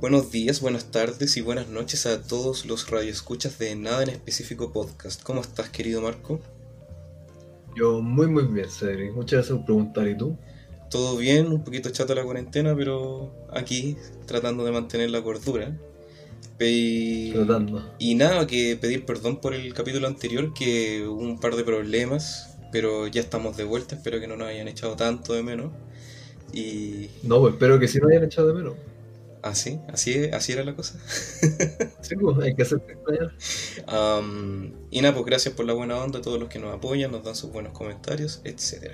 Buenos días, buenas tardes y buenas noches a todos los radioescuchas de Nada en Específico Podcast. ¿Cómo estás, querido Marco? Yo muy muy bien, Cedric. Muchas gracias por preguntar. ¿Y tú? Todo bien, un poquito chato la cuarentena, pero aquí tratando de mantener la cordura. Y, Tratando. y nada, que pedir perdón por el capítulo anterior, que hubo un par de problemas, pero ya estamos de vuelta, espero que no nos hayan echado tanto de menos. Y No, pues espero que sí no hayan echado de menos. Así, así, así era la cosa. Sí, pues hay que hacer extrañar. Am, y nada, pues gracias por la buena onda a todos los que nos apoyan, nos dan sus buenos comentarios, etc.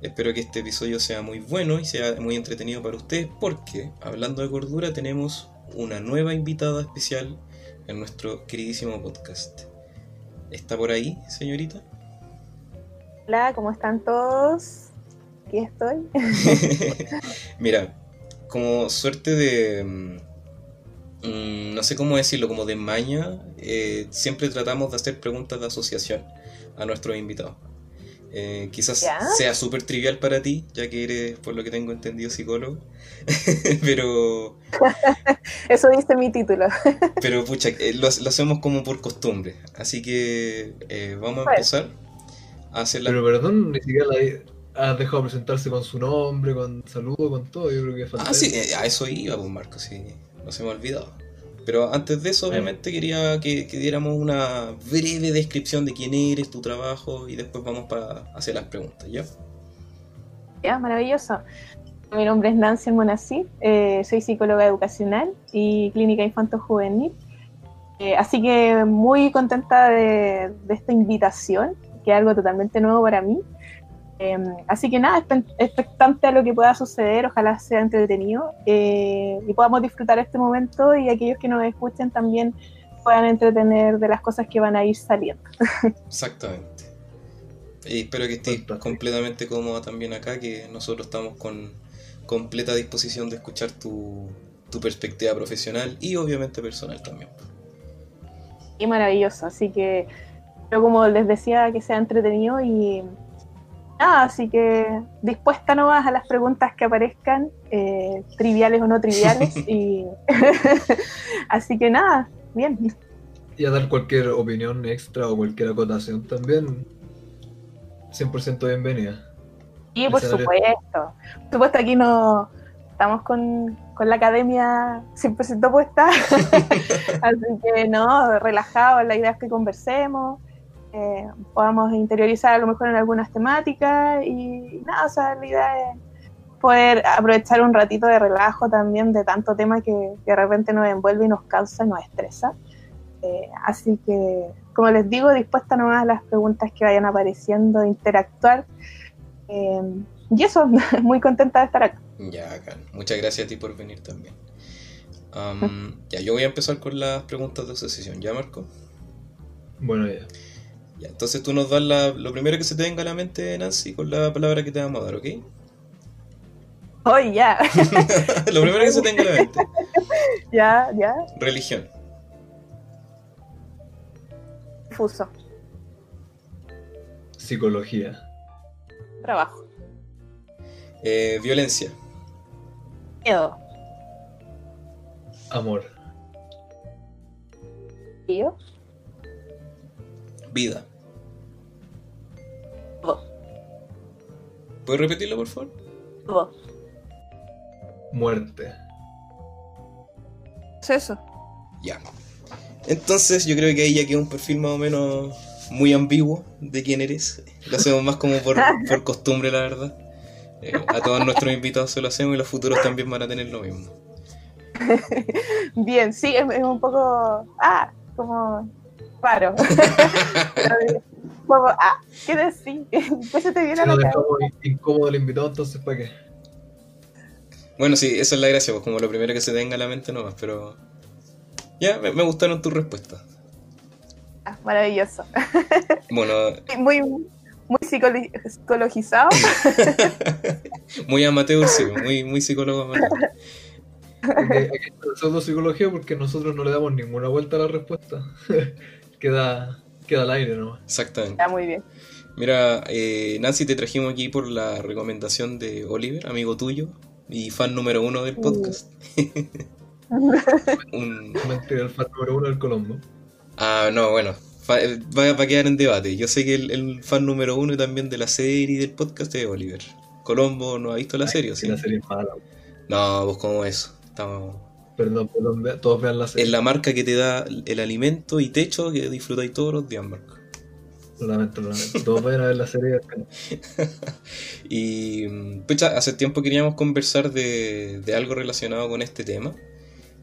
Espero que este episodio sea muy bueno y sea muy entretenido para ustedes porque, hablando de gordura, tenemos una nueva invitada especial en nuestro queridísimo podcast. ¿Está por ahí, señorita? Hola, ¿cómo están todos? Aquí estoy. Mira, como suerte de... mm, mm, no sé cómo decirlo, como de maña, eh, siempre tratamos de hacer preguntas de asociación a nuestros invitados. Eh, quizás ¿Ya? sea súper trivial para ti, ya que eres, por lo que tengo entendido, psicólogo. pero, Eso dice mi título. pero pucha, eh, lo, lo hacemos como por costumbre. Así que eh, vamos a Bueno. empezar a hacer la... Pero perdón, ni siquiera la has dejado presentarse con su nombre, con saludo, con todo. Yo creo que falta Ah, sí, eso. eh, a eso iba, pues Marco, sí, no se me ha olvidado. Pero antes de eso, obviamente, quería que, que diéramos una breve descripción de quién eres, tu trabajo, y después vamos para hacer las preguntas, ¿ya? Ya, maravilloso. Mi nombre es Nancy Almonacid, eh, soy psicóloga educacional y clínica infanto-juvenil. Eh, así que muy contenta de, de esta invitación, que es algo totalmente nuevo para mí. Eh, así que nada, expectante a lo que pueda suceder, ojalá sea entretenido eh, y podamos disfrutar este momento y aquellos que nos escuchen también puedan entretener de las cosas que van a ir saliendo. Exactamente. Y espero que estés Fantástico. completamente cómoda también acá, que nosotros estamos con completa disposición de escuchar tu, tu perspectiva profesional y obviamente personal también. y maravilloso. Así que yo como les decía que sea entretenido y nada, así que dispuesta nomás a las preguntas que aparezcan, eh, triviales o no triviales. y así que nada, bien. Y a dar cualquier opinión extra o cualquier acotación también. 100% bienvenida. Y por supuesto, por supuesto aquí no estamos con, con la academia 100% puesta, así que no, relajado, la idea es que conversemos, eh, podamos interiorizar a lo mejor en algunas temáticas y nada, o sea, la idea es poder aprovechar un ratito de relajo también de tanto tema que, que de repente nos envuelve y nos cansa y nos estresa. Eh, así que, como les digo, dispuesta nomás a las preguntas que vayan apareciendo, interactuar. Eh, y eso, muy contenta de estar acá. Ya, acá. Muchas gracias a ti por venir también. Am, ya, yo voy a empezar con las preguntas de asociación, ¿ya, Marco? Bueno, ya. Ya, entonces tú nos das la- lo primero que se te venga a la mente, Nancy, con la palabra que te vamos a dar, ¿ok? Hoy ya, lo primero que se te venga a la mente. ya, ya, Religión. difuso, Psicología. trabajo, Eh, violencia. miedo, Amor. yo, Vida. ¿Puedes repetirlo, por favor? todo. Muerte. Es eso. Ya. Entonces yo creo que ahí ya queda un perfil más o menos muy ambiguo de quién eres. Lo hacemos más como por, por costumbre, la verdad. Eh, a todos nuestros invitados se lo hacemos y los futuros también van a tener lo mismo. Bien, sí, es, es un poco, ah, como raro. Como, ah, ¿qué decir? Pues se te viene Si a la incómodo al invitado, entonces ¿para qué? Bueno, sí, esa es la gracia, pues como lo primero que se te venga a la mente nomás, pero... Ya, me, me gustaron tus respuestas. Ah, Maravilloso. Bueno, Muy, muy psicolo- psicologizado. muy amateur, sí, muy, muy psicólogo. amateur. Aquí, aquí está la pseudopsicología porque nosotros no le damos ninguna vuelta a la respuesta. queda, queda al aire nomás. Exactamente. Está muy bien. Mira, eh, Nancy, te trajimos aquí por la recomendación de Oliver, amigo tuyo y fan número uno del podcast. un... El fan número uno del Colombo. Ah, no, bueno, fa- va a quedar en debate. Yo sé que el, el fan número uno también de la serie y del podcast es Oliver. Colombo no ha visto la serie, ¿o Sí, la serie es mala. No, pues como eso. Estamos... Perdón, perdón, vea- todos vean la serie. Es la marca que te da el alimento y techo que disfrutáis todos los días, Marco. Lo lamento, lo lamento. Todos vayan a ver la serie. Y pucha, hace tiempo queríamos conversar de, de algo relacionado con este tema.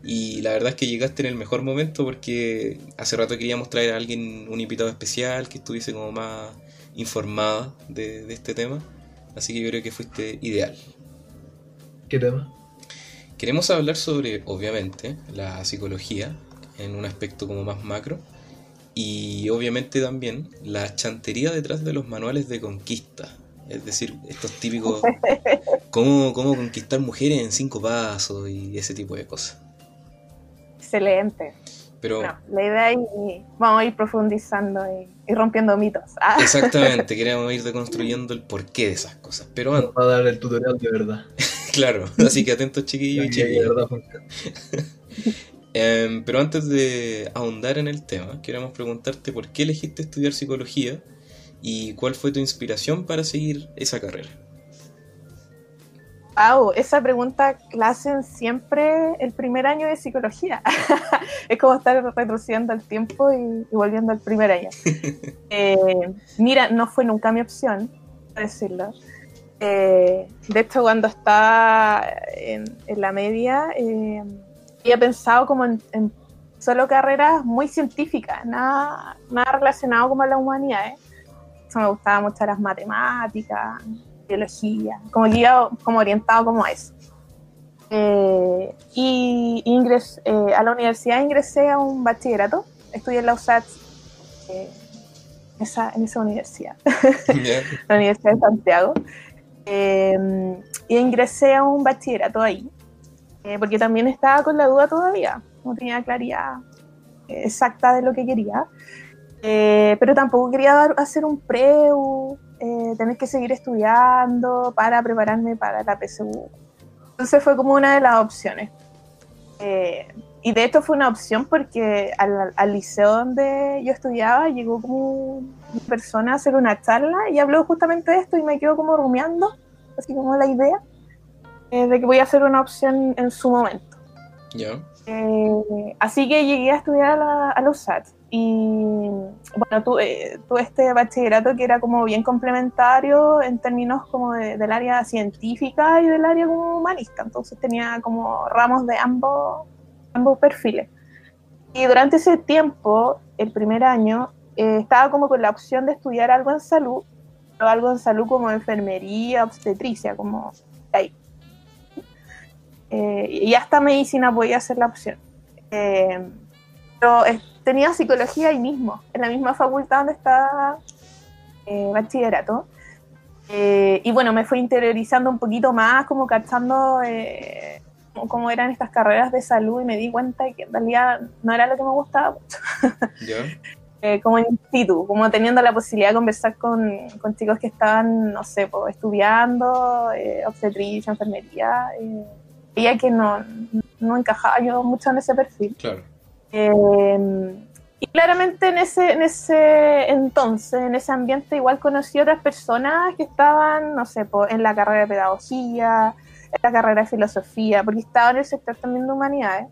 Y la verdad es que llegaste en el mejor momento porque hace rato queríamos traer a alguien, un invitado especial que estuviese como más informada de, de este tema. Así que yo creo que fuiste ideal. ¿Qué tema? Queremos hablar sobre, obviamente, la psicología en un aspecto como más macro. Y obviamente también la chantería detrás de los manuales de conquista. Es decir, estos típicos cómo, cómo conquistar mujeres en cinco pasos y ese tipo de cosas. Excelente. Pero Bueno, la idea es y vamos a ir profundizando y, y rompiendo mitos. Ah, exactamente, queremos ir deconstruyendo el porqué de esas cosas. Pero antes, va a dar el tutorial de verdad. claro, así que atentos chiquillos y funciona. Em, pero antes de ahondar en el tema, queremos preguntarte por qué elegiste estudiar psicología y cuál fue tu inspiración para seguir esa carrera. Wow, esa pregunta la hacen siempre el primer año de psicología. es como estar retrocediendo el tiempo y, y volviendo al primer año. Eh, mira, no fue nunca mi opción, para decirlo. Eh, de hecho, cuando estaba en, en la media, eh, había pensado como en, en solo carreras muy científicas, nada, nada relacionado como a la humanidad. ¿eh? Eso me gustaba mucho las matemáticas, biología, como que iba como orientado como a eso. Eh, y ingres, eh, a la universidad ingresé a un bachillerato, estudié en la USAT, eh, esa, en esa universidad, la Universidad de Santiago, eh, y ingresé a un bachillerato ahí, eh, porque también estaba con la duda todavía, no tenía claridad eh, exacta de lo que quería, eh, pero tampoco quería dar- hacer un preu, eh, tener que seguir estudiando para prepararme para la PSU. Entonces fue como una de las opciones. Eh, y de hecho fue una opción porque al, al liceo donde yo estudiaba llegó como una persona a hacer una charla y habló justamente de esto y me quedó como rumiando, así como la idea eh, de que voy a hacer una opción en su momento. ¿Ya? Eh, así que llegué a estudiar a la, a la USAT y bueno, tuve, tuve este bachillerato que era como bien complementario en términos como de- del área científica y del área como humanista, entonces tenía como ramos de ambos, ambos perfiles. Y durante ese tiempo, el primer año, eh, estaba como con la opción de estudiar algo en salud, pero algo en salud como enfermería, obstetricia, como ahí. Eh, y hasta medicina podía ser la opción. Eh, pero eh, tenía psicología ahí mismo, en la misma facultad donde estaba eh, bachillerato. Eh, y bueno, me fui interiorizando un poquito más, como cachando eh, cómo- eran estas carreras de salud y me di cuenta de que en realidad no era lo que me gustaba mucho. ¿Ya? Eh, como in situ, como teniendo la posibilidad de conversar con, con chicos que estaban, no sé, pues, estudiando eh, obstetricia, enfermería. Eh, veía que no, no encajaba yo mucho en ese perfil. Claro. Eh, y claramente en ese, en ese entonces, en ese ambiente, igual conocí otras personas que estaban, no sé, po, en la carrera de pedagogía, en la carrera de filosofía, porque estaba en el sector también de humanidades.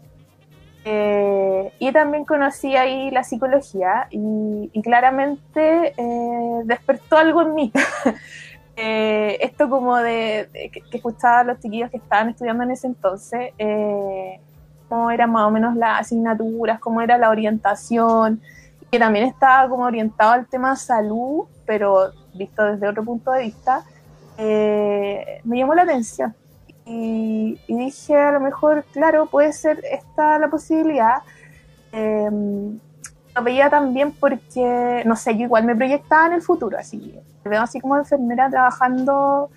Eh, y también conocí ahí la psicología y, claramente eh, despertó algo en mí. Eh, esto como de, que, que escuchaba a los chiquillos que estaban estudiando en ese entonces, cómo eran más o menos las asignaturas, cómo era la orientación, que también estaba como orientado al tema salud, pero visto desde otro punto de vista, me llamó la atención. Y, y dije, a lo mejor, claro, puede ser esta la posibilidad. Eh, lo veía también porque, no sé, yo igual me proyectaba en el futuro, así, veo así como enfermera trabajando,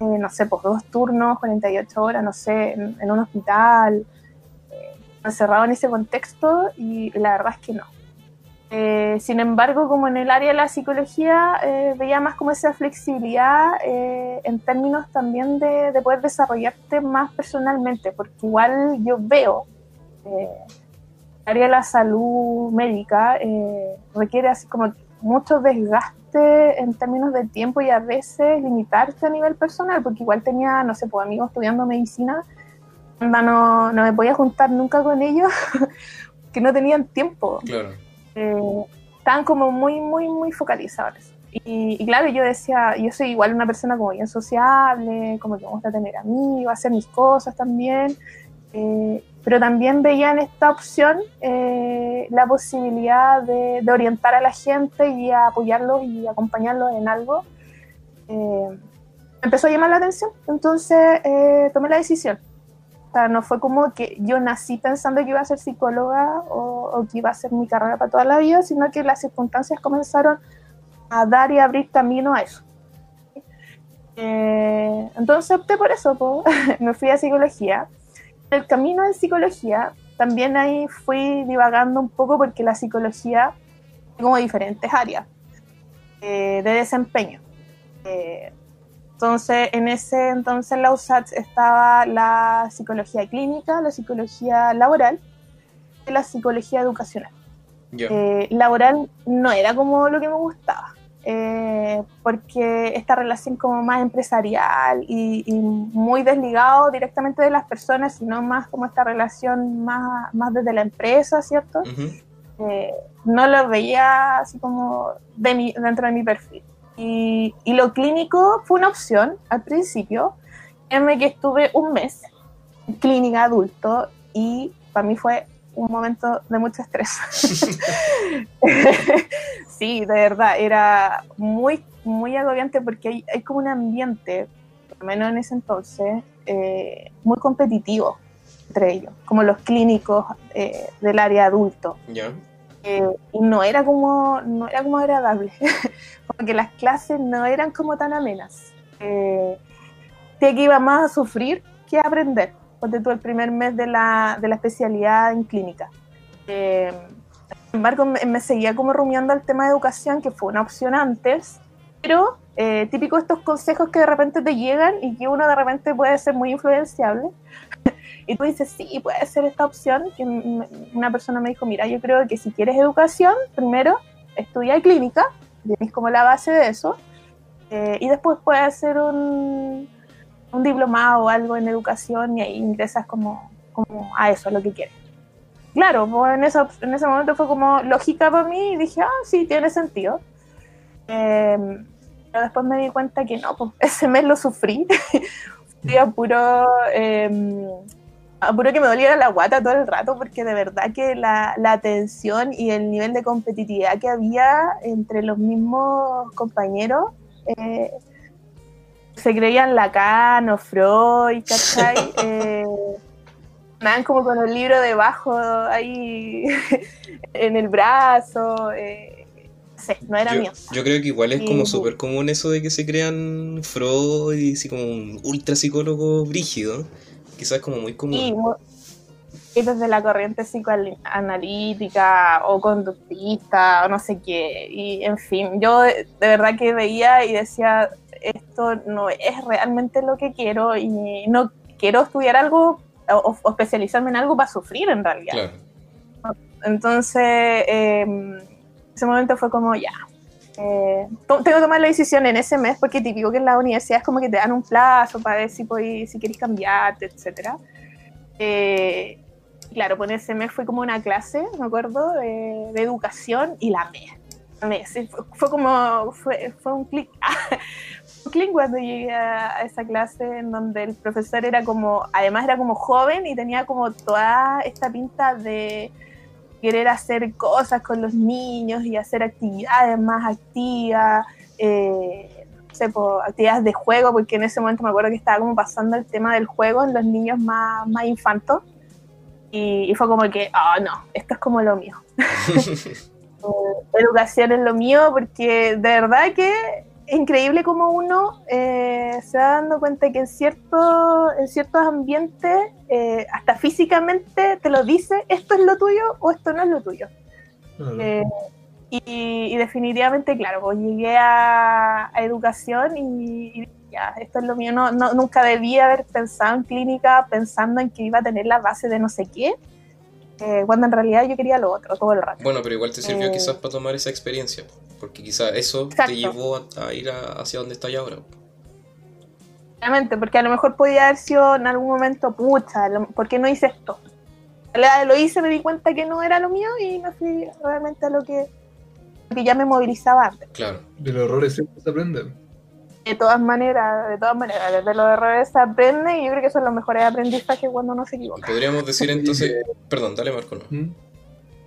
eh, no sé, pues dos turnos, 48 horas, no sé, en, en un hospital, eh, encerrado en ese contexto y la verdad es que no. Eh, sin embargo, como en el área de la psicología, eh, veía más como esa flexibilidad eh, en términos también de, de poder desarrollarte más personalmente, porque igual yo veo eh, el área de la salud médica eh, requiere así como mucho desgaste en términos de tiempo y a veces limitarte a nivel personal, porque igual tenía, no sé, pues amigos estudiando medicina, no, no me podía juntar nunca con ellos, que no tenían tiempo. Claro. Eh, estaban como muy, muy, muy focalizados. Y, claro, yo decía, yo soy igual una persona como bien sociable, como que me gusta tener amigos, hacer mis cosas también, eh, pero también veía en esta opción eh, la posibilidad de, orientar a la gente y apoyarlos y acompañarlos en algo. Eh, empezó a llamar la atención, entonces eh, tomé la decisión. Sea, no fue como que yo nací pensando que iba a ser psicóloga o, que iba a ser mi carrera para toda la vida, sino que las circunstancias comenzaron a dar y abrir camino a eso. Eh, entonces opté por eso, me fui a psicología. El camino de psicología, también ahí fui divagando un poco porque la psicología tiene como diferentes áreas eh, de desempeño. Eh, entonces, en ese entonces en la USAT estaba la psicología clínica, la psicología laboral y la psicología educacional. Eh, laboral no era como lo que me gustaba, eh, porque esta relación como más empresarial y, y, muy desligado directamente de las personas, sino más como esta relación más, más desde la empresa, ¿cierto? Eh, no lo veía así como de mi, dentro de mi perfil. Y, y lo clínico fue una opción al principio, en que estuve un mes en clínica adulto y para mí fue un momento de mucho estrés. sí, de verdad, era muy, muy agobiante porque hay, hay, como un ambiente, por lo menos en ese entonces, eh, muy competitivo entre ellos, como los clínicos eh, del área adulto. Y no era como, no era como agradable, porque las clases no eran como tan amenas. Eh, que iba más a sufrir que a aprender ponte tú el primer mes de la, de la especialidad en clínica. Eh, sin embargo, me, me, seguía como rumiando el tema de educación, que fue una opción antes, pero eh, típico estos consejos que de repente te llegan y que uno de repente puede ser muy influenciable. y tú dices, sí, puede ser esta opción. Que una persona me dijo, mira, yo creo que si quieres educación, primero estudia clínica, tienes como la base de eso, eh, y después puedes hacer un un diplomado o algo en educación y ahí ingresas como, como a eso, a lo que quieres. Claro, pues en, en ese momento fue como lógica para mí y dije, ah, sí, tiene sentido. Eh, pero después me di cuenta que no, pues ese mes lo sufrí. Fui a puro, eh, a puro que me doliera la guata todo el rato porque de verdad que la, la tensión y el nivel de competitividad que había entre los mismos compañeros eh, se creían Lacan o Freud, ¿cachai? eh, andaban como con el libro debajo ahí en el brazo. Eh, no sé, no era yo, mío. Yo creo que igual es como súper común eso de que se crean Freud y así como un ultra psicólogo brígido. Quizás como muy común. Y, y desde la corriente psicoanalítica o conductista o no sé qué. Y en fin, yo de, de verdad que veía y decía, esto no es realmente lo que quiero y no quiero estudiar algo o, o especializarme en algo para sufrir en realidad. Claro. Entonces, eh, ese momento fue como ya. Eh, tengo que tomar la decisión en ese mes porque típico que en la universidad es como que te dan un plazo para ver si, podéis, si queréis cambiarte, etc. Eh, claro, pues en ese mes fue como una clase, me acuerdo, de, de educación y la me Sí, fue, fue, como, fue, fue un clic, un clic cuando llegué a, esa clase en donde el profesor era como, además era como joven y tenía como toda esta pinta de querer hacer cosas con los niños y hacer actividades más activas, eh, no sé, por actividades de juego, porque en ese momento me acuerdo que estaba como pasando el tema del juego en los niños más, más infantos. Y, y fue como que, oh no, esto es como lo mío. Eh, educación es lo mío porque de verdad que es increíble como uno eh, se va dando cuenta que en, cierto, en ciertos ambientes, eh, hasta físicamente te lo dice, esto es lo tuyo o esto no es lo tuyo. Uh y, y, definitivamente, claro, pues llegué a, a educación y, y, ya, esto es lo mío. No, no, nunca debía haber pensado en clínica pensando en que iba a tener la base de no sé qué eh, cuando en realidad yo quería lo otro todo el rato. Bueno, pero igual te sirvió Eh. quizás para tomar esa experiencia, porque quizás eso Exacto. te llevó a, a ir a- hacia donde estás ahora. Realmente, porque a lo mejor podía haber sido en algún momento, pucha, lo- ¿por qué no hice esto? En realidad Lo hice, me di cuenta que no era lo mío y me fui realmente a lo que, lo que ya me movilizaba antes. Claro. De los errores siempre se aprende. De todas maneras, de todas maneras, desde los errores se aprende y yo creo que son los mejores aprendizajes cuando uno se equivoca. podríamos decir entonces, perdón, dale Marco, no. ¿Mm?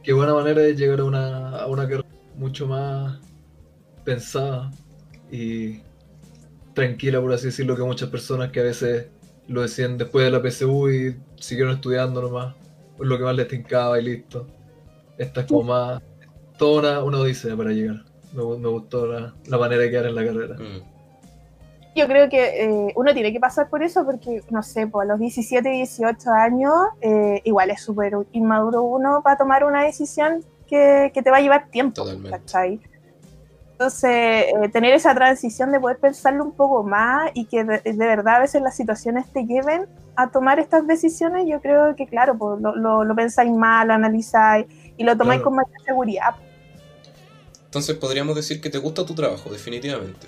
Qué buena manera de llegar a una, a una carrera mucho más pensada y tranquila, por así decirlo, que muchas personas que a veces lo decían después de la PSU y siguieron estudiando nomás, por lo que más les tincaba y listo. Esta es como más, toda una, una odisea para llegar. Me, gu- me gustó la, la manera de quedar en la carrera. Mm, Yo creo que eh, uno tiene que pasar por eso porque, no sé, pues a los 17, 18 años, eh, igual es súper inmaduro uno para tomar una decisión que, que te va a llevar tiempo, Totalmente. ¿cachai? Entonces, eh, tener esa transición de poder pensarlo un poco más y que de, de verdad a veces las situaciones te lleven a tomar estas decisiones, yo creo que, claro, pues lo, lo, lo pensáis mal, lo analizáis y lo tomáis Claro. con mayor seguridad. Entonces podríamos decir que te gusta tu trabajo, definitivamente.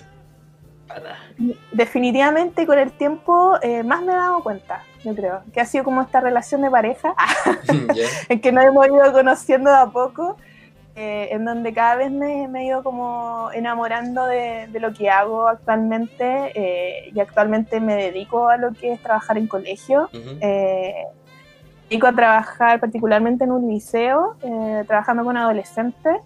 Definitivamente con el tiempo eh, más me he dado cuenta, yo creo, que ha sido como esta relación de pareja ¿Ya? en que nos hemos ido conociendo de a poco, eh, en donde cada vez me, me he ido como enamorando de, de lo que hago actualmente eh, y actualmente me dedico a lo que es trabajar en colegio. Eh, me dedico a trabajar particularmente en un liceo, eh, trabajando con adolescentes.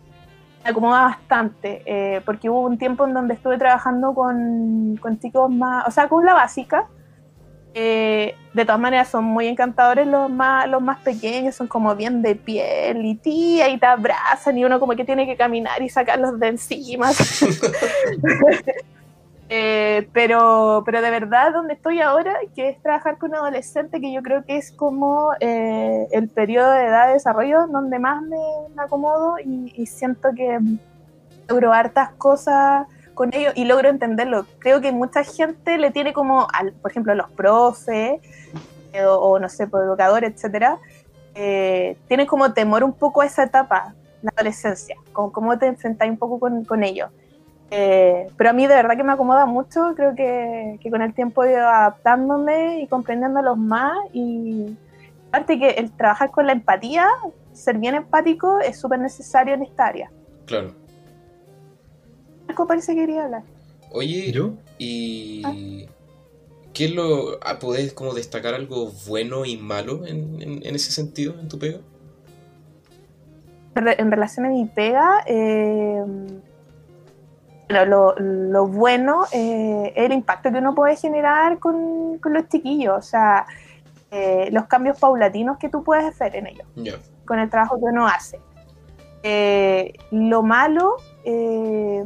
Me acomoda bastante, eh, porque hubo un tiempo en donde estuve trabajando con, con chicos más, o sea, con la básica. Eh, de todas maneras son muy encantadores los más, los más pequeños, son como bien de piel y tía y te abrazan y uno como que tiene que caminar y sacarlos de encima. Eh, pero, pero de verdad, donde estoy ahora, que es trabajar con adolescentes, que yo creo que es como eh, el periodo de edad de desarrollo donde más me, acomodo y, siento que logro hartas cosas con ellos y logro entenderlo. Creo que mucha gente le tiene como, al, por ejemplo, los profes eh, o, o, no sé, por educadores, etcétera, eh, tienen como temor un poco a esa etapa, la adolescencia, como cómo te enfrentas un poco con, con ellos. Eh, pero a mí de verdad que me acomoda mucho, creo que, que, con el tiempo he ido adaptándome y comprendiéndolos más y aparte que el trabajar con la empatía, ser bien empático es súper necesario en esta área. Claro. Marco parece que quería hablar. Oye, ¿Yo? ¿y qué es lo... ah, ¿Podés como destacar algo bueno y malo en, en, en ese sentido, en tu pega? En relación a mi pega, eh, Bueno, lo, lo bueno eh, es el impacto que uno puede generar con, con los chiquillos, o sea, eh, los cambios paulatinos que tú puedes hacer en ellos, con el trabajo que uno hace. Eh, lo malo, eh,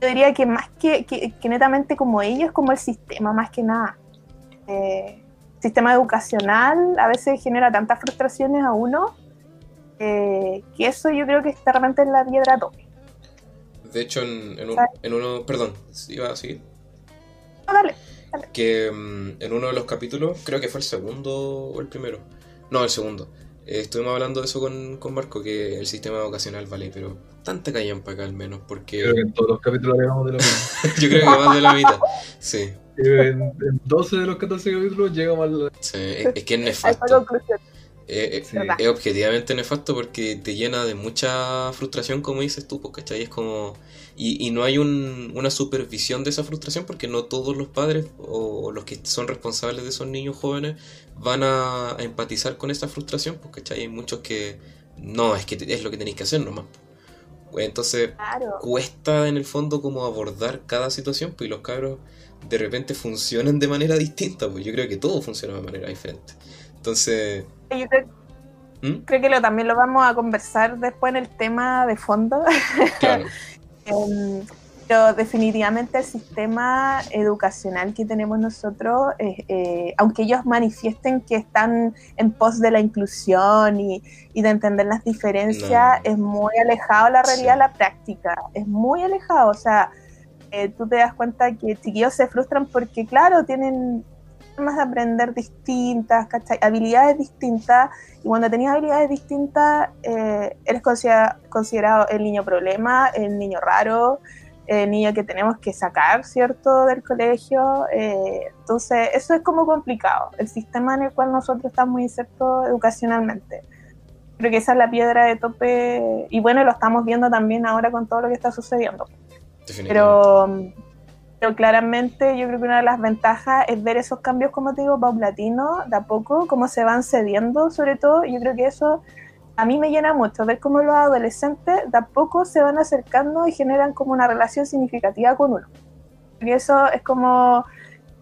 yo diría que más que, que, que netamente como ellos, como el sistema, más que nada. Eh, el sistema educacional a veces genera tantas frustraciones a uno eh, que eso yo creo que está realmente en la piedra tope. De hecho, en, en, un- en uno... Perdón, ¿iba a seguir? No, dale. que mm, en uno de los capítulos, creo que fue el segundo o el primero, no, el segundo, eh, estuvimos hablando de eso con, con Marco, que el sistema educacional vale, pero tanta callan para acá al menos, porque Creo que en todos los capítulos hablamos de lo mismo. yo creo que más de la mitad. Sí, En, en 12 de los 14 capítulos llegamos al... sí, es, es que es nefasto. Conclusión. Eh, eh, Sí. Es objetivamente nefasto porque te llena de mucha frustración, como dices tú, ¿cachai? Es como... Y, y no hay un- una supervisión de esa frustración porque no todos los padres o los que son responsables de esos niños jóvenes van a, a empatizar con esa frustración, ¿cachai? Hay muchos que... No, es que es lo que tenéis que hacer nomás. Entonces Claro. cuesta en el fondo como abordar cada situación, pues y los cabros de repente funcionan de manera distinta, pues yo creo que todo funciona de manera diferente. Entonces... Yo creo, ¿Mm? creo que lo, también lo vamos a conversar después en el tema de fondo. Claro. Em, pero definitivamente el sistema educacional que tenemos nosotros, eh, eh, aunque ellos manifiesten que están en pos de la inclusión y, y de entender las diferencias, No. es muy alejado la realidad Sí. la práctica, es muy alejado, o sea, eh, tú te das cuenta que chiquillos se frustran porque, claro, tienen formas de aprender distintas, ¿cachai? habilidades distintas, y cuando tenías habilidades distintas, eh, eres considerado el niño problema, el niño raro, el niño que tenemos que sacar, ¿cierto?, del colegio. Eh, entonces, eso es como complicado, el sistema en el cual nosotros estamos insertos educacionalmente. Creo que esa es la piedra de tope, y bueno, lo estamos viendo también ahora con todo lo que está sucediendo. Pero pero claramente yo creo que una de las ventajas es ver esos cambios, como te digo, paulatinos, de a poco, cómo se van cediendo, sobre todo. Yo creo que eso a mí me llena mucho, ver cómo los adolescentes de a poco se van acercando y generan como una relación significativa con uno. Y eso es como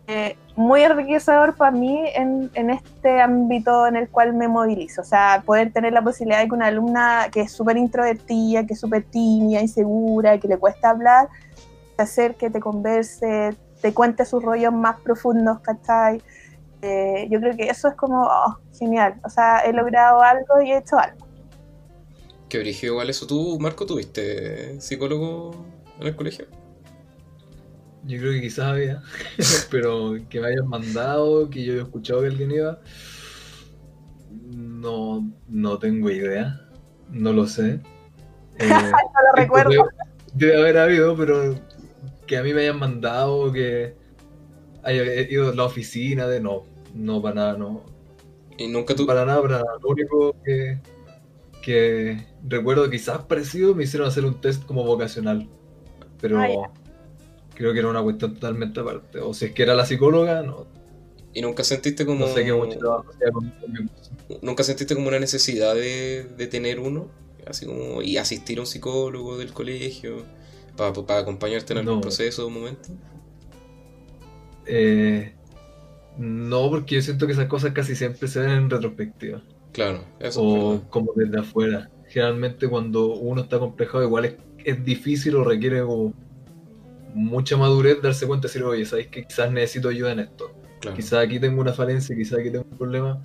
eh, muy enriquecedor para mí en, en, este ámbito en el cual me movilizo. O sea, poder tener la posibilidad de que una alumna que es súper introvertida, que es súper tímida, insegura, que le cuesta hablar, te acerque, te converse, te cuente sus rollos más profundos, ¿cachai? Eh, yo creo que eso es como oh, genial. O sea, he logrado algo y he hecho algo. Qué origen igual eso. ¿Tú, Marco, tuviste psicólogo en el colegio? Yo creo que quizás había, pero que me hayan mandado, que yo haya escuchado que alguien iba, no, no tengo idea, no lo sé. no lo recuerdo. debe haber habido, pero que a mí me hayan mandado, que haya ido a la oficina de no, no para nada, no. Y nunca tú. Para nada, para nada. Lo único que, que recuerdo quizás parecido me hicieron hacer un test como vocacional. Pero ah, creo que era una cuestión totalmente aparte. O si es que era la psicóloga, no. ¿Y nunca sentiste como.? No sé qué mucho ¿Nunca sentiste como una necesidad de, de tener uno? Así como. y asistir a un psicólogo del colegio para, acompañarte en algún proceso o momento? Eh, no, porque yo siento que esas cosas casi siempre se ven en retrospectiva. Claro, eso. O como desde afuera. Generalmente cuando uno está complejado igual es, es difícil o requiere mucha madurez darse cuenta y decir, oye, ¿sabes que quizás necesito ayuda en esto? Quizás aquí tengo una falencia, quizás aquí tengo un problema,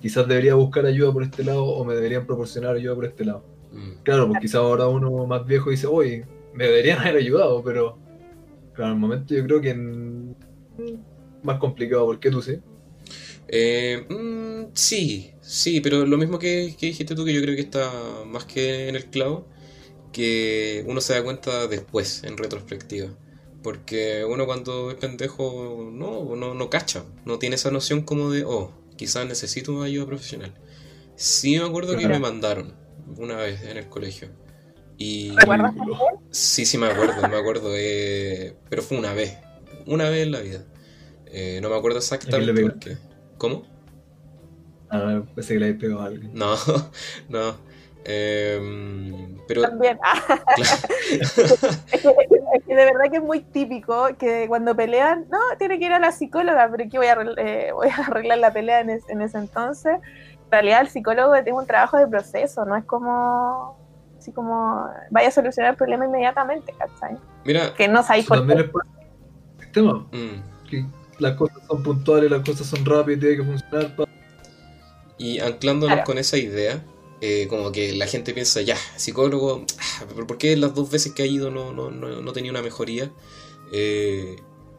quizás debería buscar ayuda por este lado o me deberían proporcionar ayuda por este lado. Mm. Claro, pues quizás ahora uno más viejo dice, oye, me deberían haber ayudado, pero claro, en el momento yo creo que es más complicado. ¿Por qué tú sí? Eh, mm, sí, sí, pero lo mismo que, dijiste tú, que yo creo que está más que en el clavo, que uno se da cuenta después, en retrospectiva. Porque uno cuando es pendejo no, no, no cacha, no tiene esa noción como de, oh, quizás necesito una ayuda profesional. Sí me acuerdo que me mandaron una vez en el colegio. Y... ¿Recuerdas Sí, sí, me acuerdo, me acuerdo. Eh, pero fue una vez. Una vez en la vida. Eh, no me acuerdo exactamente por qué. ¿Cómo? Ah, pensé que le había pegado a alguien. No, no. Eh, pero... También. es, que, de verdad que es muy típico que cuando pelean, no, tiene que ir a la psicóloga, pero que voy a, eh, voy a arreglar la pelea en, en ese entonces. En realidad el psicólogo tiene un trabajo de proceso, no es como así como vaya a solucionar el problema inmediatamente, ¿cachai? Mira, que no sabéis por qué. sistema. Mm. Que las cosas son puntuales, las cosas son rápidas, tiene que funcionar. Y anclándonos con esa idea, eh, como que la gente piensa, ya, psicólogo, ah, ¿por qué las dos veces que ha ido no, no, no, tenía una mejoría? Eh,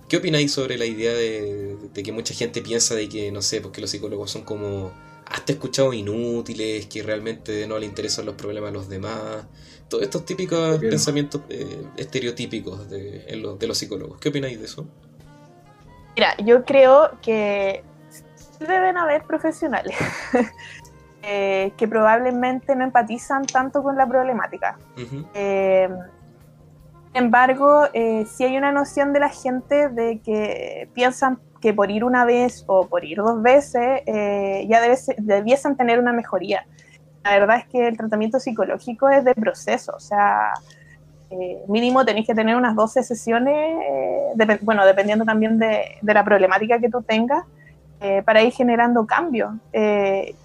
¿Qué opináis sobre la idea de, de, que mucha gente piensa de que, no sé, porque los psicólogos son como hasta escuchado inútiles, que realmente no le interesan los problemas a los demás. Todos estos típicos pensamientos eh, estereotípicos de, de los psicólogos. ¿Qué opináis de eso? Mira, yo creo que deben haber profesionales eh, que probablemente no empatizan tanto con la problemática. Eh, sin embargo, sí hay una noción de la gente de que piensan que por ir una vez o por ir dos veces eh, ya debiesen tener una mejoría. La verdad es que el tratamiento psicológico es de proceso, o sea, eh, mínimo tenéis que tener unas 12 sesiones, eh, bueno, dependiendo también de, la problemática que tú tengas, para ir generando cambios, que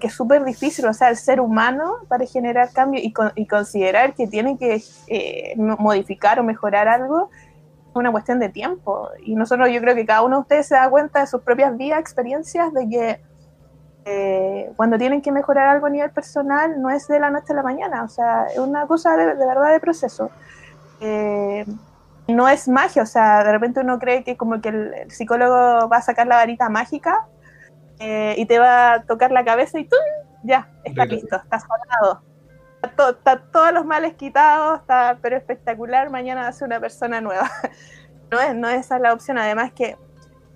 es súper difícil, o sea, el ser humano para generar cambios y, y considerar que tiene que modificar o mejorar algo, una cuestión de tiempo. Y nosotros, yo creo que cada uno de ustedes se da cuenta de sus propias vidas, experiencias, de que eh, cuando tienen que mejorar algo a nivel personal no es de la noche a la mañana, o sea, es una cosa de, verdad de proceso. Eh, no es magia, o sea, de repente uno cree que como que el, el psicólogo va a sacar la varita mágica eh, y te va a tocar la cabeza y ¡tum! ya, está listo, está sanado. Está, to- está todos los males quitados, está pero espectacular, mañana va a ser una persona nueva. no, es, no es esa la opción, además que el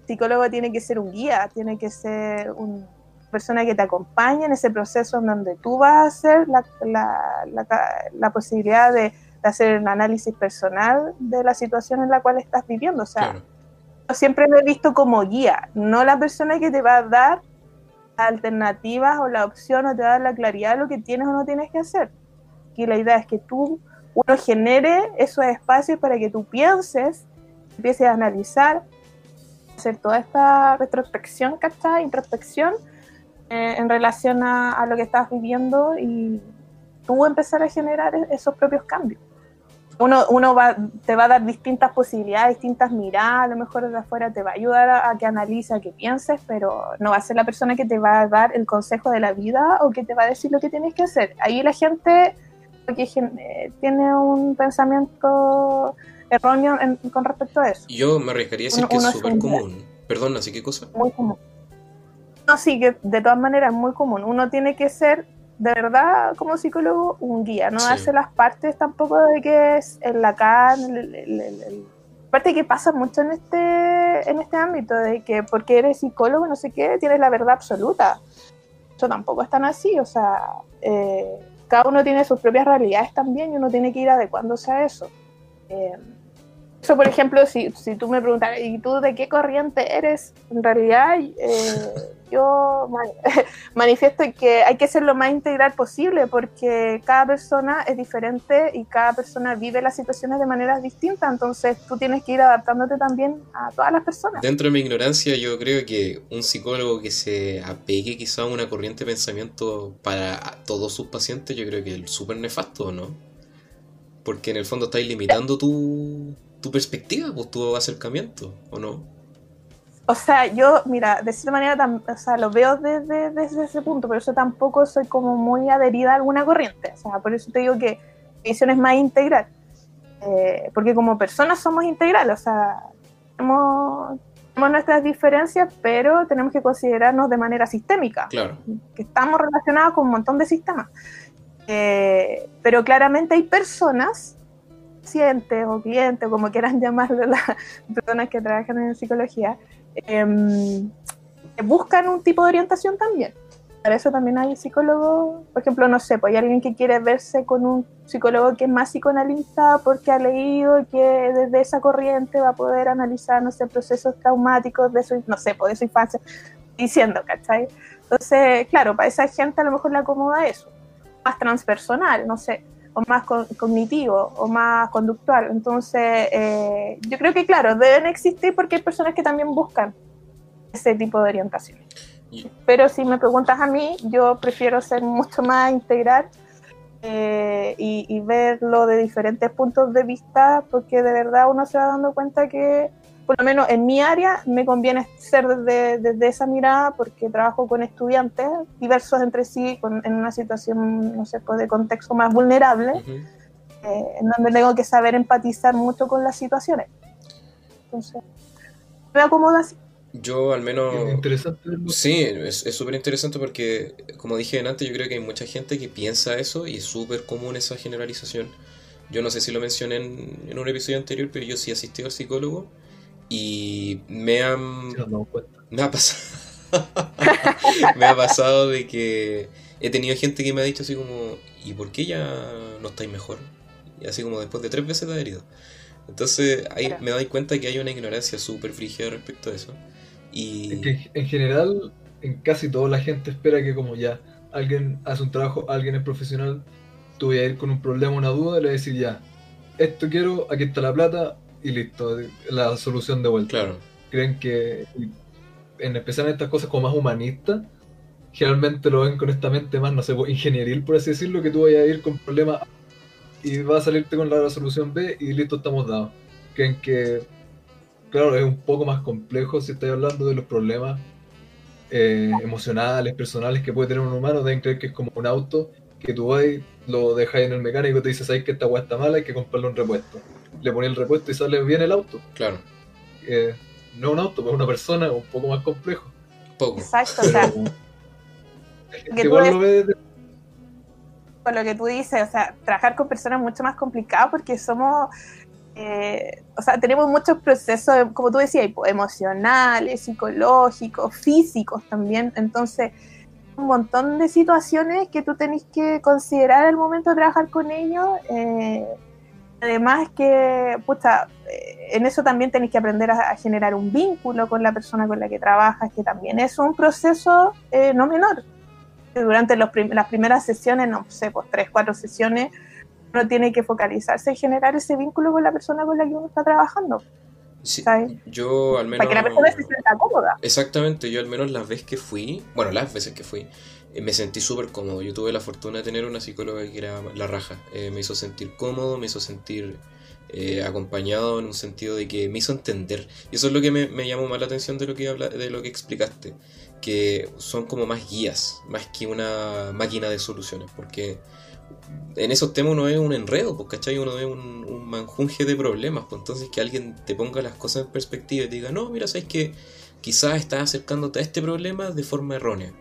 psicólogo tiene que ser un guía, tiene que ser una persona que te acompañe en ese proceso en donde tú vas a hacer la, la- la- la posibilidad de, de hacer un análisis personal de la situación en la cual estás viviendo. O sea, Claro. yo siempre me he visto como guía, no la persona que te va a dar alternativas o la opción o te va a dar la claridad de lo que tienes o no tienes que hacer. Y la idea es que tú, uno genere esos espacios para que tú pienses, empieces a analizar, hacer toda esta retrospección, ¿cachai? Introspección eh, en relación a, a lo que estás viviendo y tú empezar a generar e- esos propios cambios. Uno, uno va, te va a dar distintas posibilidades, distintas miradas, a lo mejor desde afuera te va a ayudar a, a que analices, a que pienses, pero no va a ser la persona que te va a dar el consejo de la vida o que te va a decir lo que tienes que hacer. Ahí la gente que eh, tiene un pensamiento erróneo en- con respecto a eso. Yo me arriesgaría a decir Uno- que es súper común. Perdón, ¿así qué cosa? muy común. No, sí, que de todas maneras es muy común. Uno tiene que ser, de verdad, como psicólogo, un guía. No Sí. darse las partes tampoco de que es el- el- Aparte que pasa mucho en este, en este ámbito, de que porque eres psicólogo, no sé qué, tienes la verdad absoluta. Eso tampoco es tan así, o sea, eh, cada uno tiene sus propias realidades también y uno tiene que ir adecuándose a eso. Eh, eso, por ejemplo, si, si tú me preguntas, ¿y tú de qué corriente eres? En realidad, eh, yo man- manifiesto que hay que ser lo más integral posible porque cada persona es diferente y cada persona vive las situaciones de maneras distintas, entonces tú tienes que ir adaptándote también a todas las personas. Dentro de mi ignorancia, yo creo que un psicólogo que se apegue quizá a una corriente de pensamiento para todos sus pacientes, yo creo que es súper nefasto, ¿no? Porque en el fondo estáis limitando tu, tu perspectiva, pues tu acercamiento, ¿o no? O sea, yo, mira, de cierta manera, tam- o sea, lo veo desde, desde ese punto, pero eso tampoco soy como muy adherida a alguna corriente. O sea, por eso te digo que mi visión es más integral. Eh, porque como personas somos integrales, o sea, tenemos, tenemos nuestras diferencias, pero tenemos que considerarnos de manera sistémica Claro, que estamos relacionados con un montón de sistemas. Eh, pero claramente hay personas, pacientes o clientes, o como quieran llamarlo las personas que trabajan en psicología, que buscan un tipo de orientación también. Para eso también hay psicólogos, por ejemplo, no sé, pues hay alguien que quiere verse con un psicólogo que es más psicoanalista porque ha leído que desde esa corriente va a poder analizar, no sé, procesos traumáticos de su, no sé, pues de su infancia, diciendo, ¿cachai? Entonces, claro, para esa gente a lo mejor le acomoda eso, más transpersonal, no sé, o más co- cognitivo, o más conductual. Entonces, eh, yo creo que, claro, deben existir porque hay personas que también buscan ese tipo de orientación. Pero si me preguntas a mí, yo prefiero ser mucho más integral eh, y, y verlo de diferentes puntos de vista, porque de verdad uno se va dando cuenta que, por lo menos en mi área, me conviene ser desde, desde esa mirada, porque trabajo con estudiantes diversos entre sí, con- en una situación, no sé, pues, de contexto más vulnerable, eh, en donde tengo que saber empatizar mucho con las situaciones. Entonces, me acomoda así. yo al menos... Es interesante verlo. Sí, es es súper interesante porque, como dije antes, yo creo que hay mucha gente que piensa eso y es súper común esa generalización. Yo no sé si lo mencioné en, en un episodio anterior, pero yo sí asistí al psicólogo y me han, me ha pasado, me ha pasado de que he tenido gente que me ha dicho así como, ¿y por qué ya no estáis mejor? Y así como después de tres veces de herido. Entonces ahí Claro. me doy cuenta que hay una ignorancia súper frígida respecto a eso. Y... Es que en general, en casi toda la gente espera que como ya alguien hace un trabajo, alguien es profesional, tú vas a ir con un problema, una duda, y le vas a decir ya, esto quiero, aquí está la plata y listo, la solución de vuelta. Claro, Creen que, y en especial en estas cosas como más humanistas, generalmente lo ven con esta mente más, no sé, pues, ingenieril, por así decirlo, que tú vayas a ir con problema A y vas a salirte con la solución B y listo, estamos dados. Creen que, claro, es un poco más complejo si estás hablando de los problemas eh, emocionales, personales que puede tener un humano, deben creer que es como un auto que tú vas, lo dejas en el mecánico y te dices, ¿sabes que esta weá está mala? Hay que comprarle un repuesto. Le pones el repuesto y sale bien el auto. Claro, Eh, no un auto, pero una persona, un poco más complejo. poco. Exacto, o sea, Que igual ves- lo ve desde- con lo que tú dices, o sea, trabajar con personas es mucho más complicado porque somos, eh, o sea, tenemos muchos procesos, como tú decías, pues, emocionales, psicológicos, físicos también, entonces un montón de situaciones que tú tenés que considerar al momento de trabajar con ellos. eh, además que, pucha, eh, en eso también tenés que aprender a, a generar un vínculo con la persona con la que trabajas, que también es un proceso eh, no menor. Durante los prim- las primeras sesiones, no sé, pues tres, cuatro sesiones, uno tiene que focalizarse en generar ese vínculo con la persona con la que uno está trabajando, Sí, yo al menos... Para que la persona se sienta cómoda. Exactamente, yo al menos las veces que fui, bueno, las veces que fui, me sentí súper cómodo. Yo tuve la fortuna de tener una psicóloga que era la raja. Eh, me hizo sentir cómodo, me hizo sentir eh, acompañado en un sentido de que me hizo entender. Y eso es lo que me, me llamó más la atención de lo que habla, de lo que explicaste. Que son como más guías, más que una máquina de soluciones. Porque en esos temas uno ve un enredo, pues, ¿cachai? Uno ve un, un manjunje de problemas. Pues entonces que alguien te ponga las cosas en perspectiva y te diga, no, mira, sabes que quizás estás acercándote a este problema de forma errónea.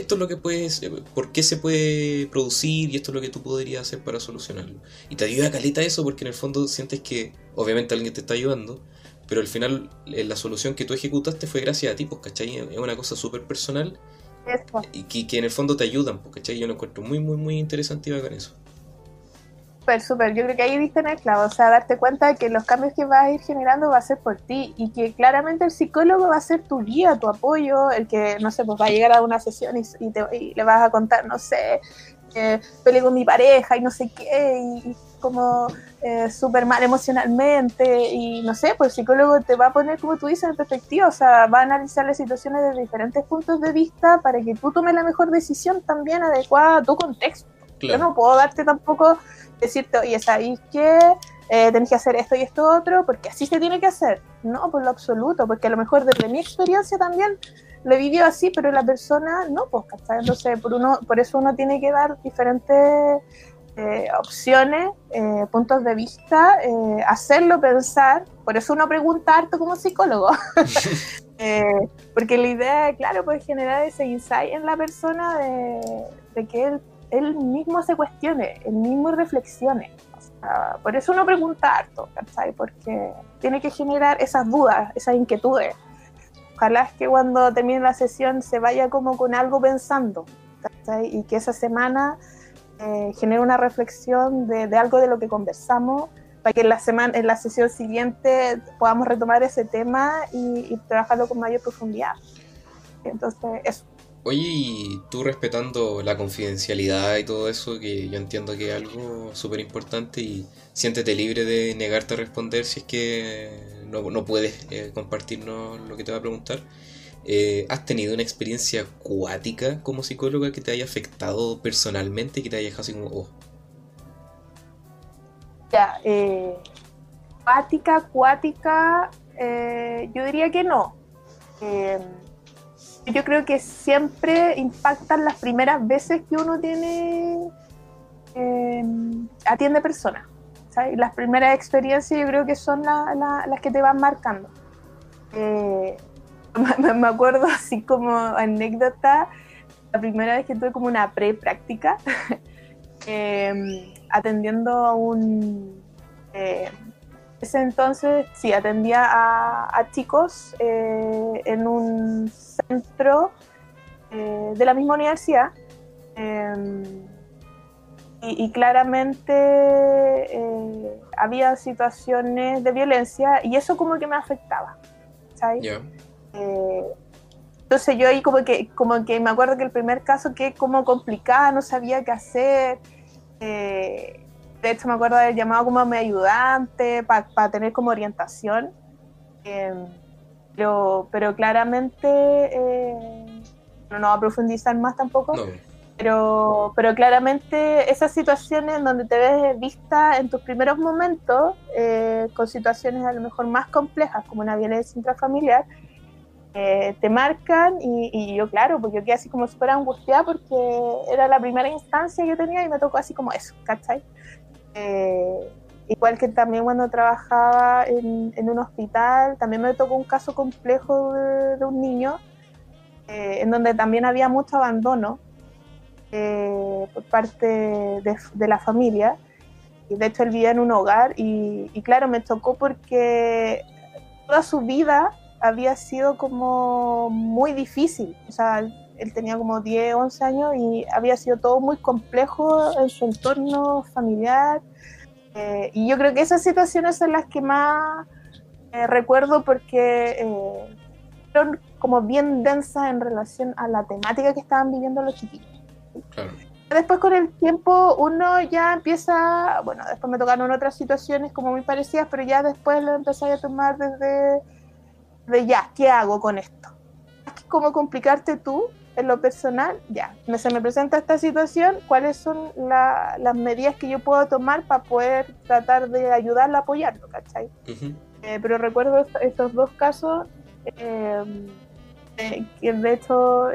Esto es lo que puedes, eh, por qué se puede producir y esto es lo que tú podrías hacer para solucionarlo. Y te ayuda a caleta eso porque en el fondo sientes que obviamente alguien te está ayudando, pero al final eh, la solución que tú ejecutaste fue gracias a ti, pues, ¿cachai? Es una cosa súper personal Eso. y que, que en el fondo te ayudan, pues, ¿cachai? Yo lo encuentro muy, muy, muy interesante y bacán eso. Súper, súper. Yo creo que ahí diste en el clavo. O sea, darte cuenta de que los cambios que vas a ir generando va a ser por ti y que claramente el psicólogo va a ser tu guía, tu apoyo, el que, no sé, pues va a llegar a una sesión y, y te- y le vas a contar, no sé, eh, peleé con mi pareja y no sé qué, y, y como eh, súper mal emocionalmente y no sé, pues el psicólogo te va a poner, como tú dices, en perspectiva, o sea, va a analizar las situaciones desde diferentes puntos de vista para que tú tomes la mejor decisión también adecuada a tu contexto. Yo no puedo darte tampoco decirte, oye, ¿sabéis qué? Eh, tenés que hacer esto y esto otro, porque así se tiene que hacer. No, por lo absoluto, porque a lo mejor desde mi experiencia también lo he vivido así, pero la persona no, pues, ¿cachai? Entonces, por, uno, por eso uno tiene que dar diferentes eh, opciones, eh, puntos de vista, eh, hacerlo pensar. Por eso uno pregunta harto como psicólogo. Eh, porque la idea, claro, puede generar ese insight en la persona de, de que él, él mismo se cuestione, él mismo reflexione. O por eso uno pregunta harto, ¿cachai? Porque tiene que generar esas dudas, esas inquietudes. Ojalá es que cuando termine la sesión se vaya como con algo pensando, ¿cachai? Y que esa semana eh, genere una reflexión de, de algo de lo que conversamos para que en la semana, en la sesión siguiente podamos retomar ese tema y, y trabajarlo con mayor profundidad. Entonces, eso. Oye, tú respetando la confidencialidad y todo eso, que yo entiendo que es algo súper importante y siéntete libre de negarte a responder si es que no, no puedes eh, compartirnos lo que te va a preguntar. Eh, ¿Has tenido una experiencia acuática como psicóloga que te haya afectado personalmente y que te haya dejado así como, oh, Ya, eh, acuática, acuática, eh, yo diría que no. Eh, yo creo que siempre impactan las primeras veces que uno tiene eh, atiende personas. Las primeras experiencias yo creo que son la- la- las que te van marcando. Eh, me, acuerdo así como anécdota, la primera vez que tuve como una pre-práctica, eh, atendiendo a un... ese entonces, sí, atendía a, a chicos eh, en un centro eh, de la misma universidad. eh, y, y claramente eh, había situaciones de violencia y eso como que me afectaba. ¿sabes? entonces yo ahí como que, como que me acuerdo que el primer caso que como complicada, no sabía qué hacer. Eh, de hecho me acuerdo haber llamado como a mi ayudante para tener como orientación. Eh, pero, pero claramente eh, no, no va a profundizar más tampoco. no, Pero, pero claramente esas situaciones en donde te ves vista en tus primeros momentos, eh, con situaciones a lo mejor más complejas como una violencia intrafamiliar, eh, te marcan y, y yo claro, pues yo quedé así como súper angustiada porque era la primera instancia que tenía y me tocó así como eso, ¿cachai? Eh, igual que también cuando trabajaba en, un hospital, también me tocó un caso complejo de, un niño, eh, en donde también había mucho abandono eh, por parte de, de, la familia. Y de hecho él vivía en un hogar y, y claro, me tocó porque toda su vida había sido como muy difícil. O sea, él tenía como 10, 11 años y había sido todo muy complejo en su entorno familiar. Eh, y yo creo que esas situaciones son las que más eh, recuerdo porque eh, fueron como bien densas en relación a la temática que estaban viviendo los chiquillos. Después con el tiempo uno ya empieza, bueno, después me tocaron otras situaciones como muy parecidas, pero ya después lo empecé a tomar desde de ya, ¿qué hago con esto? ¿Cómo complicarte tú en lo personal? Ya, se me presenta esta situación, ¿cuáles son las medidas que yo puedo tomar para poder tratar de ayudarla, apoyarlo, ¿cachai? Eh, pero recuerdo estos dos casos eh, eh, que de hecho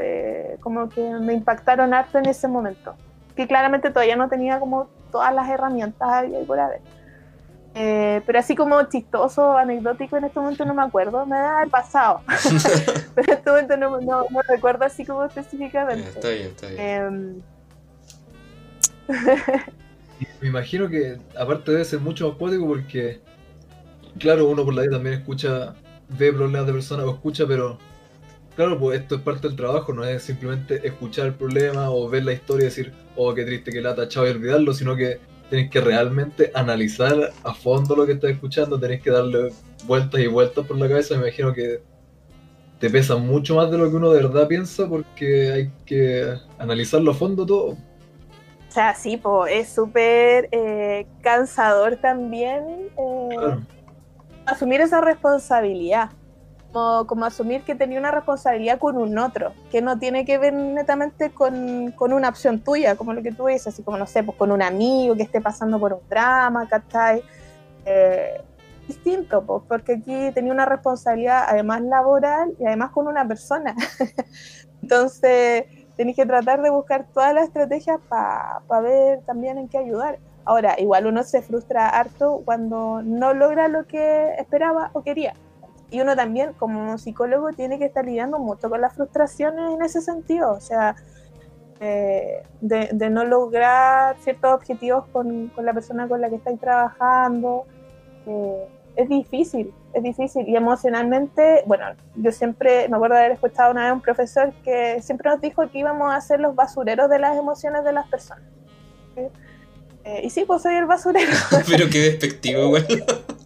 como que me impactaron harto en ese momento, que claramente todavía no tenía como todas las herramientas y por haber. Eh, pero así como chistoso, anecdótico, en este momento no me acuerdo, me da el pasado. pero en este momento no, no, recuerdo así como específicamente. Está bien, está bien. Em, me imagino que aparte debe ser mucho más poético porque, claro, uno por la vida también escucha, ve problemas de personas o escucha, pero claro, pues esto es parte del trabajo, no es simplemente escuchar el problema o ver la historia y decir, oh, qué triste que la ha tachado y olvidarlo, sino que tienes que realmente analizar a fondo lo que estás escuchando, tenés que darle vueltas y vueltas por la cabeza, me imagino que te pesa mucho más de lo que uno de verdad piensa porque hay que analizarlo a fondo todo. O sea, sí, pues es súper eh, cansador también eh, asumir esa responsabilidad como, asumir que tenía una responsabilidad con un otro, que no tiene que ver netamente con, con, una opción tuya, como lo que tú dices, así como, no sé, pues con un amigo que esté pasando por un drama, ¿cachai? Eh, distinto, pues, porque aquí tenía una responsabilidad además laboral y además con una persona. Entonces, tenés que tratar de buscar todas las estrategias para ver también en qué ayudar. Ahora, igual uno se frustra harto cuando no logra lo que esperaba o quería y uno también como psicólogo tiene que estar lidiando mucho con las frustraciones en ese sentido, o sea, eh, de, no lograr ciertos objetivos con, la persona con la que estáis trabajando. Eh, es difícil, es difícil. Y emocionalmente, bueno, yo siempre me acuerdo de haber escuchado una vez un profesor que siempre nos dijo que íbamos a ser los basureros de las emociones de las personas. Eh, y sí, pues soy el basurero. Pero qué despectivo,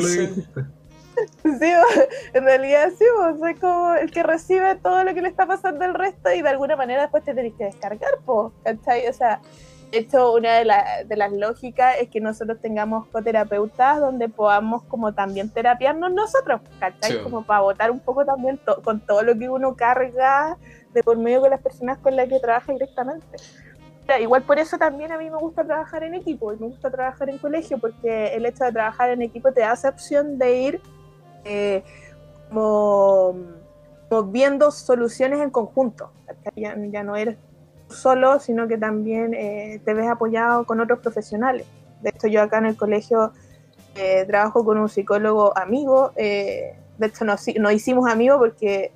güey. sí, sí. en realidad sí, soy como el que recibe todo lo que le está pasando al resto y de alguna manera después te tenés que descargar, po, ¿cachai? O sea, esto una de, de, las lógicas es que nosotros tengamos coterapeutas donde podamos como también terapiarnos nosotros, ¿cachai? Como para votar un poco también con todo lo que uno carga de por medio con las personas con las que trabaja directamente igual por eso también a mí me gusta trabajar en equipo y me gusta trabajar en colegio, porque el hecho de trabajar en equipo te da esa opción de ir eh, como, viendo soluciones en conjunto. Ya, no eres solo, sino que también eh, te ves apoyado con otros profesionales. De hecho, yo acá en el colegio eh, trabajo con un psicólogo amigo. de hecho, nos, nos hicimos amigos porque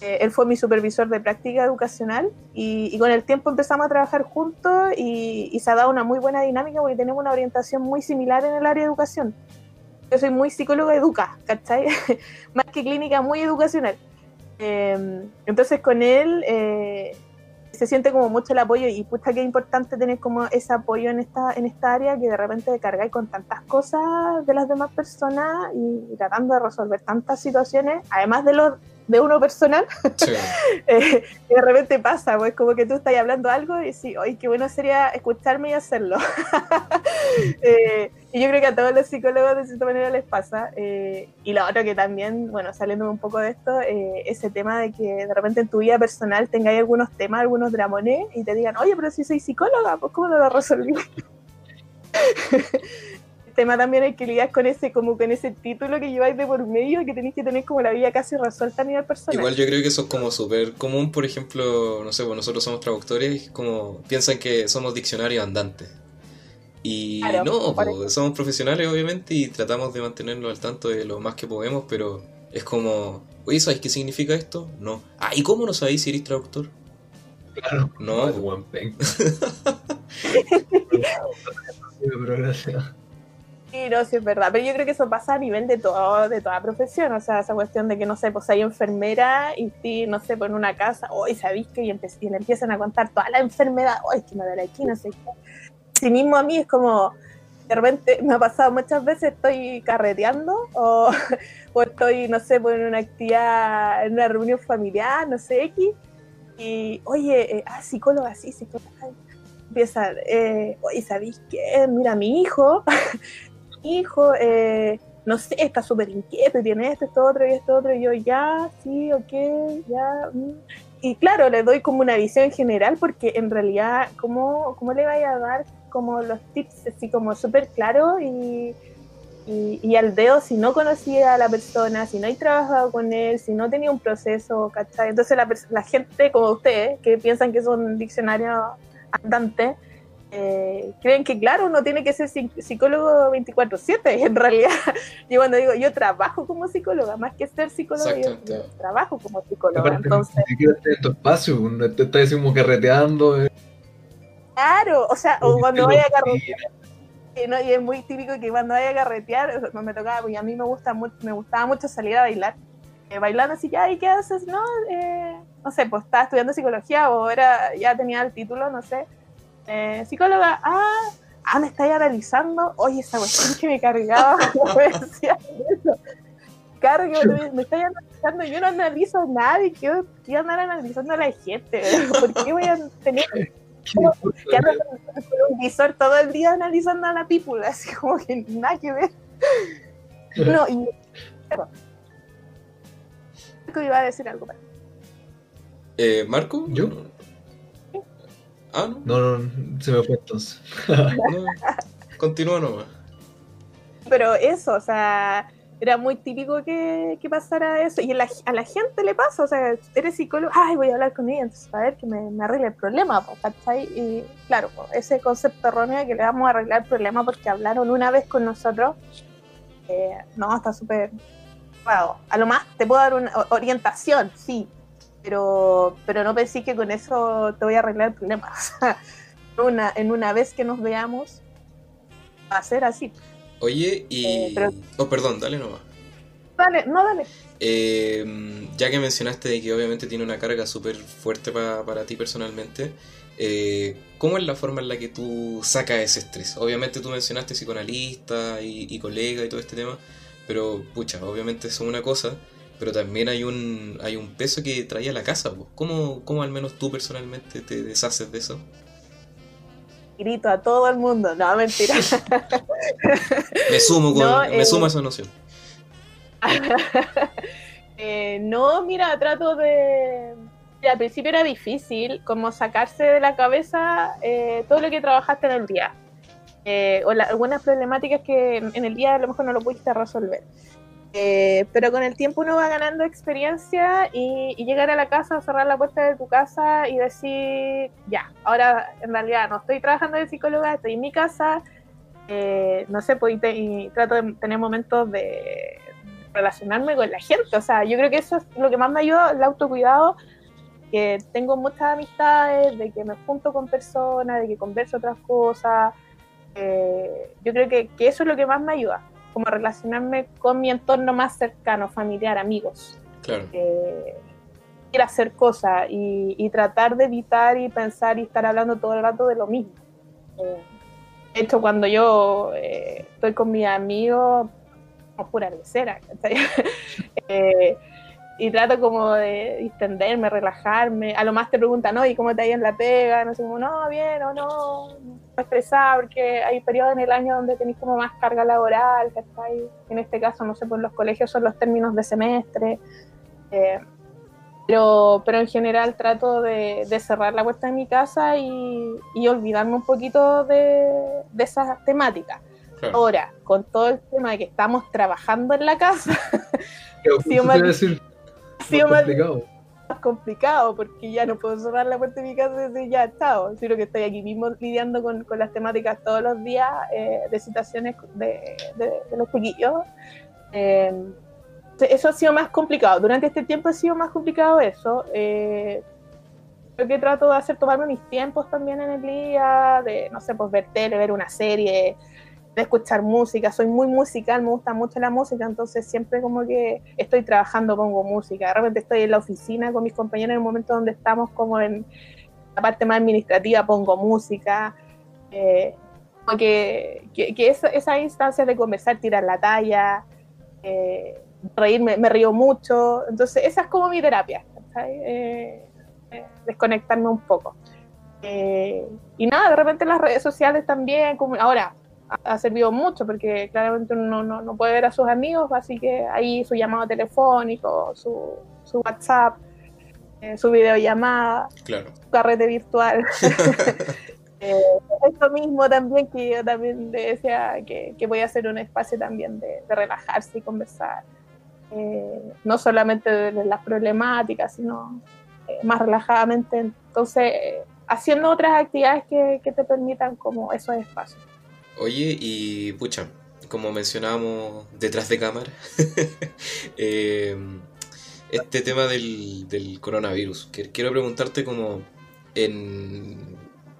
eh, él fue mi supervisor de práctica educacional y, con el tiempo empezamos a trabajar juntos y, se ha dado una muy buena dinámica porque tenemos una orientación muy similar en el área de educación. Yo soy muy psicóloga educa, ¿cachai? Más que clínica, muy educacional. Em, entonces con él eh, se siente como mucho el apoyo y puta que es importante tener como ese apoyo en esta, en esta área que de repente cargáis con tantas cosas de las demás personas y tratando de resolver tantas situaciones, además de los de uno personal, eh, de repente pasa, pues como que tú estás hablando algo y decís, oye, qué bueno sería escucharme y hacerlo. Eh, y yo creo que a todos los psicólogos de cierta manera les pasa. Eh, y lo otro que también, bueno, saliendo un poco de esto, ese tema de que de repente en tu vida personal tengáis algunos temas, algunos dramones y te digan, oye, pero si soy psicóloga, pues ¿cómo lo resolví? Tema también hay que lidiar con ese, como con ese título que lleváis de por medio, que tenéis que tener como la vida casi resuelta a nivel personal. Igual yo creo que eso es como súper común, por ejemplo, no sé, pues nosotros somos traductores, como piensan que somos diccionarios andantes. Y Claro, no, pues, somos profesionales obviamente y tratamos de mantenerlo al tanto de lo más que podemos, pero es como, oye, ¿sabéis qué significa esto? No. Ah, ¿y cómo no sabéis si eres traductor? Claro. No, es buen pen. Pero gracias. Sí, no, sí es verdad, pero yo creo que eso pasa a nivel de todo, de toda profesión, o sea, esa cuestión de que, no sé, pues hay enfermera y sí, no sé, pues en una casa, hoy sabéis que y, y le empiezan a contar toda la enfermedad, hoy que me duele aquí, no sé qué. Sí mismo a mí es como, de repente me ha pasado muchas veces, estoy carreteando o, o estoy, no sé, pues en una actividad, en una reunión familiar, no sé, X, y, oye, eh, ah, psicóloga, sí, psicóloga, empiezan, eh, oye, ¿sabéis qué? Mira, mi hijo hijo, eh, no sé, está súper inquieto, tiene esto, esto, otro y esto, otro, y yo, ya, sí, ok, ya. mm". Y claro, le doy como una visión general, porque en realidad, ¿cómo, cómo le vaya a dar como los tips así como súper claros y, y, y al dedo si no conocía a la persona, si no he trabajado con él, si no tenía un proceso, ¿cachai? Entonces la, la gente como ustedes, que piensan que son diccionarios andantes, eh, creen que, claro, uno tiene que ser psi- psicólogo 24/7. En realidad, yo cuando digo, yo trabajo como psicóloga, más que ser psicóloga, yo, trabajo como psicóloga. Aparte, Entonces, ni siquiera estás en tu espacio, no te estás así como carreteando. eh. claro, o sea, o cuando vaya a carretear, y, no, y es muy típico que cuando vaya a carretear, me tocaba, porque a mí me, gusta mucho, me gustaba mucho salir a bailar. Eh, bailando así, ya, ¿y qué haces? No, eh, no sé, pues estaba estudiando psicología o era, ya tenía el título, no sé. Eh, psicóloga, ah, ah, me estáis analizando. Oye, esa cuestión que me cargaba, decía eso. Cargo, me, estáis analizando, yo no analizo a nadie, voy a andar analizando a la gente. ¿Por qué voy a tener ¿Qué que ando con un visor todo el día analizando a la pípula? Así como que nada que ver. No, y. Marco iba a decir algo. Eh, ¿Marco? ¿Yo? Ah, no. No, no, se me fue entonces. no. Continúa nomás. Pero eso, o sea, era muy típico que, que pasara eso. Y a la, a la gente le pasa, o sea, eres psicólogo, ay, voy a hablar con ella, entonces a ver que me, me arregle el problema, ¿cachai? Y claro, ese concepto erróneo de que le vamos a arreglar el problema porque hablaron una vez con nosotros, eh, no, está súper. Wow. A lo más te puedo dar una orientación, sí, pero, pero no pensé que con eso te voy a arreglar el problema. Una, en una vez que nos veamos, va a ser así. Oye, y... Eh, pero- Oh, perdón, dale nomás. Dale, no, dale. Eh, ya que mencionaste de que obviamente tiene una carga súper fuerte pa- para ti personalmente, eh, ¿cómo es la forma en la que tú sacas ese estrés? Obviamente tú mencionaste psicoanalista y, y colega y todo este tema, pero pucha, obviamente eso es una cosa, pero también hay un, hay un peso que trae a la casa. ¿Cómo, ¿Cómo al menos tú personalmente te deshaces de eso? grito a todo el mundo. No, mentira. Me sumo, con, No, me eh, sumo a esa noción. Eh, no, mira, trato de... mira, al principio era difícil como sacarse de la cabeza eh, todo lo que trabajaste en el día. Eh, o la- algunas problemáticas que en el día a lo mejor no lo pudiste resolver. Eh, pero con el tiempo uno va ganando experiencia y, llegar a la casa, cerrar la puerta de tu casa y decir, ya, ahora en realidad no estoy trabajando de psicóloga, estoy en mi casa, eh, no sé, pues, trato de tener momentos de relacionarme con la gente. O sea, yo creo que eso es lo que más me ayuda, el autocuidado, que tengo muchas amistades, de que me junto con personas, de que converso otras cosas. Eh, yo creo que eso es lo que más me ayuda, como relacionarme con mi entorno más cercano, familiar, amigos. Claro. Eh, ir a hacer cosas y, y tratar de evitar y pensar y estar hablando todo el rato de lo mismo. Eh, de hecho, cuando yo eh, estoy con mis amigos, pura. Eh, y trato como de distenderme, relajarme. A lo más te preguntan, ¿no? ¿Y cómo te ha ido en la pega? No sé, como, no, bien o no, no estresada, porque hay periodos en el año donde tenéis como más carga laboral, ¿cachai? En este caso, no sé, pues los colegios son los términos de semestre. Eh, pero, pero en general trato de, de cerrar la puerta de mi casa y, y olvidarme un poquito de, de esas temáticas. Ahora, con todo el tema de que estamos trabajando en la casa, Sí, ¿qué decir? Ha sido Más complicado. más complicado porque ya no puedo cerrar la puerta de mi casa y decir ya chao, sino que estoy aquí mismo lidiando con, con las temáticas todos los días eh, de situaciones de, de- de los chiquillos. Eh, eso ha sido más complicado. Durante este tiempo ha sido más complicado eso. Eh, que trato de hacer, tomarme mis tiempos también en el día, de, no sé, pues ver tele, ver una serie, de escuchar música. Soy muy musical, me gusta mucho la música, entonces siempre como que estoy trabajando, pongo música. De repente estoy en la oficina con mis compañeros en el momento donde estamos como en la parte más administrativa, pongo música. Eh, como que, que, que esa- esas instancias de conversar, tirar la talla, eh, reírme, me río mucho. Entonces, esa es como mi terapia. Eh, desconectarme un poco. Y nada, de repente las redes sociales también, como ahora ha, servido mucho porque claramente uno no, no, puede ver a sus amigos, así que ahí su llamado telefónico, su, su WhatsApp, eh, su videollamada, Claro. su carrete virtual. Eh, esto mismo también que yo también decía que, que voy a hacer un espacio también de, de relajarse y conversar. Eh, no solamente de las problemáticas, sino eh, más relajadamente. Entonces, haciendo otras actividades que, que te permitan como esos espacios. Oye, y pucha, como mencionábamos detrás de cámara, eh, este tema del, del coronavirus, quiero preguntarte como en,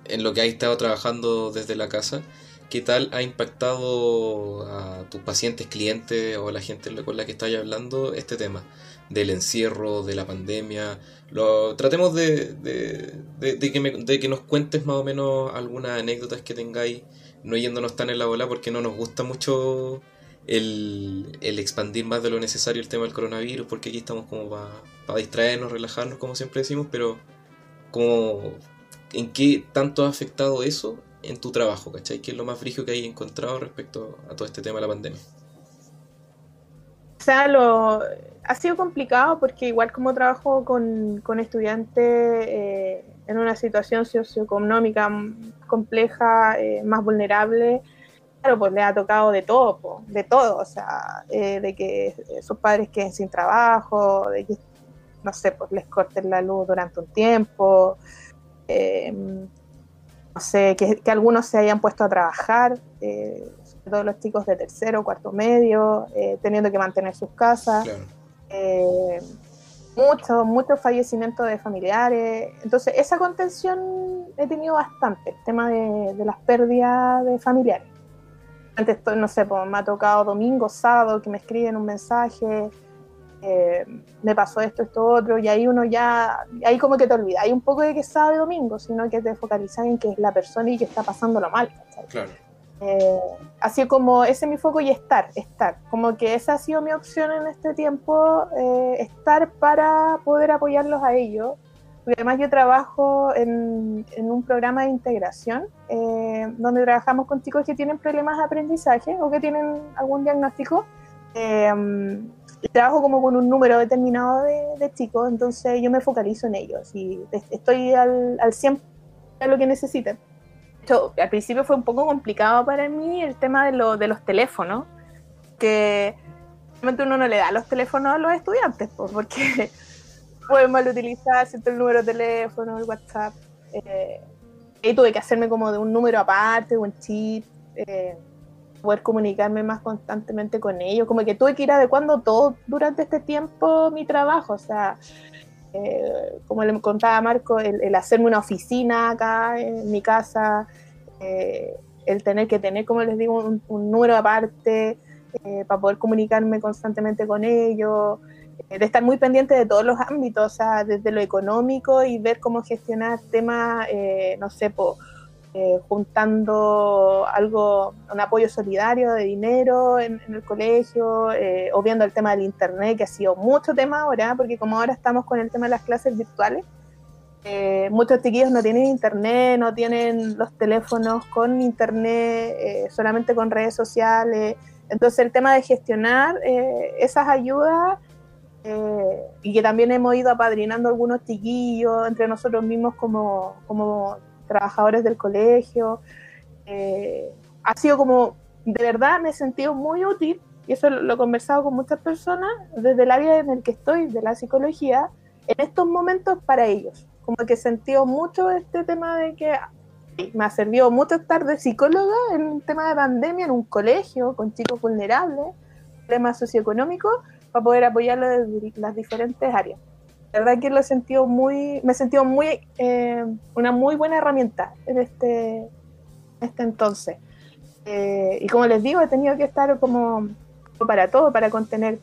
en lo que has estado trabajando desde la casa, ¿qué tal ha impactado a tus pacientes, clientes o a la gente con la que estás hablando este tema del encierro, de la pandemia? Lo, tratemos de, de, de- de que me- de que nos cuentes más o menos algunas anécdotas que tengáis no yéndonos tan en la bola porque no nos gusta mucho el, el expandir más de lo necesario el tema del coronavirus, porque aquí estamos como para distraernos, relajarnos, como siempre decimos, pero como en qué tanto ha afectado eso en tu trabajo, ¿cachai? ¿Qué es lo más frígico que hay encontrado respecto a todo este tema de la pandemia? O sea, lo, ha sido complicado porque igual como trabajo con, con estudiantes eh, en una situación socioeconómica compleja, eh, más vulnerable, claro, pues le ha tocado de todo, de todo, o sea, eh, de que sus padres queden sin trabajo, de que, no sé, pues les corten la luz durante un tiempo, no sé, que, que algunos se hayan puesto a trabajar, eh, sobre todo los chicos de tercero, cuarto medio, eh, teniendo que mantener sus casas, Claro. eh, muchos, muchos fallecimientos de familiares. Entonces, esa contención he tenido bastante, el tema de, de las pérdidas de familiares. Antes, no sé, pues, me ha tocado domingo, sábado, que me escriben un mensaje, eh, me pasó esto, esto, otro, y ahí uno ya, ahí como que te olvidas, hay un poco de que es sábado y domingo, sino que te focalizas en que es la persona y que está pasándolo mal. Claro. Eh, así como ese es mi foco y estar, estar. Como que esa ha sido mi opción en este tiempo, eh, estar para poder apoyarlos a ellos. Porque además yo trabajo en, en un programa de integración eh, donde trabajamos con chicos que tienen problemas de aprendizaje o que tienen algún diagnóstico. Eh, y trabajo como con un número determinado de, de chicos, entonces yo me focalizo en ellos y est- estoy al, al 100 de lo que necesiten. Hecho, al principio fue un poco complicado para mí el tema de, lo- de los teléfonos, que realmente uno no le da los teléfonos a los estudiantes, pues, porque pueden mal utilizar el número de teléfono, el WhatsApp. Eh, y tuve que hacerme como de un número aparte, un chip, eh, poder comunicarme más constantemente con ellos. Como que tuve que ir adecuando todo durante este tiempo mi trabajo, o sea, eh, como le contaba Marco, el, el hacerme una oficina acá en mi casa, eh, el tener que tener, como les digo, un, número aparte eh, para poder comunicarme constantemente con ellos, eh, de estar muy pendiente de todos los ámbitos, o sea, desde lo económico y ver cómo gestionar temas, eh, no sé, eh, juntando algo, un apoyo solidario de dinero en, en el colegio, o viendo el tema del internet, que ha sido mucho tema ahora, porque como ahora estamos con el tema de las clases virtuales, eh, muchos chiquillos no tienen internet, no tienen los teléfonos con internet, eh, solamente con redes sociales. Entonces el tema de gestionar eh, esas ayudas eh, y que también hemos ido apadrinando algunos chiquillos entre nosotros mismos como, como trabajadores del colegio, eh, ha sido como de verdad me he sentido muy útil, y eso lo, he conversado con muchas personas, desde el área en el que estoy, de la psicología, en estos momentos para ellos. Como que sentido mucho este tema de que me ha servido mucho estar de psicóloga en un tema de pandemia, en un colegio, con chicos vulnerables, temas socioeconómicos, para poder apoyarlo desde las diferentes áreas. La verdad que lo he sentido muy, me he sentido muy, eh, una muy buena herramienta en este, este entonces. Eh, y como les digo, he tenido que estar como para todo, para contener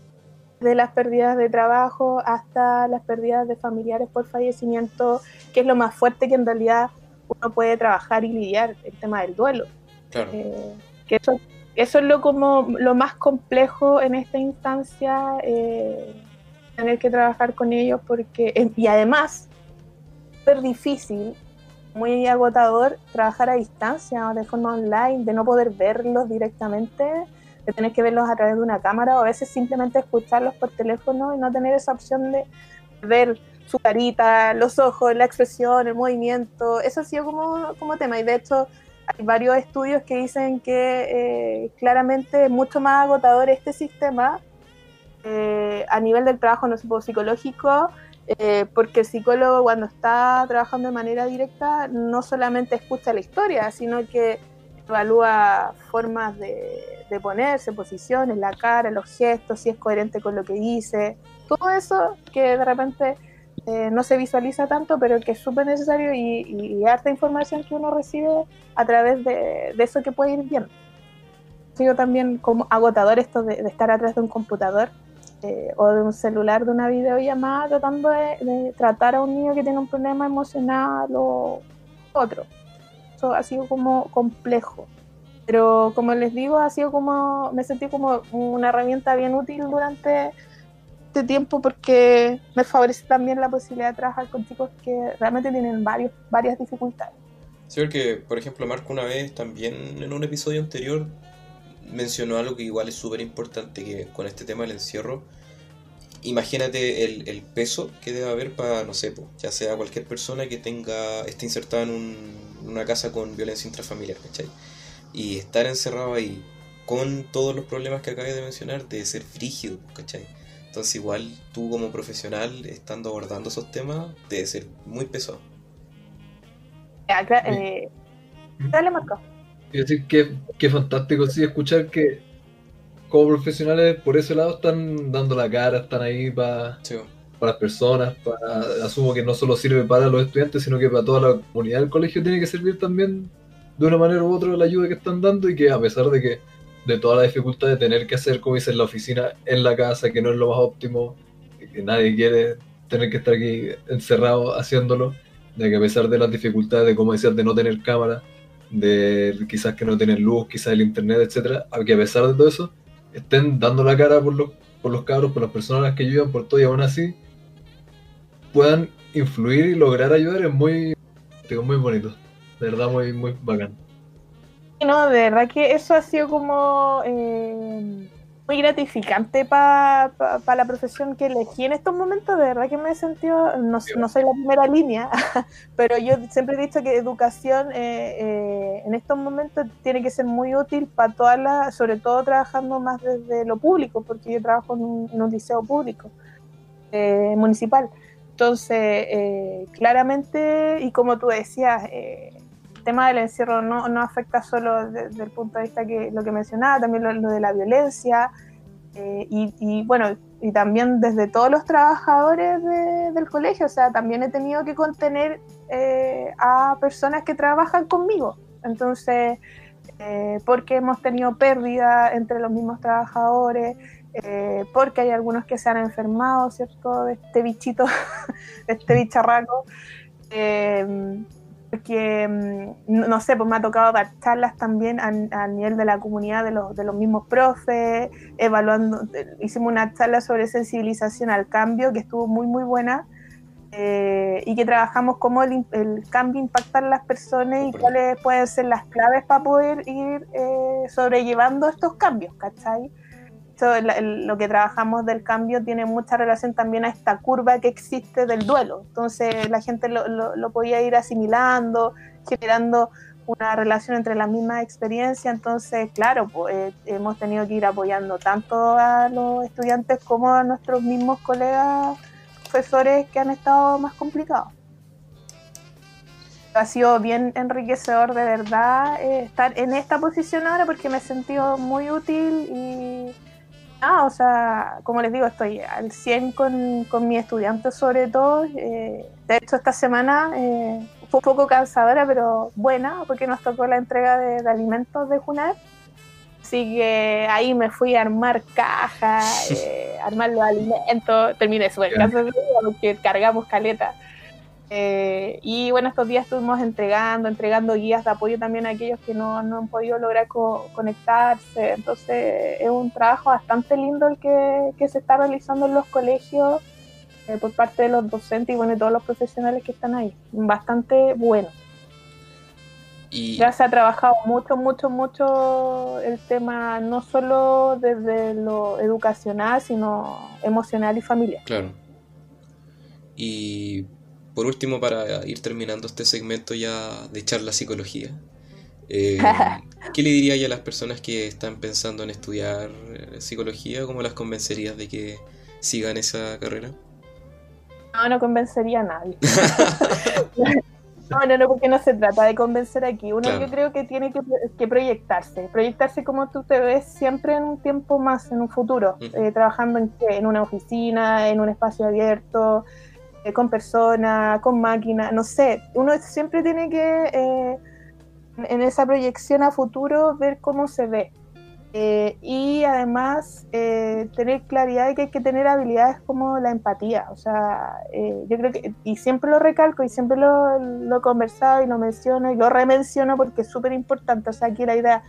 de las pérdidas de trabajo hasta las pérdidas de familiares por fallecimiento, que es lo más fuerte que en realidad uno puede trabajar y lidiar, el tema del duelo. Eh, que eso, eso es lo, como, lo más complejo en esta instancia, eh, tener que trabajar con ellos, porque, y además, súper difícil, muy agotador trabajar a distancia, de forma online, de no poder verlos directamente, de tener que verlos a través de una cámara o a veces simplemente escucharlos por teléfono y no tener esa opción de ver su carita, los ojos, la expresión, el movimiento, eso ha sido como, como tema. Y de hecho hay varios estudios que dicen que eh, claramente es mucho más agotador este sistema eh, a nivel del trabajo no sé, psicológico, eh, porque el psicólogo cuando está trabajando de manera directa no solamente escucha la historia, sino que evalúa formas de, de ponerse, posiciones, la cara, los gestos, si es coherente con lo que dice, todo eso que de repente eh, no se visualiza tanto, pero que es súper necesario y, y, harta información que uno recibe a través de, eso que puede ir viendo. Sigo también como agotador esto de, estar atrás de un computador eh, o de un celular, de una videollamada, tratando de, tratar a un niño que tiene un problema emocional o otro. Eso ha sido como complejo. Pero como les digo, ha sido como, me sentí como una herramienta bien útil durante este tiempo porque me favorece también la posibilidad de trabajar con chicos que realmente tienen varios, varias dificultades. Sí, porque, por ejemplo, Marco una vez también en un episodio anterior mencionó algo que igual es súper importante, que con este tema del encierro, imagínate el, el, peso que debe haber para, no sé, ya sea cualquier persona que tenga esté insertada en un, una casa con violencia intrafamiliar, ¿cachai? Y estar encerrado ahí con todos los problemas que acabé de mencionar, debe ser frígido, ¿cachai? Entonces igual tú como profesional estando abordando esos temas debe ser muy pesado. Eh, dale Marco. Quiero decir que, que fantástico sí escuchar que como profesionales por ese lado están dando la cara, están ahí para para las personas, para, asumo que no solo sirve para los estudiantes, sino que para toda la comunidad del colegio tiene que servir también de una manera u otra la ayuda que están dando y que a pesar de que de toda la dificultad de tener que hacer, dice, en la oficina, en la casa, que no es lo más óptimo, que nadie quiere tener que estar aquí encerrado haciéndolo, de que a pesar de las dificultades, de como decías, de no tener cámara, de quizás que no tener luz, quizás el internet, etcétera, que a pesar de todo eso, estén dando la cara por los, por los cabros, por las personas a las que ayudan, por todo y aún así puedan influir y lograr ayudar es muy, digo, muy bonito. De verdad, muy, muy bacán. No, de verdad que eso ha sido como eh, muy gratificante para la profesión que elegí en estos momentos. De verdad que me he sentido, no, no soy la primera línea, pero yo siempre he dicho que educación eh, eh, en estos momentos tiene que ser muy útil para todas las, sobre todo trabajando más desde lo público, porque yo trabajo en un, liceo público municipal. Entonces, claramente, y como tú decías, tema del encierro no, no afecta solo desde el punto de vista que lo que mencionaba, también lo, de la violencia, eh, y, bueno, y también desde todos los trabajadores del colegio, o sea, también he tenido que contener eh, a personas que trabajan conmigo. Entonces, eh, porque hemos tenido pérdida entre los mismos trabajadores, porque hay algunos que se han enfermado, ¿cierto? De este bichito, de este bicharraco porque, mm, no sé, pues me ha tocado dar charlas también a, nivel de la comunidad de los, de los mismos profes, evaluando, hicimos una charla sobre sensibilización al cambio que estuvo muy, muy buena. Eh, y que trabajamos cómo el, cambio impacta en las personas y cuáles pueden ser las claves para poder ir eh, sobrellevando estos cambios, ¿cachai? Lo que trabajamos del cambio tiene mucha relación también a esta curva que existe del duelo. Entonces la gente lo, podía ir asimilando, generando una relación entre las mismas experiencias, entonces, claro, pues, eh, hemos tenido que ir apoyando tanto a los estudiantes como a nuestros mismos colegas profesores que han estado más complicados. Ha sido bien enriquecedor de verdad eh, estar en esta posición ahora porque me he sentido muy útil y Ah, o sea, como les digo, estoy al 100 con, con mis estudiantes sobre todo. Eh, de hecho, esta semana eh, fue un poco cansadora, pero buena, porque nos tocó la entrega de, alimentos de Junar. Así que ahí me fui a armar cajas, eh, armar los alimentos. Terminé súper cansada porque cargamos caleta. Eh, y bueno, estos días estuvimos entregando, entregando guías de apoyo también a aquellos que no, no han podido lograr conectarse. Entonces es un trabajo bastante lindo el que, que se está realizando en los colegios eh, por parte de los docentes y bueno, de todos los profesionales que están ahí. Bastante bueno. Y... Ya se ha trabajado mucho, mucho, mucho el tema, no solo desde lo educacional, sino emocional y familiar. Claro. Y por último, para ir terminando este segmento ya de charla psicología, eh, ¿qué le diría a las personas que están pensando en estudiar eh, psicología? ¿Cómo las convencerías de que sigan esa carrera? No, no convencería a nadie. no, no, no, porque no se trata de convencer aquí. Uno yo creo que tiene que, proyectarse. Proyectarse como tú te ves siempre en un tiempo más, en un futuro. Eh, trabajando en, en una oficina, en un espacio abierto, eh, con personas, con máquinas, no sé, uno siempre tiene que, eh, en esa proyección a futuro, ver cómo se ve. Eh, y además tener claridad de que hay que tener habilidades como la empatía. O sea, yo creo que, y siempre lo recalco y siempre lo, lo he conversado y lo menciono y lo remenciono porque es súper importante. O sea, aquí la idea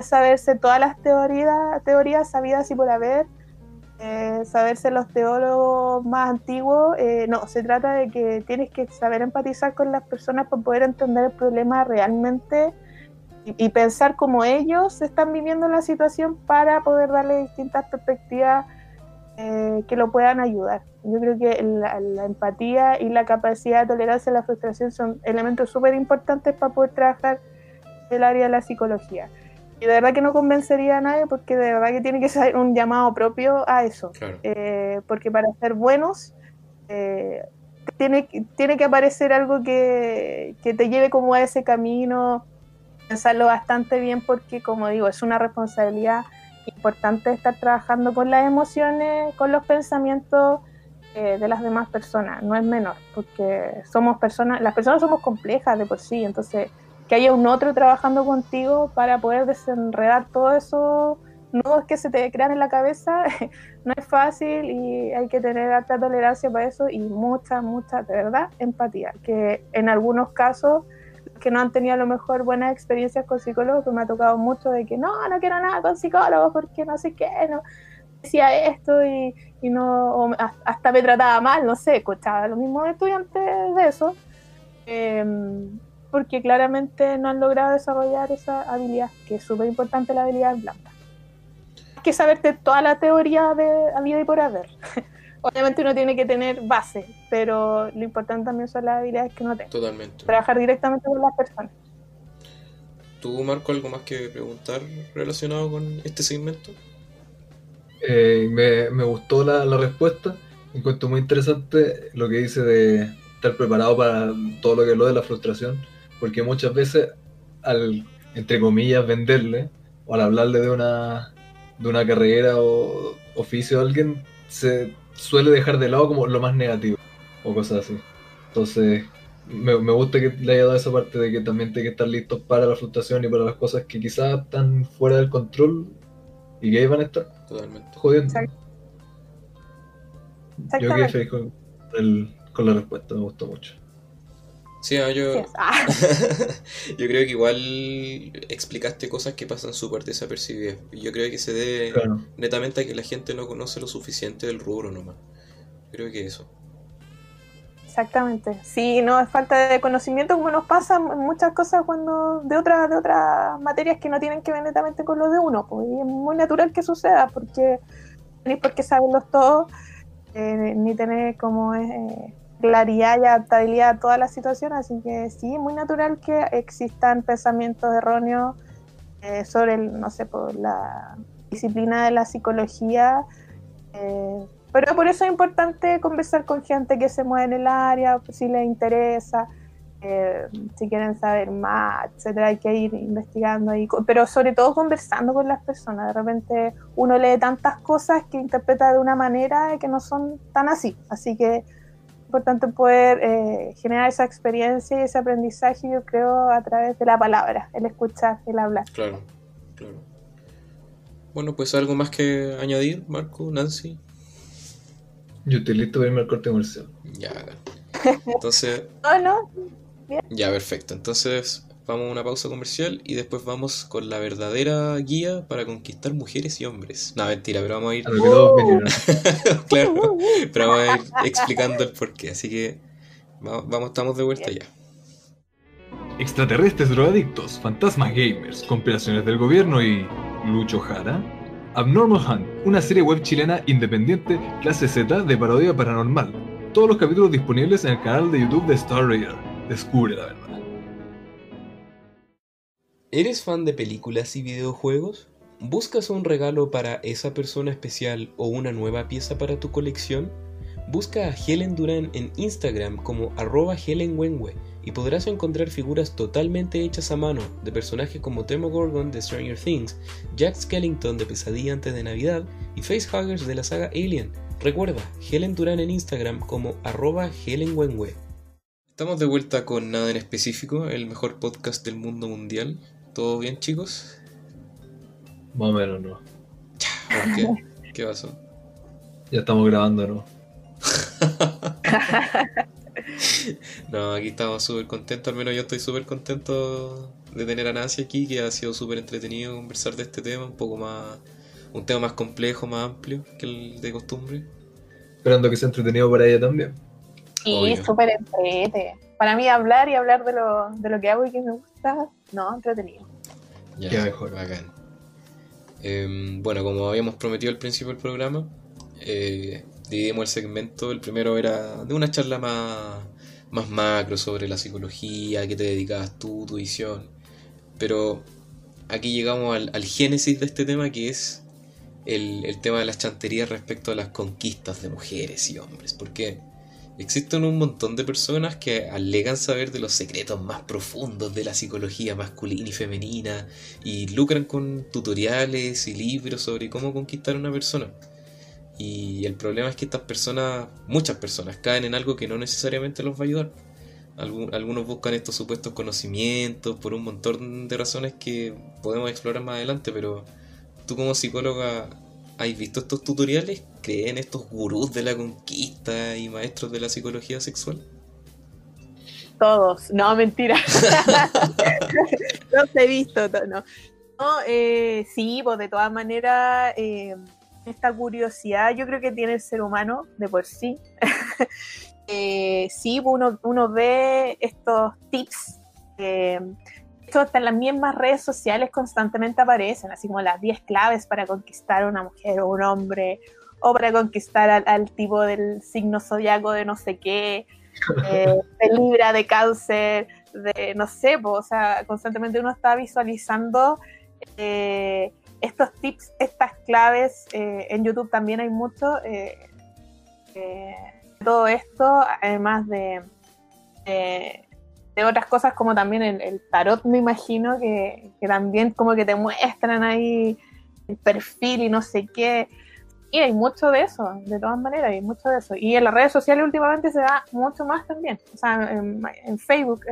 saberse todas las teorías, teorías sabidas y por haber, eh, saberse los teólogos más antiguos, eh, no, se trata de que tienes que saber empatizar con las personas para poder entender el problema realmente y, pensar cómo ellos están viviendo la situación para poder darle distintas perspectivas eh, que lo puedan ayudar. Yo creo que la, la, empatía y la capacidad de tolerancia a la frustración son elementos súper importantes para poder trabajar el área de la psicología. Y de verdad que no convencería a nadie porque de verdad que tiene que ser un llamado propio a eso. Eh, porque para ser buenos eh, tiene, tiene que aparecer algo que, que, te lleve como a ese camino, pensarlo bastante bien porque como digo, es una responsabilidad importante estar trabajando con las emociones, con los pensamientos eh, de las demás personas, no es menor, porque somos personas, las personas somos complejas de por sí, entonces que haya un otro trabajando contigo para poder desenredar todo eso nudos que se te crean en la cabeza no es fácil y hay que tener alta tolerancia para eso y mucha, mucha, de verdad, empatía. Que en algunos casos que no han tenido a lo mejor buenas experiencias con psicólogos, pues me ha tocado mucho de que no, no quiero nada con psicólogos porque no sé qué, no decía esto y, y no, hasta me trataba mal, no sé, escuchaba los mismos estudiantes de eso. Eh, porque claramente no han logrado desarrollar esa habilidad, que es súper importante la habilidad blanda. Hay que saberte toda la teoría de a vida y por haber. Obviamente uno tiene que tener base, pero lo importante también son las habilidades que uno tenga. Totalmente. Trabajar directamente con las personas. ¿Tú, Marco, algo más que preguntar relacionado con este segmento? Eh, me, me, gustó la, la respuesta. Encuentro muy interesante lo que dice de estar preparado para todo lo que es lo de la frustración porque muchas veces al, entre comillas, venderle o al hablarle de una, de una carrera o oficio a alguien, se suele dejar de lado como lo más negativo o cosas así. Entonces, me, me gusta que le haya dado esa parte de que también tiene que estar listos para la frustración y para las cosas que quizás están fuera del control y que ahí van a estar Totalmente. jodiendo. Yo quedé feliz con, con la respuesta, me gustó mucho. Sí, yo, ah. yo creo que igual explicaste cosas que pasan súper desapercibidas. Yo creo que se debe netamente a que la gente no conoce lo suficiente del rubro nomás. Creo que eso. Exactamente. Sí, no es falta de conocimiento como nos pasa muchas cosas cuando de otras de otras materias que no tienen que ver netamente con lo de uno. Pues, y es muy natural que suceda porque ni porque saberlos todos eh, ni tener como eh, claridad y adaptabilidad a todas las situaciones, así que sí, muy natural que existan pensamientos erróneos eh, sobre, no sé, por la disciplina de la psicología, eh, pero por eso es importante conversar con gente que se mueve en el área, si les interesa, eh, si quieren saber más, etcétera, hay que ir investigando pero sobre todo conversando con las personas. De repente uno lee tantas cosas que interpreta de una manera que no son tan así, así que importante poder eh, generar esa experiencia y ese aprendizaje, yo creo, a través de la palabra, el escuchar, el hablar. Claro, claro. Bueno, pues algo más que añadir, Marco, Nancy. Yo estoy listo para irme al corte comercial. Ya, entonces. oh, no. Ya, perfecto. Entonces vamos a una pausa comercial y después vamos con la verdadera guía para conquistar mujeres y hombres. No, mentira, pero vamos a ir. claro, pero vamos a ir explicando el porqué. Así que vamos, estamos de vuelta ya. Extraterrestres drogadictos, fantasmas gamers, compilaciones del gobierno y. Lucho Jara. Abnormal Hunt, una serie web chilena independiente clase Z de parodia paranormal. Todos los capítulos disponibles en el canal de YouTube de Star Raider. Descubre la verdad. ¿Eres fan de películas y videojuegos? ¿Buscas un regalo para esa persona especial o una nueva pieza para tu colección? Busca a Helen Duran en Instagram como arroba Helen y podrás encontrar figuras totalmente hechas a mano de personajes como Demogorgon de Stranger Things, Jack Skellington de Pesadilla antes de Navidad y facehuggers de la saga Alien. Recuerda, Helen Duran en Instagram como arroba Helen Estamos de vuelta con Nada en Específico, el mejor podcast del mundo mundial. ¿Todo bien, chicos? Más o menos, no. ¿Por qué? ¿Qué pasó? Ya estamos grabando, ¿no? no, aquí estamos súper contentos, al menos yo estoy súper contento de tener a Nancy aquí, que ha sido súper entretenido conversar de este tema, un poco más, un tema más complejo, más amplio que el de costumbre. Esperando que sea entretenido para ella también. Sí, súper entrete. Para mí hablar y hablar de lo, de lo que hago y que me gusta, no, entretenido. Ya, mejor. Bacán. Em, bueno, como habíamos prometido al principio del programa, eh, dividimos el segmento. El primero era de una charla más, más macro sobre la psicología, qué te dedicabas tú, tu visión. Pero aquí llegamos al, al génesis de este tema que es el, el, tema de las chanterías respecto a las conquistas de mujeres y hombres. Porque Existen un montón de personas que alegan saber de los secretos más profundos de la psicología masculina y femenina y lucran con tutoriales y libros sobre cómo conquistar a una persona. Y el problema es que estas personas, muchas personas, caen en algo que no necesariamente los va a ayudar. Algunos buscan estos supuestos conocimientos por un montón de razones que podemos explorar más adelante, pero tú como psicóloga ¿Has visto estos tutoriales? ¿Creen estos gurús de la conquista y maestros de la psicología sexual? Todos, no, mentira. los he visto, no. no eh, sí, pues de todas maneras, eh, esta curiosidad yo creo que tiene el ser humano de por sí. eh, sí, pues, uno, uno ve estos tips hasta en las mismas redes sociales constantemente aparecen, así como las 10 claves para conquistar a una mujer o un hombre, o para conquistar al, tipo del signo zodiaco de no sé qué, eh, de Libra, de Cáncer, de no sé, o sea, constantemente uno está visualizando eh, estos tips, estas claves. Eh, en YouTube también hay mucho. todo esto, además de de otras cosas como también el, tarot, me imagino, que, también como que te muestran ahí el perfil y no sé qué. Y hay mucho de eso, de todas maneras, hay mucho de eso. Y en las redes sociales últimamente se da mucho más también. O sea, en, Facebook,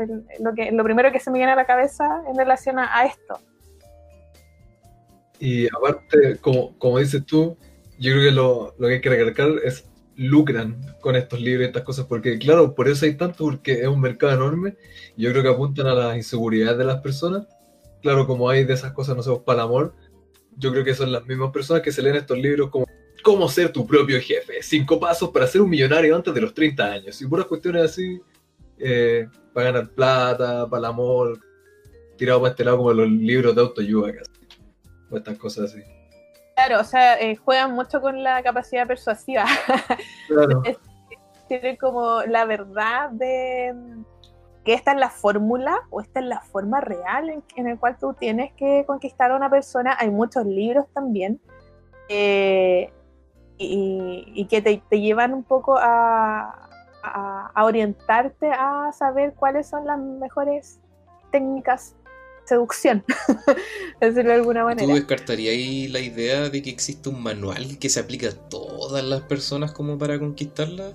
lo, que, lo primero que se me viene a la cabeza en relación a, esto. Y aparte, como, como dices tú, yo creo que lo, lo que hay que recalcar es lucran con estos libros y estas cosas, porque claro, por eso hay tanto, porque es un mercado enorme, yo creo que apuntan a las inseguridades de las personas, claro, como hay de esas cosas, no sé, para el amor, yo creo que son las mismas personas que se leen estos libros como cómo ser tu propio jefe, cinco pasos para ser un millonario antes de los 30 años, y puras cuestiones así, eh, para ganar plata, para el amor, tirado para este lado como los libros de autoayuda, o estas cosas así. Claro, o sea, eh, juegan mucho con la capacidad persuasiva. tienen como la verdad de que esta es la fórmula o esta es la forma real en, en el cual tú tienes que conquistar a una persona. Hay muchos libros también eh, y, y, que te, te, llevan un poco a, a, a, orientarte a saber cuáles son las mejores técnicas de seducción, decirlo de alguna manera. ¿Tú descartarías ahí la idea de que existe un manual que se aplica a todas las personas como para conquistarlas?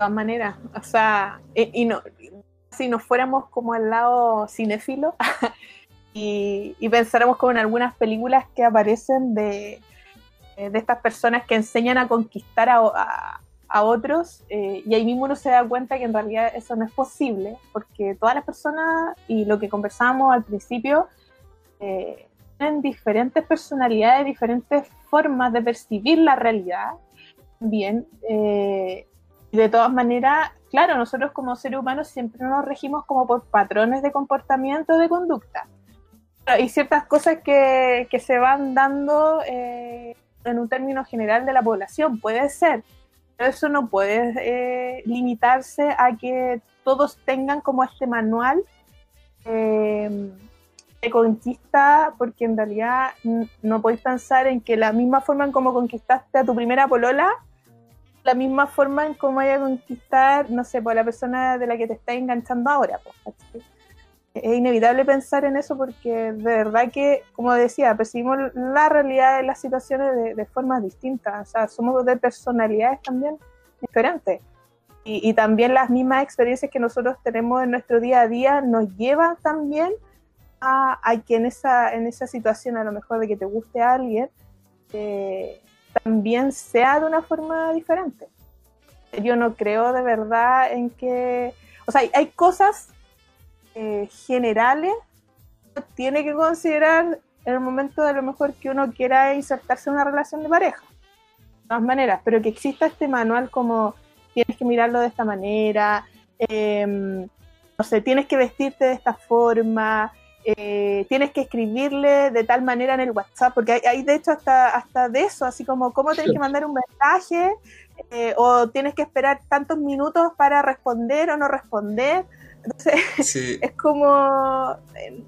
todas maneras. O sea, y, y, no, si nos fuéramos como al lado cinéfilo y, y, pensáramos como en algunas películas que aparecen de, de estas personas que enseñan a conquistar a, a, a otros, eh, y ahí mismo uno se da cuenta que en realidad eso no es posible, porque todas las personas, y lo que conversábamos al principio, eh, tienen diferentes personalidades, diferentes formas de percibir la realidad. Bien, eh, de todas maneras, claro, nosotros como seres humanos siempre nos regimos como por patrones de comportamiento, de conducta. Hay ciertas cosas que, que se van dando eh, en un término general de la población, puede ser, pero eso no puede eh, limitarse a que todos tengan como este manual eh, de conquista, porque en realidad no podéis pensar en que la misma forma en cómo conquistaste a tu primera polola la misma forma en cómo vaya a conquistar, no sé, por la persona de la que te está enganchando ahora. Pues, es inevitable pensar en eso porque de verdad que, como decía, percibimos la realidad de las situaciones de, de formas distintas. O sea, somos de personalidades también diferentes. Y, y, también las mismas experiencias que nosotros tenemos en nuestro día a día nos llevan también a, a que en esa, en esa situación, a lo mejor de que te guste a alguien, eh, también sea de una forma diferente. Yo no creo de verdad en que, o sea, hay, hay cosas eh, generales tiene que considerar en el momento de lo mejor que uno quiera insertarse en una relación de pareja. De todas maneras, pero que exista este manual como tienes que mirarlo de esta manera, eh, no sé, tienes que vestirte de esta forma, eh, tienes que escribirle de tal manera en el WhatsApp, porque hay, hay de hecho hasta, hasta de eso, así como cómo tienes que mandar un mensaje, eh, o tienes que esperar tantos minutos para responder o no responder. Entonces, sí. es como.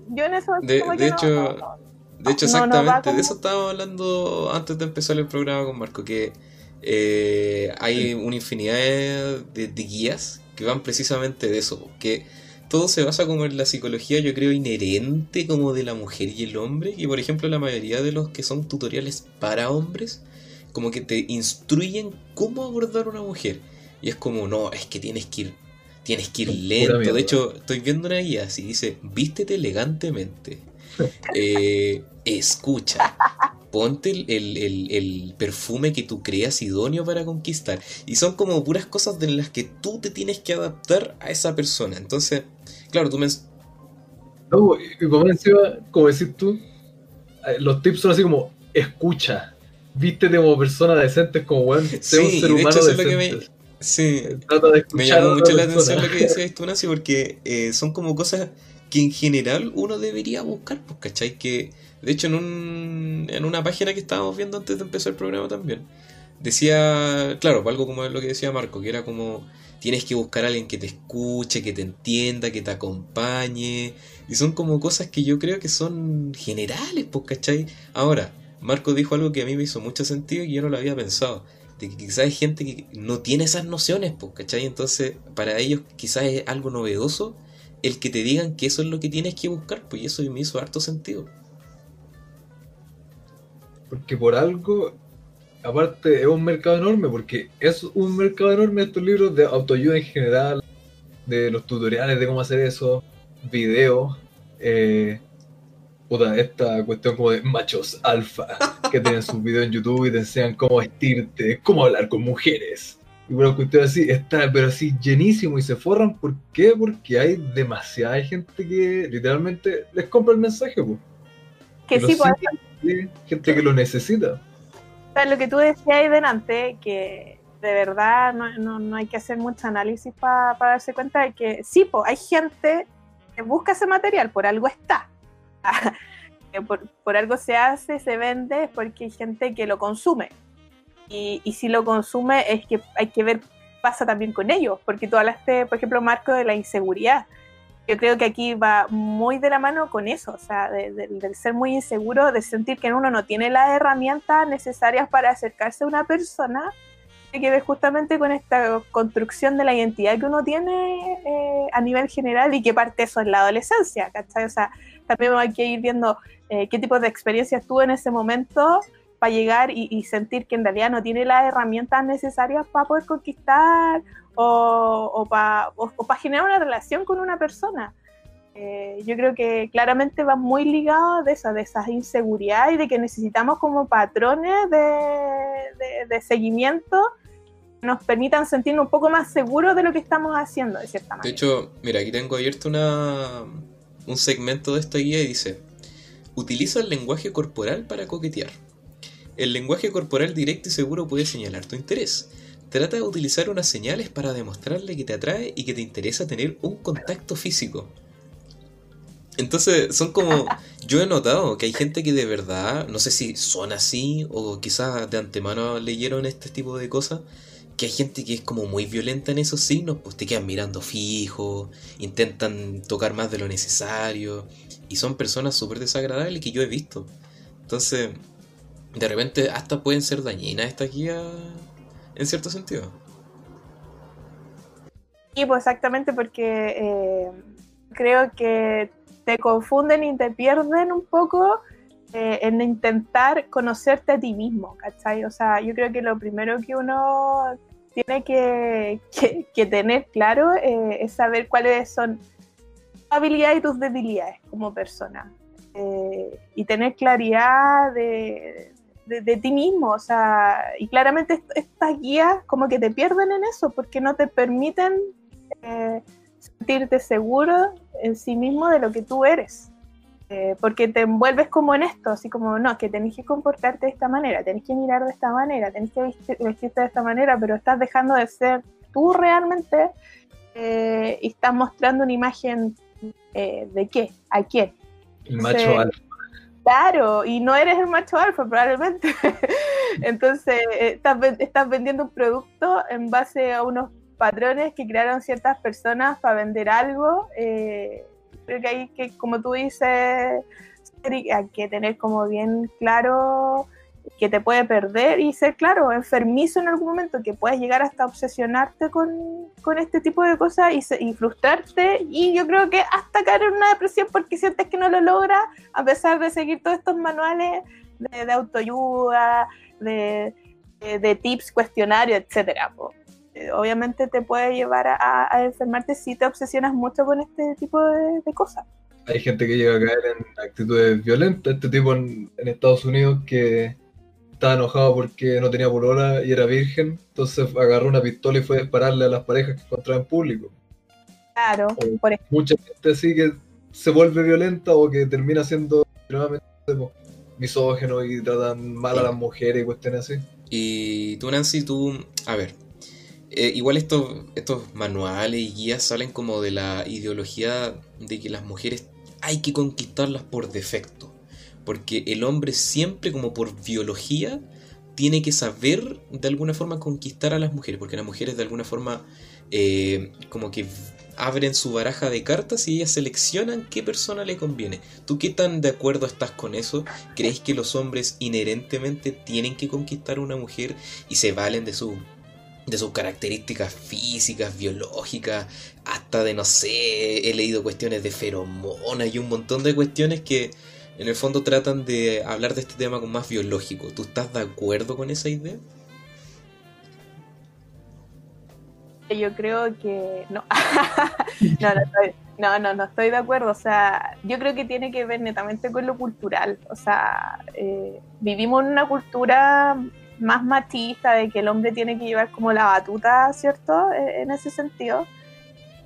Yo en eso. De, como de hecho. No, no, de hecho, exactamente, como... de eso estábamos hablando antes de empezar el programa con Marco, que eh, hay una infinidad de, de, de, guías que van precisamente de eso, que todo se basa como en la psicología, yo creo, inherente como de la mujer y el hombre. Y por ejemplo, la mayoría de los que son tutoriales para hombres, como que te instruyen cómo abordar a una mujer. Y es como, no, es que tienes que ir, tienes que ir lento. De hecho, estoy viendo una guía así, dice, vístete elegantemente. eh, escucha. Ponte el, el, el, el, perfume que tú creas idóneo para conquistar. Y son como puras cosas de las que tú te tienes que adaptar a esa persona. Entonces, claro, tú me... No, y como, encima, como decís tú, los tips son así como, escucha. Vístete como persona decente, como bueno, sé sí, un ser humano de hecho, decente. Eso es lo que me... Sí, de me llamó mucho la atención lo que decías tú, Nancy, porque eh, son como cosas que en general uno debería buscar, pues, ¿cachai? Que de hecho en, un, en una página que estábamos viendo antes de empezar el programa también, decía, claro, algo como lo que decía Marco, que era como tienes que buscar a alguien que te escuche, que te entienda, que te acompañe, y son como cosas que yo creo que son generales, pues, ¿cachai? Ahora, Marco dijo algo que a mí me hizo mucho sentido y yo no lo había pensado. Quizás hay gente que no tiene esas nociones, pues, ¿cachai? Entonces, para ellos quizás es algo novedoso el que te digan que eso es lo que tienes que buscar, pues y eso me hizo harto sentido. Porque por algo, aparte es un mercado enorme, porque es un mercado enorme estos libros de autoayuda en general, de los tutoriales de cómo hacer eso, videos, eh, puta, esta cuestión como de machos alfa, que tienen sus videos en YouTube y te enseñan cómo vestirte, cómo hablar con mujeres. Y una cuestión así, está pero así llenísimo y se forran. ¿Por qué? Porque hay demasiada gente que literalmente les compra el mensaje. Pues. Que sí, pues. Gente que lo necesita. O sea, lo que tú decías ahí delante, que de verdad no, no, no hay que hacer mucho análisis para pa darse cuenta de que sí, pues hay gente que busca ese material, por algo está. por, por algo se hace, se vende, es porque hay gente que lo consume Y, y si lo consume es que hay que ver pasa también con ellos, porque tú hablaste, por ejemplo, Marco, de la inseguridad. Yo creo que aquí va muy de la mano con eso, o sea, de, de, del ser muy inseguro, de sentir que uno no tiene las herramientas necesarias para acercarse a una persona, tiene que ver justamente con esta construcción de la identidad que uno tiene eh, a nivel general y que parte eso en la adolescencia, ¿cachai? O sea, también hay que ir viendo eh, qué tipo de experiencias tuvo en ese momento para llegar y, y, sentir que en realidad no tiene las herramientas necesarias para poder conquistar o, o para pa generar una relación con una persona. Eh, yo creo que claramente va muy ligado de eso, de esas inseguridades y de que necesitamos como patrones de, de, de seguimiento que nos permitan sentirnos un poco más seguros de lo que estamos haciendo, de cierta manera. De hecho, mira, aquí tengo abierto una, un segmento de esta guía y dice, utiliza el lenguaje corporal para coquetear. El lenguaje corporal directo y seguro puede señalar tu interés. Trata de utilizar unas señales para demostrarle que te atrae y que te interesa tener un contacto físico. Entonces, son como. Yo he notado que hay gente que de verdad, no sé si son así o quizás de antemano leyeron este tipo de cosas. Que hay gente que es como muy violenta en esos signos, pues te quedan mirando fijo, intentan tocar más de lo necesario. Y son personas súper desagradables que yo he visto. Entonces, de repente hasta pueden ser dañinas estas guías en cierto sentido. Sí, pues exactamente porque eh, creo que te confunden y te pierden un poco eh, en intentar conocerte a ti mismo, ¿cachai? O sea, yo creo que lo primero que uno tiene que, tener claro eh, es saber cuáles son tus habilidades y tus debilidades como persona. y tener claridad de, de, ti mismo, o sea, y claramente est estas guías como que te pierden en eso, porque no te permiten eh, sentirte seguro en sí mismo de lo que tú eres, eh, porque te envuelves como en esto, así como, no, que tenés que comportarte de esta manera, tenés que mirar de esta manera, tenés que vestir, vestirte de esta manera, pero estás dejando de ser tú realmente eh, y estás mostrando una imagen de qué, a quién. El macho alfa. Claro, y no eres el macho alfa probablemente. Entonces, estás, estás, vendiendo un producto en base a unos patrones que crearon ciertas personas para vender algo. Eh, creo que hay que, como tú dices, hay que tener como bien claro que te puede perder y ser, claro, enfermizo en algún momento, que puedes llegar hasta obsesionarte con, con este tipo de cosas y, y, frustrarte y yo creo que hasta caer en una depresión porque sientes que no lo logras a pesar de seguir todos estos manuales de, autoayuda, de, de, tips, cuestionarios, etcétera. Obviamente te puede llevar a, a, enfermarte si te obsesionas mucho con este tipo de, de cosas. Hay gente que llega a caer en actitudes violentas, este tipo en, en Estados Unidos que estaba enojado porque no tenía polola y era virgen, entonces agarró una pistola y fue a dispararle a las parejas que encontraba en público. Claro, o por Mucha gente así que se vuelve violenta o que termina siendo extremadamente misógeno y tratan mal a las mujeres y cuestiones así. Y tú, Nancy, tú, a ver, eh, igual estos, estos manuales y guías salen como de la ideología de que las mujeres hay que conquistarlas por defecto. Porque el hombre siempre, como por biología, tiene que saber de alguna forma conquistar a las mujeres. Porque las mujeres de alguna forma eh, como que abren su baraja de cartas y ellas seleccionan qué persona le conviene. ¿Tú qué tan de acuerdo estás con eso? ¿Crees que los hombres inherentemente tienen que conquistar a una mujer y se valen de su de sus características físicas, biológicas, hasta de no sé, he leído cuestiones de feromonas y un montón de cuestiones que en el fondo tratan de hablar de este tema con más biológico. ¿Tú estás de acuerdo con esa idea? Yo creo que no. no, no, estoy, no, no, no estoy de acuerdo. O sea, yo creo que tiene que ver netamente con lo cultural. O sea, eh, vivimos en una cultura más machista de que el hombre tiene que llevar como la batuta, ¿cierto? En ese sentido.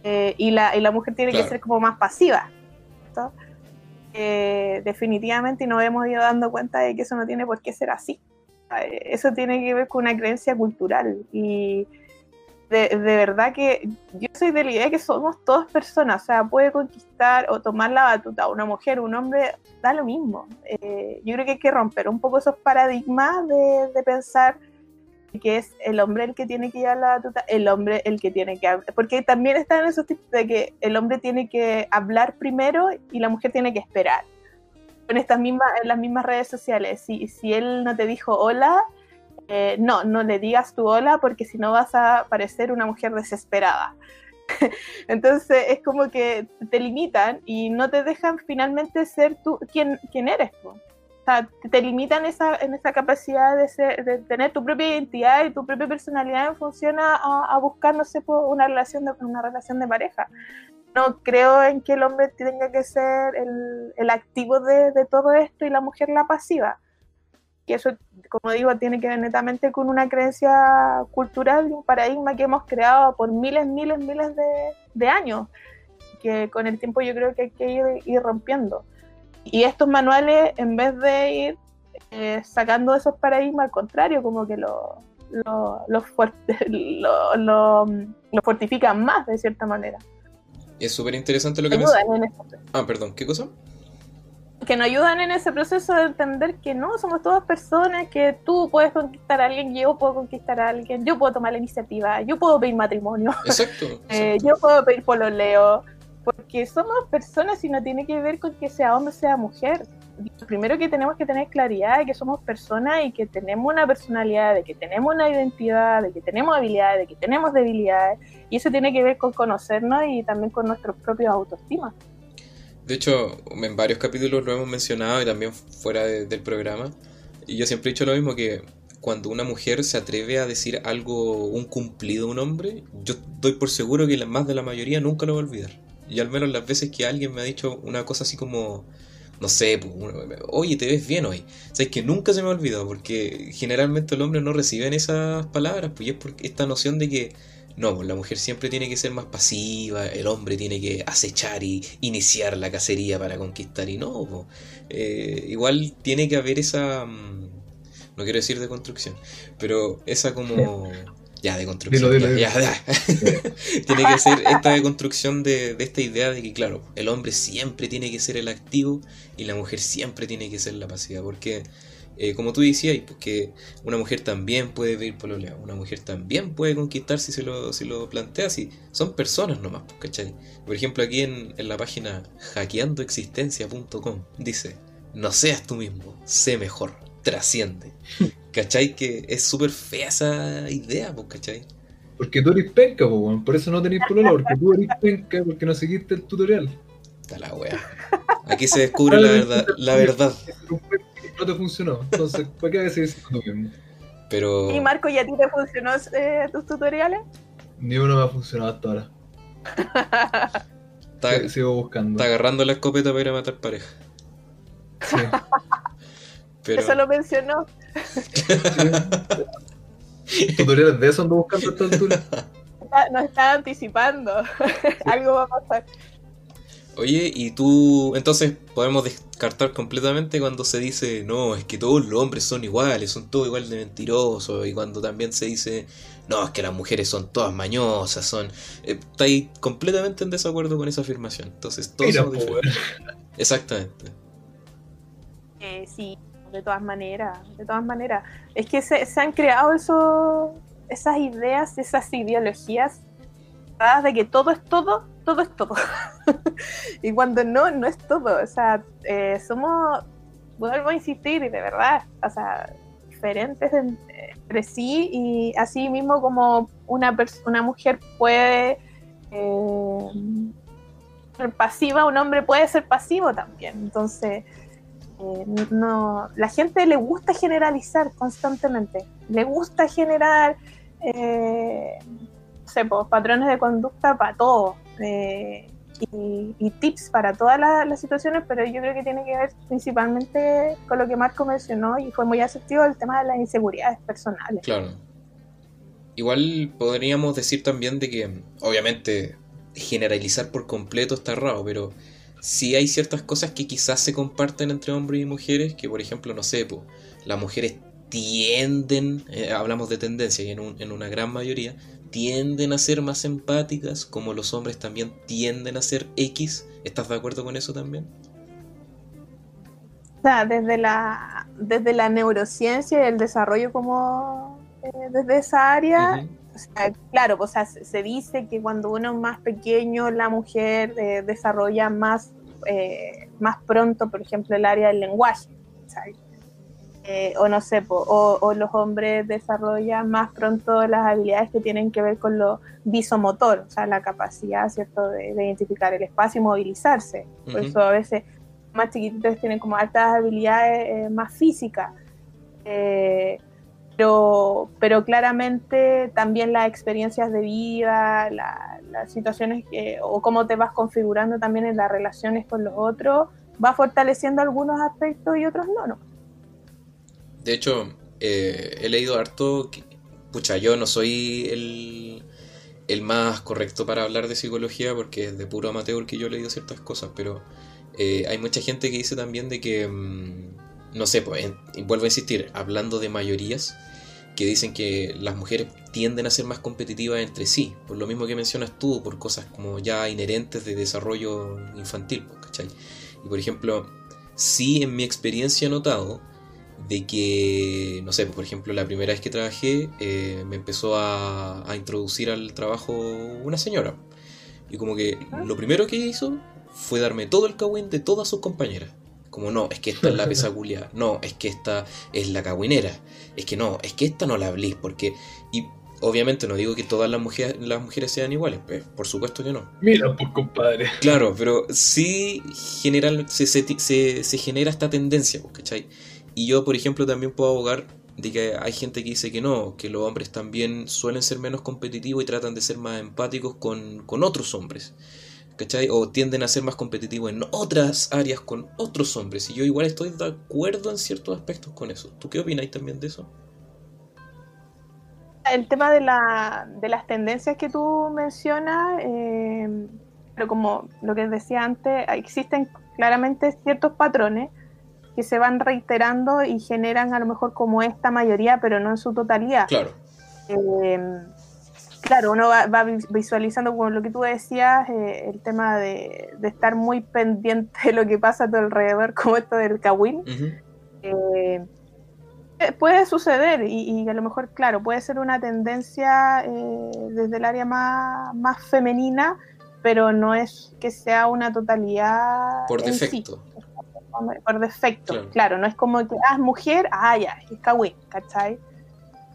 Eh, y, la, y la mujer tiene claro. que ser como más pasiva, ¿cierto? Eh, definitivamente y nos hemos ido dando cuenta de que eso no tiene por qué ser así. Eso tiene que ver con una creencia cultural y de, de, verdad que yo soy de la idea que somos todas personas, o sea, puede conquistar o tomar la batuta una mujer, un hombre, da lo mismo. Eh, yo creo que hay que romper un poco esos paradigmas de, de pensar que es el hombre el que tiene que llevar la batuta, el hombre el que tiene que hablar, porque también están esos tipos de que el hombre tiene que hablar primero y la mujer tiene que esperar. En estas mismas, en las mismas redes sociales, si, si él no te dijo hola, eh, no, no le digas tu hola porque si no vas a parecer una mujer desesperada. Entonces es como que te limitan y no te dejan finalmente ser tú quien, quien eres tú. O sea, te limitan esa, en esa capacidad de, ser, de tener tu propia identidad y tu propia personalidad en función a, a buscar, no sé, una relación de, una relación de pareja. No creo en que el hombre tenga que ser el, el activo de, de todo esto y la mujer la pasiva. Y eso, como digo, tiene que ver netamente con una creencia cultural y un paradigma que hemos creado por miles, miles, miles de, de años, que con el tiempo yo creo que hay que ir, ir rompiendo. Y estos manuales, en vez de ir eh, sacando esos paradigmas, al contrario, como que lo, lo, lo, fuerte, lo, lo, lo fortifican más de cierta manera. Es súper interesante lo que ese proceso. Ah, perdón, ¿qué cosa? Que nos ayudan en ese proceso de entender que no, somos todas personas, que tú puedes conquistar a alguien, yo puedo conquistar a alguien, yo puedo tomar la iniciativa, yo puedo pedir matrimonio, Exacto. eh, exacto. yo puedo pedir pololeo, porque somos personas y no tiene que ver con que sea hombre o sea mujer. Lo primero que tenemos que tener claridad de que somos personas y que tenemos una personalidad, de que tenemos una identidad, de que tenemos habilidades, de que tenemos debilidades, y eso tiene que ver con conocernos y también con nuestros propios autoestima. De hecho, en varios capítulos lo hemos mencionado y también fuera de- del programa. Y yo siempre he dicho lo mismo que cuando una mujer se atreve a decir algo, un cumplido a un hombre, yo doy por seguro que la más de la mayoría nunca lo va a olvidar. Y al menos las veces que alguien me ha dicho una cosa así como, no sé, pues, oye, te ves bien hoy. Sabes que nunca se me ha olvidado porque generalmente el hombre no recibe esas palabras, pues y es por esta noción de que no, pues la mujer siempre tiene que ser más pasiva, el hombre tiene que acechar y iniciar la cacería para conquistar, y no, pues, eh, igual tiene que haber esa, mm, no quiero decir de construcción, pero esa como, ya de construcción, Dilo, dilo, ya, dilo. ya, ya. tiene que ser esta deconstrucción de, de esta idea de que, claro, el hombre siempre tiene que ser el activo y la mujer siempre tiene que ser la pasiva, porque... eh, como tú decías, pues que una mujer también puede pedir pololeo, una mujer también puede conquistar si se lo, si lo plantea, si son personas nomás, pues, ¿cachai? Por ejemplo, aquí en, en la página hackeandoexistencia.com dice, no seas tú mismo, sé mejor, trasciende. ¿Cachai? Que es súper fea esa idea, pues, ¿cachai? Porque tú eres penca, po, weón. por eso no tenés polola, porque tú eres penca, porque no seguiste el tutorial. Está la wea. Aquí se descubre la verdad, la verdad. No te funcionó, entonces, ¿para qué siendo tú mismo? Pero ¿Y Marco, ya a ti te funcionó eh, tus tutoriales? Ni uno me ha funcionado hasta ahora. está, Sí, Sigo buscando. está agarrando la escopeta para ir a matar pareja. Sí, Pero Eso lo mencionó. sí. Tutoriales de eso ando buscando a esta altura. Nos está anticipando. Algo va a pasar. Oye, y tú, entonces podemos descartar completamente cuando se dice, no, es que todos los hombres son iguales, son todos igual de mentirosos, y cuando también se dice, no, es que las mujeres son todas mañosas, son... Eh, estáis completamente en desacuerdo con esa afirmación, entonces todos Mira, somos diferentes. Exactamente. Eh, sí, de todas maneras, de todas maneras. Es que se, se han creado eso, esas ideas, esas ideologías dadas de que todo es todo, todo es todo. y cuando no, no es todo. O sea, eh, somos, vuelvo a insistir, y de verdad, o sea, diferentes en- entre sí y así mismo como una, una mujer puede eh, ser pasiva, un hombre puede ser pasivo también. Entonces, eh, no, la gente le gusta generalizar constantemente, le gusta generar eh, no sé, patrones de conducta para todo eh, y, tips para todas las, situaciones, pero yo creo que tiene que ver principalmente con lo que Marco mencionó y fue muy asertivo el tema de las inseguridades personales. Claro. Igual podríamos decir también de que, obviamente, generalizar por completo está raro, pero sí hay ciertas cosas que quizás se comparten entre hombres y mujeres, que por ejemplo, no sé, po, las mujeres tienden, eh, hablamos de tendencia y en, un- en una gran mayoría, tienden a ser más empáticas, como los hombres también tienden a ser X. ¿Estás de acuerdo con eso también? O sea, desde la, desde la neurociencia y el desarrollo como desde esa área. O sea, claro, o sea, se se dice que cuando uno es más pequeño, la mujer eh, desarrolla más, eh, más pronto, por ejemplo, el área del lenguaje. ¿cachai? Eh, o no sé, po, o, o los hombres desarrollan más pronto las habilidades que tienen que ver con lo visomotor, o sea, la capacidad, ¿cierto?, de, de identificar el espacio y movilizarse. Por eso a veces más chiquititos tienen como altas habilidades eh, más físicas. Eh, pero, pero claramente también las experiencias de vida, la- las situaciones que, o cómo te vas configurando también en las relaciones con los otros, va fortaleciendo algunos aspectos y otros no, ¿no? De hecho, eh, he leído harto. pucha, yo no soy el, el más correcto para hablar de psicología porque es de puro amateur que yo he leído ciertas cosas, pero eh, hay mucha gente que dice también de que. mm, no sé, pues, en- vuelvo a insistir, hablando de mayorías, que dicen que las mujeres tienden a ser más competitivas entre sí, por lo mismo que mencionas tú, por cosas como ya inherentes de desarrollo infantil, pues, ¿cachai? Y por ejemplo, sí en mi experiencia he notado de que, no sé, por ejemplo, la primera vez que trabajé eh, me empezó a, a introducir al trabajo una señora. Y como que lo primero que hizo fue darme todo el cagüín de todas sus compañeras. Como no, es que esta es la pesa culiá, no, es que esta es la cagüinera, es que no, es que esta no la hablís, porque... Y obviamente no digo que todas las mujeres, las mujeres sean iguales, pues, por supuesto que no. Mira, pues compadre. Claro, pero sí general, se, se, se- se genera esta tendencia, pues, ¿cachai? Y yo, por ejemplo, también puedo abogar de que hay gente que dice que no, que los hombres también suelen ser menos competitivos y tratan de ser más empáticos con, con otros hombres, ¿cachai? O tienden a ser más competitivos en otras áreas con otros hombres. Y yo igual estoy de acuerdo en ciertos aspectos con eso. ¿Tú qué opináis también de eso? El tema de, la, de las tendencias que tú mencionas, eh, pero como lo que decía antes, existen claramente ciertos patrones que se van reiterando y generan a lo mejor como esta mayoría, pero no en su totalidad. Claro, Eh, claro, uno va, va vis- visualizando como lo que tú decías, eh, el tema de, de estar muy pendiente de lo que pasa a tu alrededor, como esto del Kawin. ujú, Eh, eh, puede suceder y, y a lo mejor, claro, puede ser una tendencia eh, desde el área más, más femenina, pero no es que sea una totalidad por sí, por defecto, Claro. claro. no es como que, ah, es mujer, ah, ya, es kawaii, ¿cachai?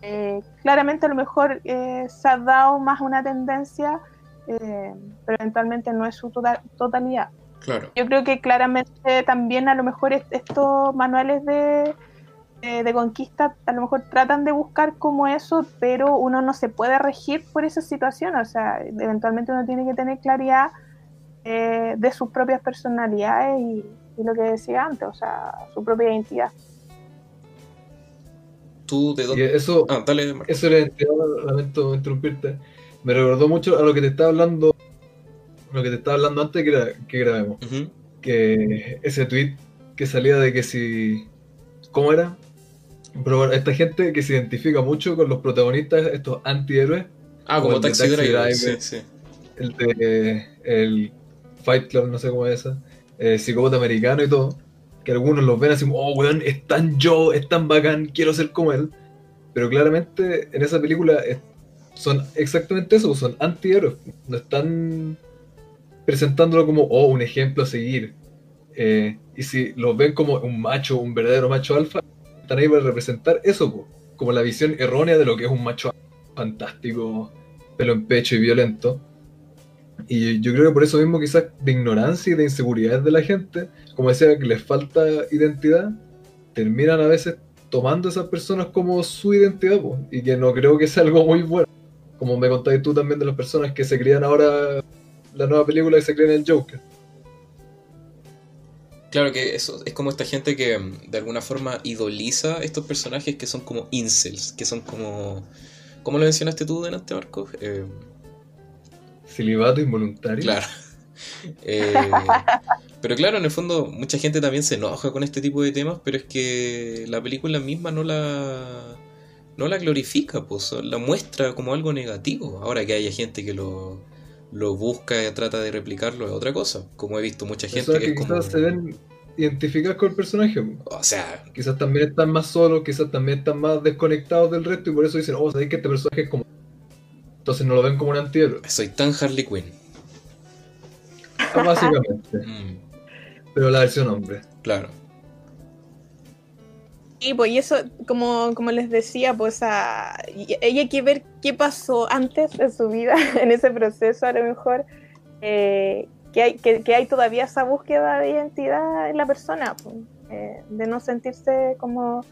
Eh, claramente a lo mejor eh, se ha dado más una tendencia, eh, pero eventualmente no es su total- totalidad Claro, yo creo que claramente también a lo mejor est- estos manuales de, de, de conquista a lo mejor tratan de buscar como eso, pero uno no se puede regir por esa situación, o sea, eventualmente uno tiene que tener claridad eh, de sus propias personalidades y, y lo que decía antes, o sea, su propia identidad. tú de Y dónde... eso, Ah, dale, eso era, te- lamento interrumpirte, me recordó mucho a lo que te estaba hablando, lo que te estaba hablando antes que, gra- que grabemos. Que ese tweet que salía de que si. ¿Cómo era? Pero bueno, esta gente que se identifica mucho con los protagonistas, estos antihéroes, Ah, Como Taxi Taxi Driver, sí, Driver. sí. el de el Fight Club, no sé cómo es esa, eh, psicópata americano y todo, que algunos los ven así como, oh, weón, es tan yo, es tan bacán, quiero ser como él. Pero claramente en esa película es- son exactamente eso, son antihéroes, no están presentándolo como, oh, un ejemplo a seguir. Eh, y si los ven como un macho, un verdadero macho alfa, están ahí para representar eso, como la visión errónea de lo que es un macho fantástico, pelo en pecho y violento. Y yo creo que por eso mismo quizás de ignorancia y de inseguridad de la gente, como decía, que les falta identidad, terminan a veces tomando a esas personas como su identidad, y que no creo que sea algo muy bueno. Como me contáis tú también de las personas que se crían ahora la nueva película que se creen el Joker. Claro que eso es como esta gente que mm, de alguna forma idoliza estos personajes que son como incels, que son como... ¿Cómo lo mencionaste tú delante, Marco? Eh, Celibato involuntario. claro. Eh, pero claro, en el fondo mucha gente también se enoja con este tipo de temas, pero es que la película misma no la no la glorifica, pues la muestra como algo negativo. Ahora que haya gente que lo, lo busca y trata de replicarlo es otra cosa. Como he visto mucha gente Personas que que es como... quizás se ven identificas con el personaje. O sea, Quizás también están más solos, quizás también están más desconectados del resto y por eso dicen, oh, sabéis que este personaje es como. Entonces no lo ven como un antihéroe, soy tan Harley Quinn. básicamente. Mm, Pero la versión hombre. claro. Y pues y eso, como, como les decía, pues a, y- y hay que ver qué pasó antes de su vida, en ese proceso a lo mejor, eh, que, hay, que, que hay todavía esa búsqueda de identidad en la persona, pues, eh, de no sentirse como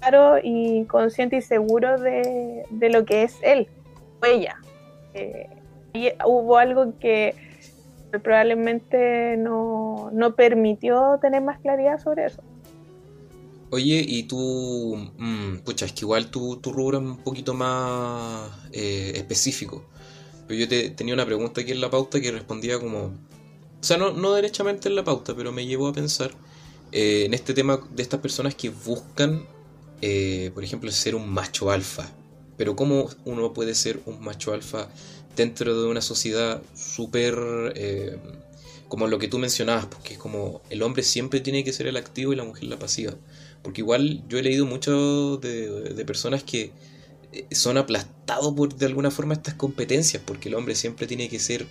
claro y consciente y seguro de, de lo que es él o ella. Eh, hubo algo que probablemente no, no permitió tener más claridad sobre eso. Oye, y tú, mm, pucha, es que igual tu, tu rubro es un poquito más eh, específico. Pero yo te, tenía una pregunta aquí en la pauta que respondía como... O sea, no, no derechamente en la pauta, pero me llevó a pensar eh, en este tema de estas personas que buscan, eh, por ejemplo, ser un macho alfa. Pero ¿cómo uno puede ser un macho alfa dentro de una sociedad súper... eh, como lo que tú mencionabas, porque es como el hombre siempre tiene que ser el activo y la mujer la pasiva. Porque igual yo he leído mucho de, personas que eh, son aplastados por de alguna forma estas competencias, porque el hombre siempre tiene que ser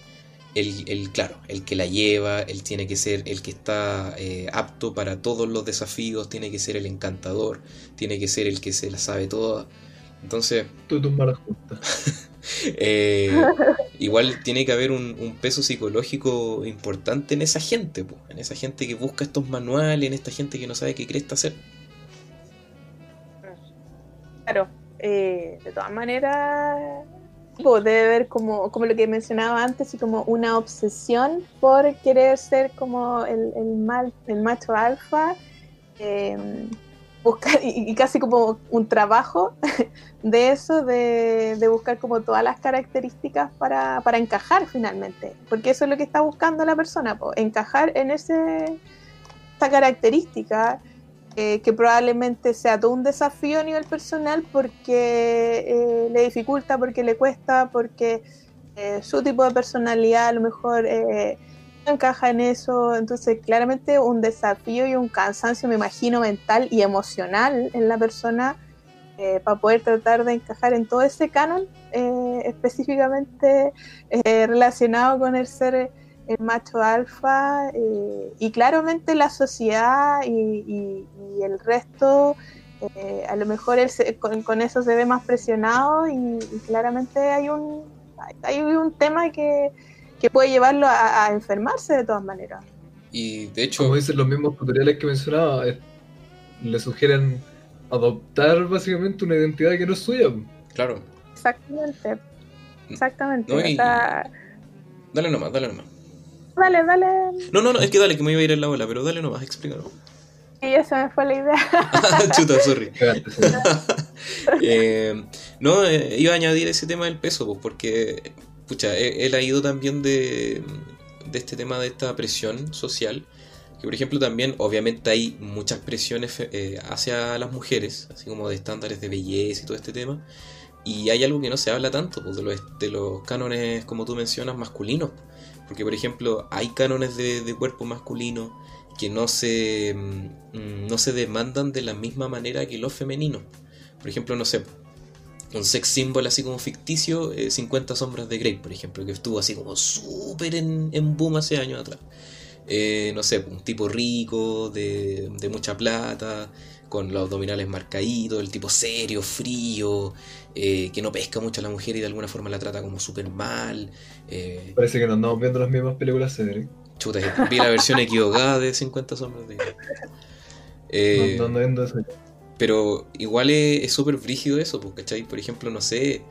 el, el claro, el que la lleva, él tiene que ser el que está eh, apto para todos los desafíos, tiene que ser el encantador, tiene que ser el que se la sabe toda. Entonces, Tú tus malas juntas. eh, igual tiene que haber un, un peso psicológico importante en esa gente, po, en esa gente que busca estos manuales, en esta gente que no sabe qué cresta hacer. Claro, eh, de todas maneras, pues, debe haber como, como lo que mencionaba antes, y como una obsesión por querer ser como el, el, mal, el macho alfa, eh, buscar, y, y casi como un trabajo de eso, de, buscar como todas las características para, para encajar finalmente, porque eso es lo que está buscando la persona, po, encajar en ese, esta característica eh, que probablemente sea todo un desafío a nivel personal porque eh, le dificulta, porque le cuesta, porque eh, su tipo de personalidad a lo mejor encaja en eso. Entonces, claramente un desafío y un cansancio, me imagino, mental y emocional en la persona eh, para poder tratar de encajar en todo ese canon, eh, específicamente eh, relacionado con el ser el macho alfa y claramente la sociedad y, el resto a lo mejor él se- con, eso se ve más presionado y, y claramente hay un hay un tema que, que puede llevarlo a, a enfermarse de todas maneras Y de hecho, Como dicen los mismos tutoriales que mencionaba, eh, le sugieren adoptar básicamente una identidad que no es suya. claro, exactamente exactamente No, y- sea, dale nomás, dale nomás. dale dale No, no, no, es que dale, que me iba a ir en la bola, pero dale nomás, explícalo. y ya se me fue la idea Chuta, sorry. Eh, no, eh, iba a añadir ese tema del peso, pues, porque, pucha, he, he leído también de, de este tema de esta presión social, que por ejemplo también, obviamente hay muchas presiones eh, hacia las mujeres, así como de estándares de belleza y todo este tema, y hay algo que no se habla tanto, pues, de los, de los cánones, como tú mencionas, masculinos, porque por ejemplo hay cánones de, de cuerpo masculino que no se, mm, no se demandan de la misma manera que los femeninos. Por ejemplo, no sé, un sex symbol así como ficticio, eh, 50 sombras de Grey, por ejemplo, que estuvo así como súper en, en boom hace años atrás. Eh, no sé, un tipo rico, de, de mucha plata, con los abdominales marcaditos, el tipo serio, frío, eh, que no pesca mucho a la mujer y de alguna forma la trata como súper mal. eh, Parece que no andamos viendo las mismas películas Cedric. chuta, vi la versión equivocada de 50 sombras de Grey. Eh, No, no viendo eso. Pero igual es súper brígido eso, pues, ¿cachai? Por ejemplo, no sé,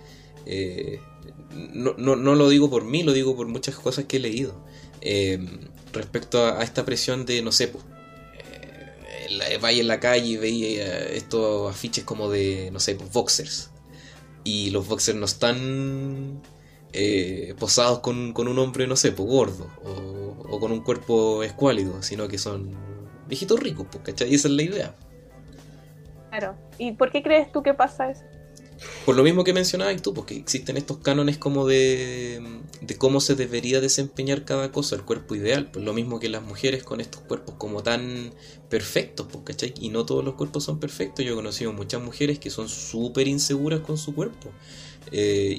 eh, no, no, no lo digo por mí, lo digo por muchas cosas que he leído. Eh, respecto a, esta presión de, no sé, pues, eh, vaya en la calle y veía estos afiches como de, no sé, pues, boxers. Y los boxers no están eh, posados con, con un hombre, no sé, pues gordo, o, o con un cuerpo escuálido, sino que son viejitos ricos, pues, ¿cachai? Y esa es la idea. Claro y por qué crees tú que pasa eso Por lo mismo que mencionabas tú, porque existen estos cánones como de, de cómo se debería desempeñar cada cosa, el cuerpo ideal, pues lo mismo que las mujeres con estos cuerpos como tan perfectos, pues, ¿cachai? Y no todos los cuerpos son perfectos, yo he conocido muchas mujeres que son súper inseguras con su cuerpo. Eh,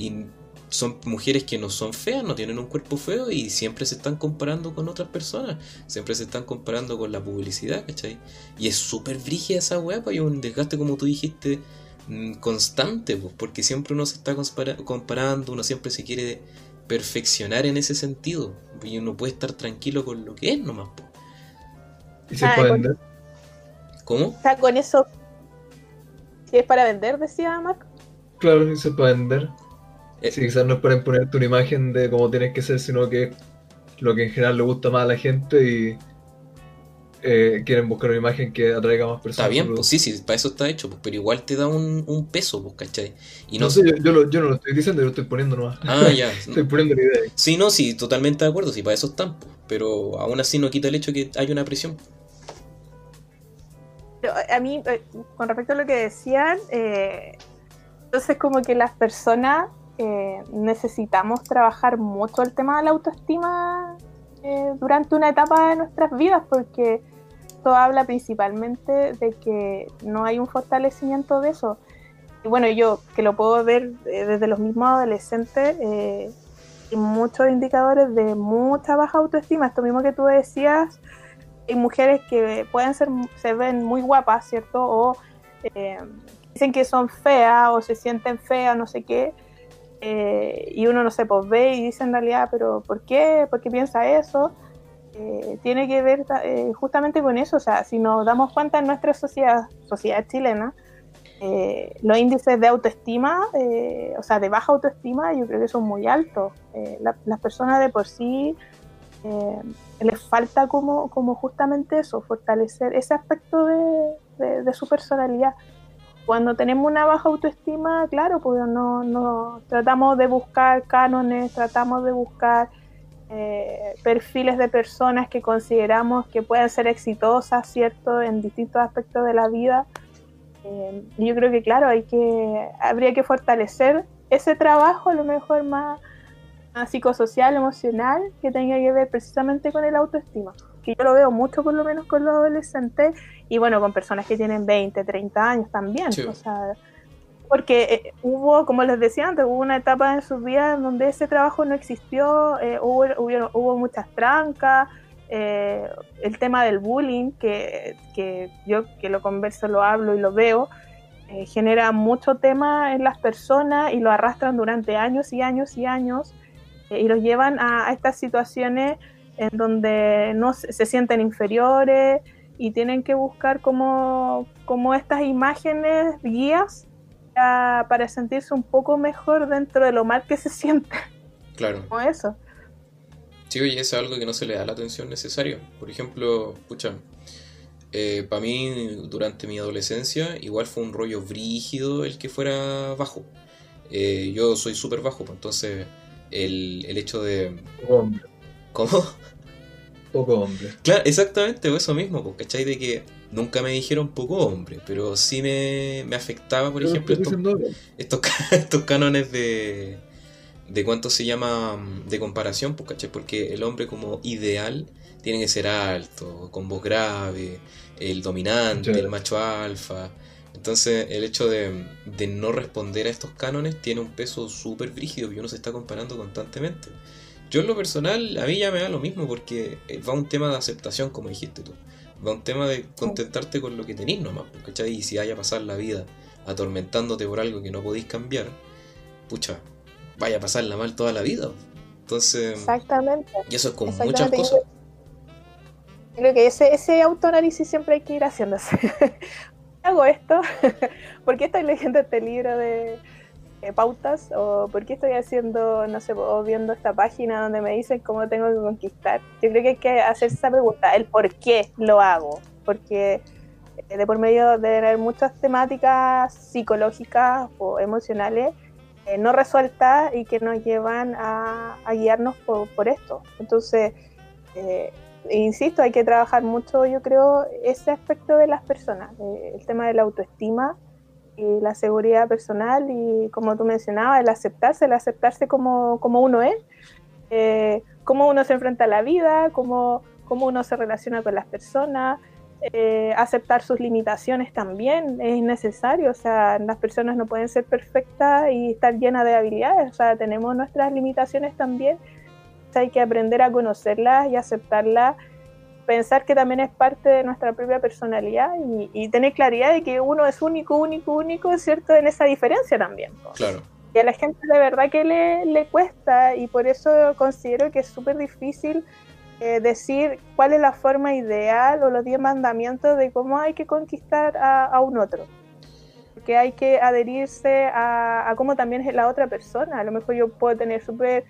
son mujeres que no son feas, no tienen un cuerpo feo y siempre se están comparando con otras personas, siempre se están comparando con la publicidad, ¿cachai? Y es súper brígida esa weá, pues hay un desgaste como tú dijiste mm, constante, pues, porque siempre uno se está comparando, uno siempre se quiere perfeccionar en ese sentido, y uno puede estar tranquilo con lo que es nomás. Pues. ¿Y se ah, puede vender? ¿Cómo? O sea, con eso, si es para vender, decía Marco. Claro, se puede vender. Eh, sí, quizás no es para imponerte una imagen de cómo tienes que ser, sino que lo que en general le gusta más a la gente y eh, quieren buscar una imagen que atraiga más personas. Está bien, pues sí, sí, para eso está hecho, pues, pero igual te da un, peso, pues, ¿cachai? Y no, sé, yo, no lo estoy diciendo, yo lo estoy poniendo nomás. Ah, ya. estoy poniendo la idea. Sí, no, sí, totalmente de acuerdo, sí, para eso están, pues, pero aún así no quita el hecho que hay una presión. A mí, eh, con respecto a lo que decían, entonces como que las personas eh, necesitamos trabajar mucho el tema de la autoestima eh, durante una etapa de nuestras vidas, porque esto habla principalmente de que no hay un fortalecimiento de eso. Y bueno, yo que lo puedo ver eh, desde los mismos adolescentes, hay muchos indicadores de mucha baja autoestima. Esto mismo que tú decías, hay mujeres que pueden ser, se ven muy guapas, ¿cierto? O dicen que son feas o se sienten feas, no sé qué eh, y uno no se pues ve y dice en realidad, pero ¿por qué? ¿Por qué piensa eso? Eh, tiene que ver eh, justamente con eso, o sea, si nos damos cuenta en nuestra sociedad, sociedad chilena, los índices de autoestima, o sea, de baja autoestima, yo creo que son muy altos. las personas de por sí les falta como, como justamente eso, fortalecer ese aspecto de su personalidad cuando tenemos una baja autoestima, claro, pues no, no tratamos de buscar cánones, tratamos de buscar eh, perfiles de personas que consideramos que pueden ser exitosas, ¿cierto?, en distintos aspectos de la vida. Eh, yo creo que, claro, hay que, habría que fortalecer ese trabajo, a lo mejor más, más psicosocial, emocional, que tenga que ver precisamente con el autoestima que yo lo veo mucho por lo menos con los adolescentes y bueno, con personas que tienen 20, 30 años también. O sea, porque eh, hubo, como les decía antes, hubo una etapa en sus vidas donde ese trabajo no existió, eh, hubo, hubo, muchas trancas, eh, el tema del bullying, que, que, yo que lo converso, lo hablo y lo veo, genera mucho tema en las personas y lo arrastran durante años y años y años y los llevan a, a estas situaciones en donde no se, sienten inferiores y tienen que buscar como, como estas imágenes guías para, sentirse un poco mejor dentro de lo mal que se siente. Claro. Como eso. Sí, oye, es algo que no se le da la atención necesaria. Por ejemplo, escucha, eh, para mí durante mi adolescencia igual fue un rollo brígido el que fuera bajo. Eh, yo soy súper bajo, pues entonces el, el hecho de... Hombre. ¿Cómo? Poco hombre. Claro, exactamente, eso mismo, pues, ¿cachai? De que nunca me dijeron poco hombre, pero sí me, afectaba, por ejemplo, estos, estos, cánones de, de cuánto se llama de comparación, pues, ¿cachai? Porque el hombre como ideal tiene que ser alto, con voz grave, el dominante, el macho alfa. Entonces, el hecho de, de no responder a estos cánones tiene un peso súper brígido y uno se está comparando constantemente. Yo en lo personal, a mí ya me da lo mismo porque eh, va un tema de aceptación, como dijiste tú. Va un tema de contentarte con lo que tenés nomás, ¿cachai? Y si vaya a pasar la vida atormentándote por algo que no podéis cambiar, pucha, vaya a pasarla mal toda la vida. Entonces. Exactamente. Y eso es con muchas cosas. Creo que ese, ese autoanálisis siempre hay que ir haciéndose. hago esto? porque estoy leyendo este libro de eh, pautas o por qué estoy haciendo, no sé, o viendo esta página donde me dicen cómo tengo que conquistar. Yo creo que hay que hacerse esa pregunta, el por qué lo hago, porque eh, de por medio de tener muchas temáticas psicológicas o emocionales eh, no resueltas y que nos llevan a, guiarnos por, esto. Entonces, insisto, hay que trabajar mucho, yo creo, ese aspecto de las personas, el tema de la autoestima y la seguridad personal y como tú mencionabas, el aceptarse, el aceptarse como, como uno es, eh, cómo uno se enfrenta a la vida, cómo, cómo uno se relaciona con las personas, eh, aceptar sus limitaciones también es necesario, o sea, las personas no pueden ser perfectas y estar llenas de habilidades, o sea, tenemos nuestras limitaciones también, hay que aprender a conocerlas y aceptarlas pensar que también es parte de nuestra propia personalidad y, tener claridad de que uno es único, único, único, ¿cierto? En esa diferencia también. Claro. Y a la gente de verdad que le, le cuesta y por eso considero que es súper difícil eh, decir cuál es la forma ideal o los diez mandamientos de cómo hay que conquistar a, un otro. Porque hay que adherirse a, a cómo también es la otra persona. A lo mejor yo puedo tener súper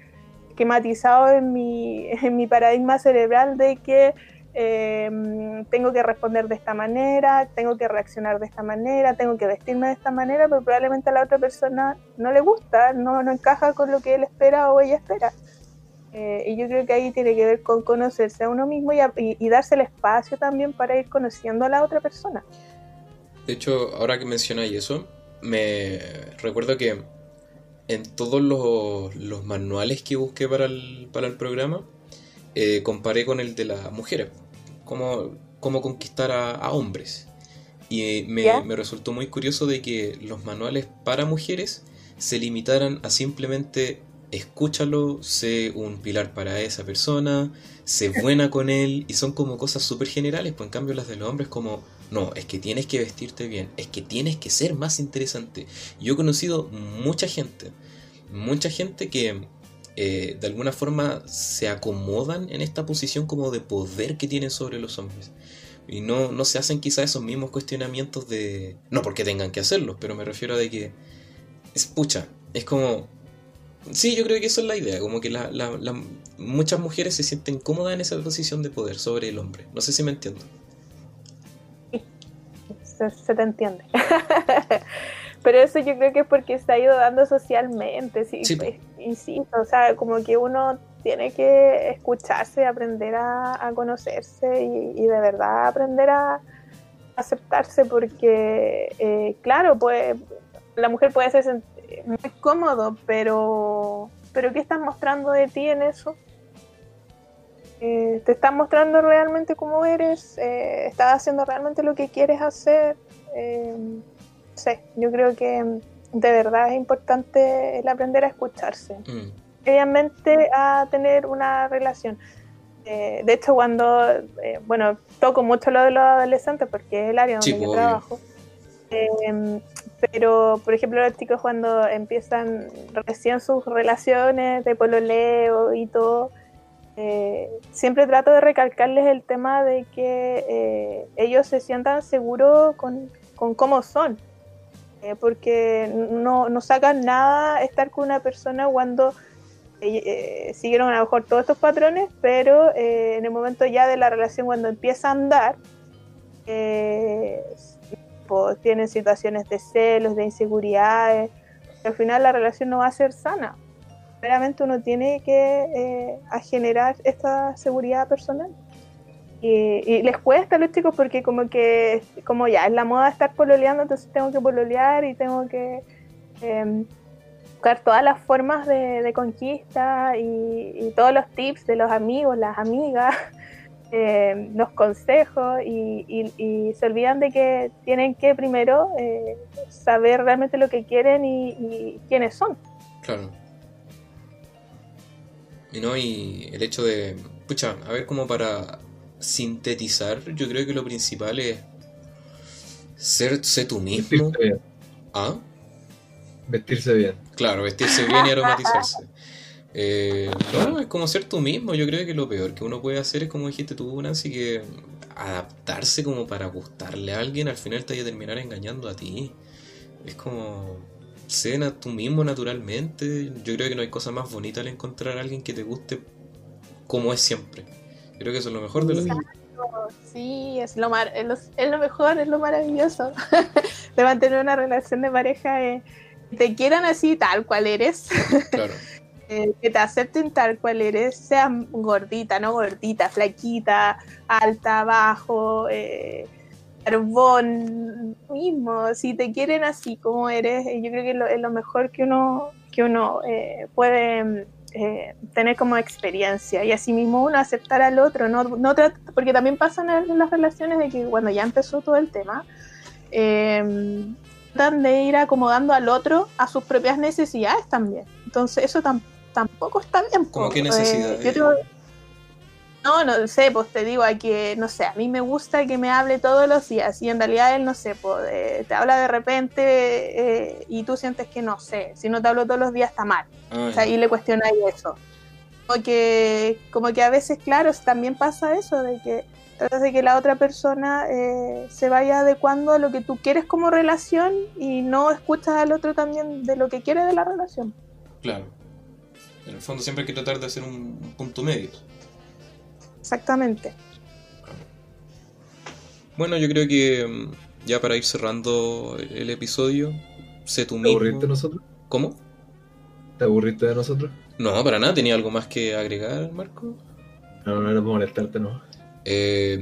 esquematizado en mi, en mi paradigma cerebral de que Em, tengo que responder de esta manera, tengo que reaccionar de esta manera, tengo que vestirme de esta manera, pero probablemente a la otra persona no le gusta, no, encaja con lo que él espera o ella espera. Eh, y yo creo que ahí tiene que ver con conocerse a uno mismo y, darse el espacio también para ir conociendo a la otra persona. De hecho, ahora que mencionáis eso, me recuerdo que en todos los, manuales que busqué para el, para el programa, eh, comparé con el de las mujeres cómo, cómo conquistar a, hombres. Y eh, me, me, resultó muy curioso de que los manuales para mujeres se limitaran a simplemente escúchalo, sé un pilar para esa persona, sé buena con él, y son como cosas súper generales, pues en cambio las de los hombres como, no, es que tienes que vestirte bien, es que tienes que ser más interesante. Yo he conocido mucha gente, mucha gente que eh, de alguna forma se acomodan en esta posición como de poder que tienen sobre los hombres. Y no, no se hacen quizá esos mismos cuestionamientos de... No porque tengan que hacerlos, pero me refiero a de que... Es pucha, es como... Sí, yo creo que eso es la idea, como que la, muchas mujeres se sienten cómodas en esa posición de poder sobre el hombre. No sé si me entiendo. se, se te entiende. Pero eso yo creo que es porque se ha ido dando socialmente, sí, pues, insisto, o sea, como que uno tiene que escucharse, aprender a, conocerse y, de verdad aprender a aceptarse porque, eh, claro, pues la mujer puede ser muy cómodo, pero, pero ¿qué estás mostrando de ti en eso? Eh, ¿Te estás mostrando realmente cómo eres? Eh, ¿Estás haciendo realmente lo que quieres hacer? Sé, yo creo que de verdad es importante el aprender a escucharse. Mm. Obviamente a tener una relación. Eh, de hecho, cuando, eh, bueno, toco mucho lo de los adolescentes porque es el área donde yo trabajo. Eh, pero, por ejemplo, los chicos cuando empiezan recién sus relaciones de pololeo y todo, siempre trato de recalcarles el tema de que ellos se sientan seguros con, con cómo son. Eh, porque no, no sacan nada estar con una persona cuando eh, eh, siguieron a lo mejor todos estos patrones, pero en el momento ya de la relación, cuando empieza a andar, pues, tienen situaciones de celos, de inseguridades, al final la relación no va a ser sana. Realmente uno tiene que generar esta seguridad personal. Y, les cuesta a los chicos porque como que, como ya, es la moda estar pololeando, entonces tengo que pololear y tengo que em, buscar todas las formas de, conquista y, todos los tips de los amigos, las amigas, em, los consejos y, se olvidan de que tienen que primero eh, saber realmente lo que quieren y, quiénes son. Claro. Y no, y el hecho de, pucha, a ver como para sintetizar, yo creo que lo principal es ser, tú mismo. Vestirse bien. ¿Ah? Vestirse bien. Claro, vestirse bien y aromatizarse. Eh, no, es como ser tú mismo. Yo creo que lo peor que uno puede hacer es, como dijiste tú, Nancy, que adaptarse como para gustarle a alguien, al final te vaya a terminar engañando a ti. Es como ser tú mismo naturalmente. Yo creo que no hay cosa más bonita al encontrar a alguien que te guste como es siempre. Creo que eso es lo mejor de la vida. Sí, es lo, mar es lo, mejor, es lo maravilloso de mantener una relación de pareja. Eh, te quieran así tal cual eres. Claro. Eh, que te acepten tal cual eres, seas gordita, no gordita, flaquita, alta, bajo, eh, carbón mismo, si te quieren así como eres, eh, yo creo que es lo, es lo mejor que uno, que uno eh, puede eh, tener como experiencia y así mismo uno aceptar al otro, no, no porque también pasan en las relaciones de que cuando ya empezó todo el tema, eh, tratan de ir acomodando al otro a sus propias necesidades también. Entonces eso tam- tampoco está bien. ¿Cómo qué necesidades? Eh, No, no sé, pues te digo, hay que, no sé, a mí me gusta que me hable todos los días y en realidad él, no sé, pues, eh, te habla de repente eh, y tú sientes que no sé, si no te hablo todos los días está mal. Ah, O sea, y le cuestionáis eso. Como que, como que a veces, claro, también pasa eso, de que tratas de que la otra persona eh, se vaya adecuando a lo que tú quieres como relación y no escuchas al otro también de lo que quiere de la relación. Claro. En el fondo siempre hay que tratar de hacer un punto medio. Exactamente. Bueno, yo creo que mm, ya para ir cerrando el, el episodio, sé tú ¿Te mismo. aburriste de nosotros? ¿Cómo? ¿Te aburriste de nosotros? No, para nada. ¿Tenía algo más que agregar, Marco? No, no era para molestarte, no. Eh,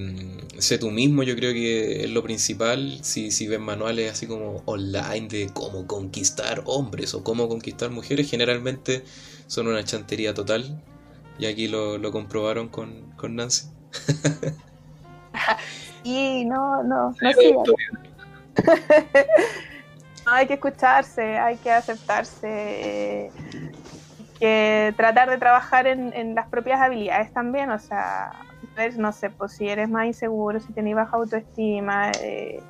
sé tú mismo, yo creo que es lo principal. Si, si ves manuales así como online de cómo conquistar hombres o cómo conquistar mujeres, generalmente son una chantería total. Y aquí lo, lo comprobaron con, con Nancy. Y no, no, no. No, hay que escucharse, hay que aceptarse, eh, que tratar de trabajar en, en las propias habilidades también, o sea, ver, no sé, pues si eres más inseguro, si tenés baja autoestima, eh,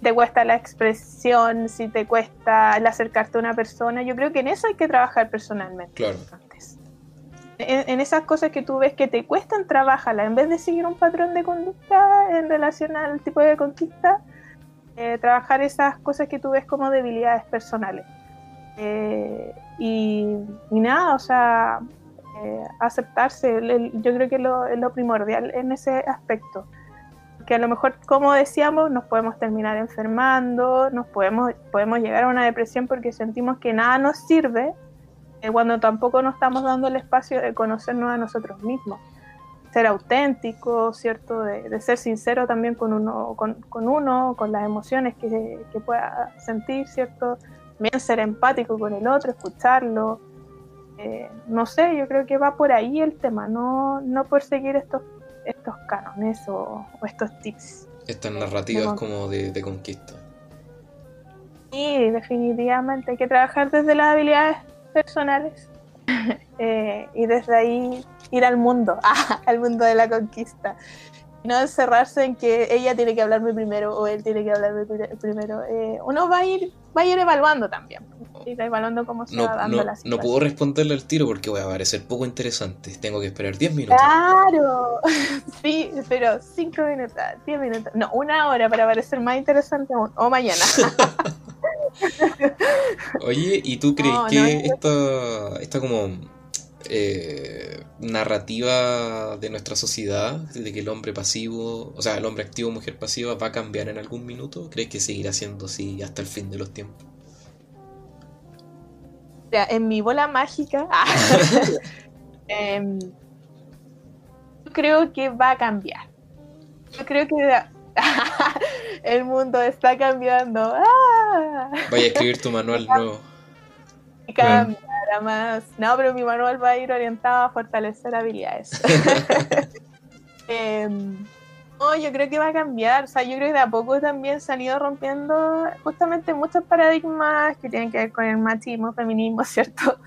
te cuesta la expresión, si te cuesta el acercarte a una persona, yo creo que en eso hay que trabajar personalmente. Claro. En, esas cosas que tú ves que te cuestan, trabájala. En vez de seguir un patrón de conducta en relación al tipo de conquista, eh, trabajar esas cosas que tú ves como debilidades personales. Eh, y, y nada, o sea, eh, aceptarse, yo creo que lo, es lo primordial en ese aspecto. Que a lo mejor, como decíamos, nos podemos terminar enfermando, nos podemos, podemos llegar a una depresión porque sentimos que nada nos sirve, eh, cuando tampoco nos estamos dando el espacio de conocernos a nosotros mismos ser auténtico, ¿cierto? De, de ser sincero también con uno, con, con uno, con las emociones que, que pueda sentir, ¿cierto? También ser empático con el otro, escucharlo. Eh, no sé, yo creo que va por ahí el tema, no, no por seguir estos, estos cánones o, o estos tips. Estas narrativas Bueno. como de, de conquista. Y definitivamente hay que trabajar desde las habilidades personales eh, y desde ahí ir al mundo, al mundo de la conquista. Y no encerrarse en que ella tiene que hablarme primero o él tiene que hablarme pri- primero. Eh, uno va a ir va a ir evaluando también, ir evaluando cómo se va No, dando no, la no puedo responderle al tiro porque voy a parecer poco interesante. Tengo que esperar 10 minutos. Claro, sí, pero cinco minutos, diez minutos, no, una hora para parecer más interesante aún, o mañana. Oye, ¿y tú crees No, que es- esta, esta como eh, narrativa de nuestra sociedad, de que el hombre pasivo, o sea, el hombre activo, mujer pasiva, va a cambiar en algún minuto? ¿Crees que seguirá siendo así hasta el fin de los tiempos? O sea, en mi bola mágica, em, yo creo que va a cambiar. Yo creo que el mundo está cambiando. ¡Ah! Vaya a escribir tu manual nuevo. Cambiará más. No, pero mi manual va a ir orientado a fortalecer habilidades. Em, no, yo creo que va a cambiar. O sea, yo creo que de a poco también se han ido rompiendo justamente muchos paradigmas que tienen que ver con el machismo, feminismo, ¿cierto?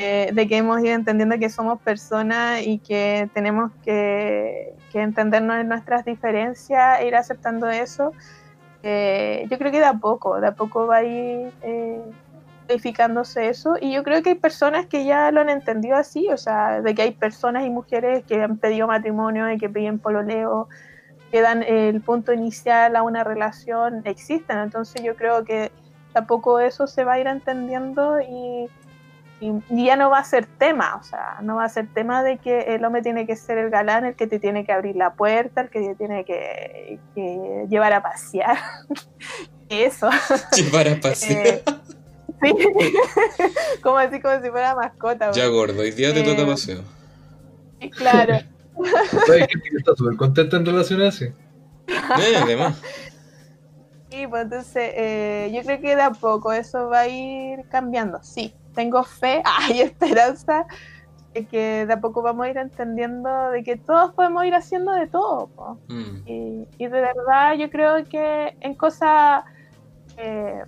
Eh, de que hemos ido entendiendo que somos personas y que tenemos que, que entendernos en nuestras diferencias e ir aceptando eso. Eh, yo creo que de a poco, de a poco va a ir eh, modificándose eso y yo creo que hay personas que ya lo han entendido así, o sea, de que hay personas y mujeres que han pedido matrimonio y que piden pololeo, que dan el punto inicial a una relación, existen, entonces yo creo que tampoco eso se va a ir entendiendo y, y- y ya no va a ser tema, o sea, no va a ser tema de que el hombre tiene que ser el galán, el que te tiene que abrir la puerta, el que te tiene que, que llevar a pasear, eso. Llevar a pasear. Eh, sí. como así, como si fuera mascota. Ya, gordo, hoy día te eh, toca paseo. Sí, Claro. ¿Sabes que está súper contenta en relaciones así? Eh, además. Sí, pues entonces eh, yo creo que de a poco eso va a ir cambiando. Sí, tengo fe, hay esperanza de que de a poco vamos a ir entendiendo de que todos podemos ir haciendo de todo. Mm, Y, y de verdad yo creo que en cosas eh,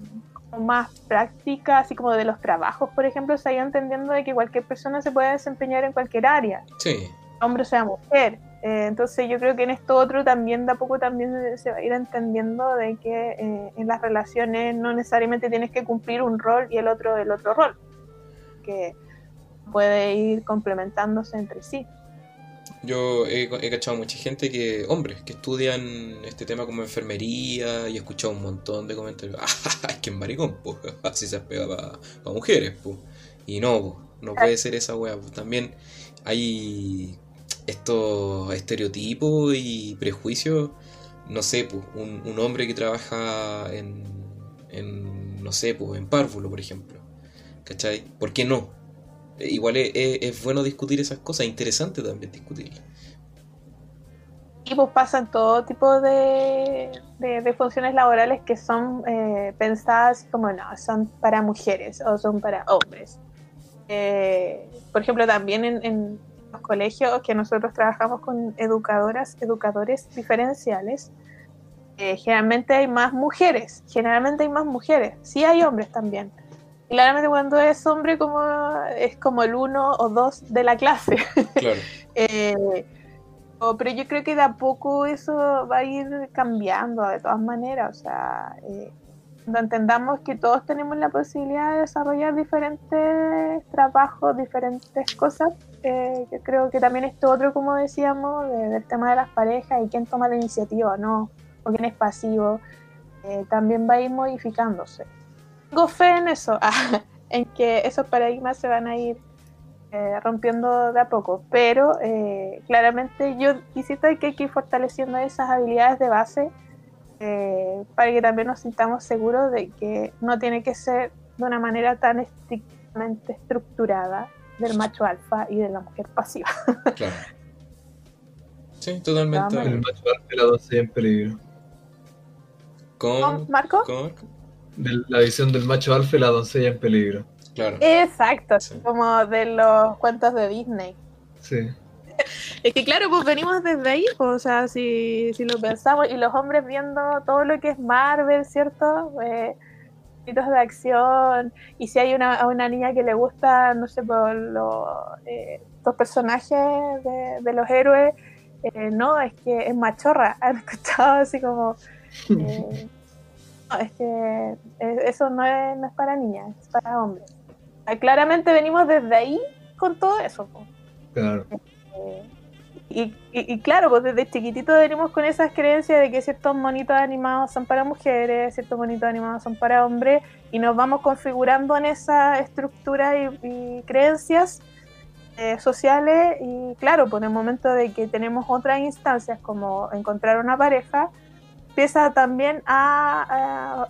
más prácticas, así como de los trabajos, por ejemplo, se ha ido entendiendo de que cualquier persona se puede desempeñar en cualquier área, Sí, hombre o sea mujer. Eh, entonces yo creo que en esto otro también de a poco también se- se va a ir entendiendo de que eh, en las relaciones no necesariamente tienes que cumplir un rol y el otro el otro rol, que puede ir complementándose entre sí. Yo he, he cachado mucha gente que, hombres, que estudian este tema como enfermería y he escuchado un montón de comentarios. Ah, es que es maricón, pues, así se pega para mujeres, pues. Y no, po, no puede ser esa wea, pues. También hay estos estereotipos y prejuicios. No sé, pues, un, un hombre que trabaja en, en, no sé, pues, en párvulo, por ejemplo. ¿Cachai? ¿Por qué no? Igual es, bueno discutir esas cosas, interesante también discutirlas. Y pues pasan todo tipo de, de- funciones laborales que son eh, pensadas como no, son para mujeres o son para hombres. Eh, por ejemplo, también en, en los colegios que nosotros trabajamos con educadoras, educadores diferenciales, eh, generalmente hay más mujeres, generalmente hay más mujeres, sí hay hombres también. Claramente cuando es hombre como es como el uno o dos de la clase. Claro. Eh, o- pero yo creo que de a poco eso va a ir cambiando de todas maneras. O sea, eh, cuando entendamos que todos tenemos la posibilidad de desarrollar diferentes trabajos, diferentes cosas, eh, yo creo que también esto otro, como decíamos, de- del tema de las parejas y quién toma la iniciativa o no, o quién es pasivo, eh, también va a ir modificándose. Tengo fe en eso, en que esos paradigmas se van a ir eh, rompiendo de a poco, pero eh, claramente yo quisiera que hay que ir fortaleciendo esas habilidades de base eh, para que también nos sintamos seguros de que no tiene que ser de una manera tan estrictamente estructurada del macho alfa y de la mujer pasiva. Claro. Sí, totalmente. El macho alfa y la en peligro. Con, ¿Marco? con- De la visión del macho alfa y la doncella en peligro. Claro. Exacto, Sí. como de los cuentos de Disney. Sí. Es que claro, pues venimos desde ahí, pues, o sea, si, si lo pensamos, y los hombres viendo todo lo que es Marvel, ¿cierto? Eh, de acción, y si hay una, a una niña que le gusta, no sé, por los, eh, los personajes de, de los héroes, eh, no, es que es machorra, han escuchado así como... eh, es que eso no es, no es para niñas, es para hombres. Ah, Claramente venimos desde ahí con todo eso, pues. Claro. Eh, y, y- y claro, pues desde chiquitito venimos con esas creencias de que ciertos monitos animados son para mujeres, ciertos monitos animados son para hombres, y nos vamos configurando en esa estructura y, y creencias eh, sociales. Y claro, pues en el momento de que tenemos otras instancias como encontrar una pareja, empieza también a,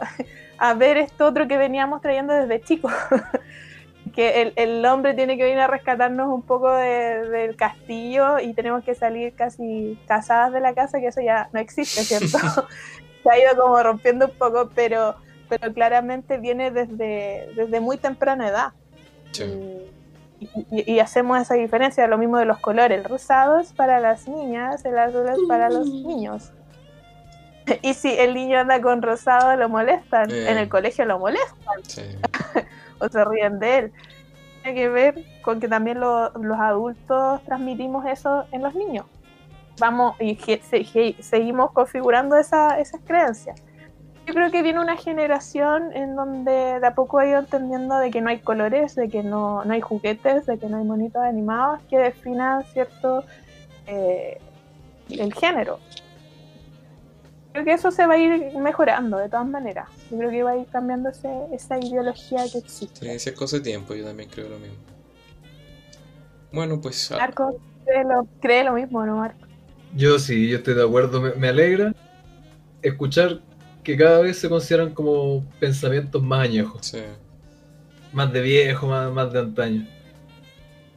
a, a ver esto otro que veníamos trayendo desde chicos. que el, el hombre tiene que venir a rescatarnos un poco de- del castillo y tenemos que salir casi casadas de la casa, que eso ya no existe, ¿cierto? Se ha ido como rompiendo un poco, pero, pero claramente viene desde, desde muy temprana edad. Sí. Y, y- y hacemos esa diferencia, lo mismo de los colores, el rosado es para las niñas, el azul es para los niños. Y si el niño anda con rosado, lo molestan, Eh. en el colegio lo molestan Sí. o se ríen de él. Tiene que ver con que también lo- los adultos transmitimos eso en los niños. Vamos y se- seguimos configurando esa- esas creencias. Yo creo que viene una generación en donde de a poco ha ido entendiendo de que no hay colores, de que no, no hay juguetes, de que no hay monitos animados que definan cierto eh, el género. Creo que eso se va a ir mejorando de todas maneras. Yo creo que va a ir cambiando ese- esa ideología que existe. Sí, es cosa de tiempo, yo también creo lo mismo. Bueno, pues. ah, Marco cree lo, cree lo mismo, ¿no, Marco? Yo sí, yo estoy de acuerdo. Me, me alegra escuchar que cada vez se consideran como pensamientos más añejos, sí. más de viejo, más, más de antaño.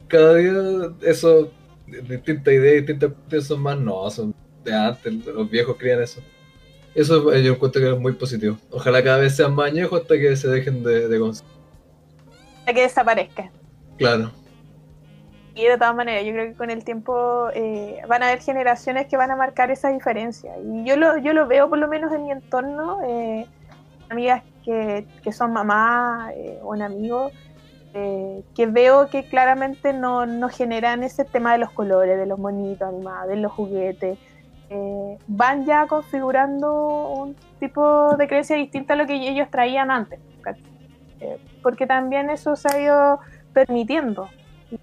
Cada día eso, distintas ideas, distintas son más, no, son de antes, los viejos creían eso. Eso eh, yo encuentro que es muy positivo. Ojalá cada vez sean más añejos hasta que se dejen de, de consumir. Para que desaparezca. Claro. Y de todas maneras, yo creo que con el tiempo eh, van a haber generaciones que van a marcar esa diferencia. Y yo lo, yo lo veo por lo menos en mi entorno, eh, amigas que, que son mamás eh, o en amigos, eh, que veo que claramente no, no generan ese tema de los colores, de los monitos animados, de los juguetes. Eh, van ya configurando un tipo de creencia distinta a lo que ellos traían antes. Eh, porque también eso se ha ido permitiendo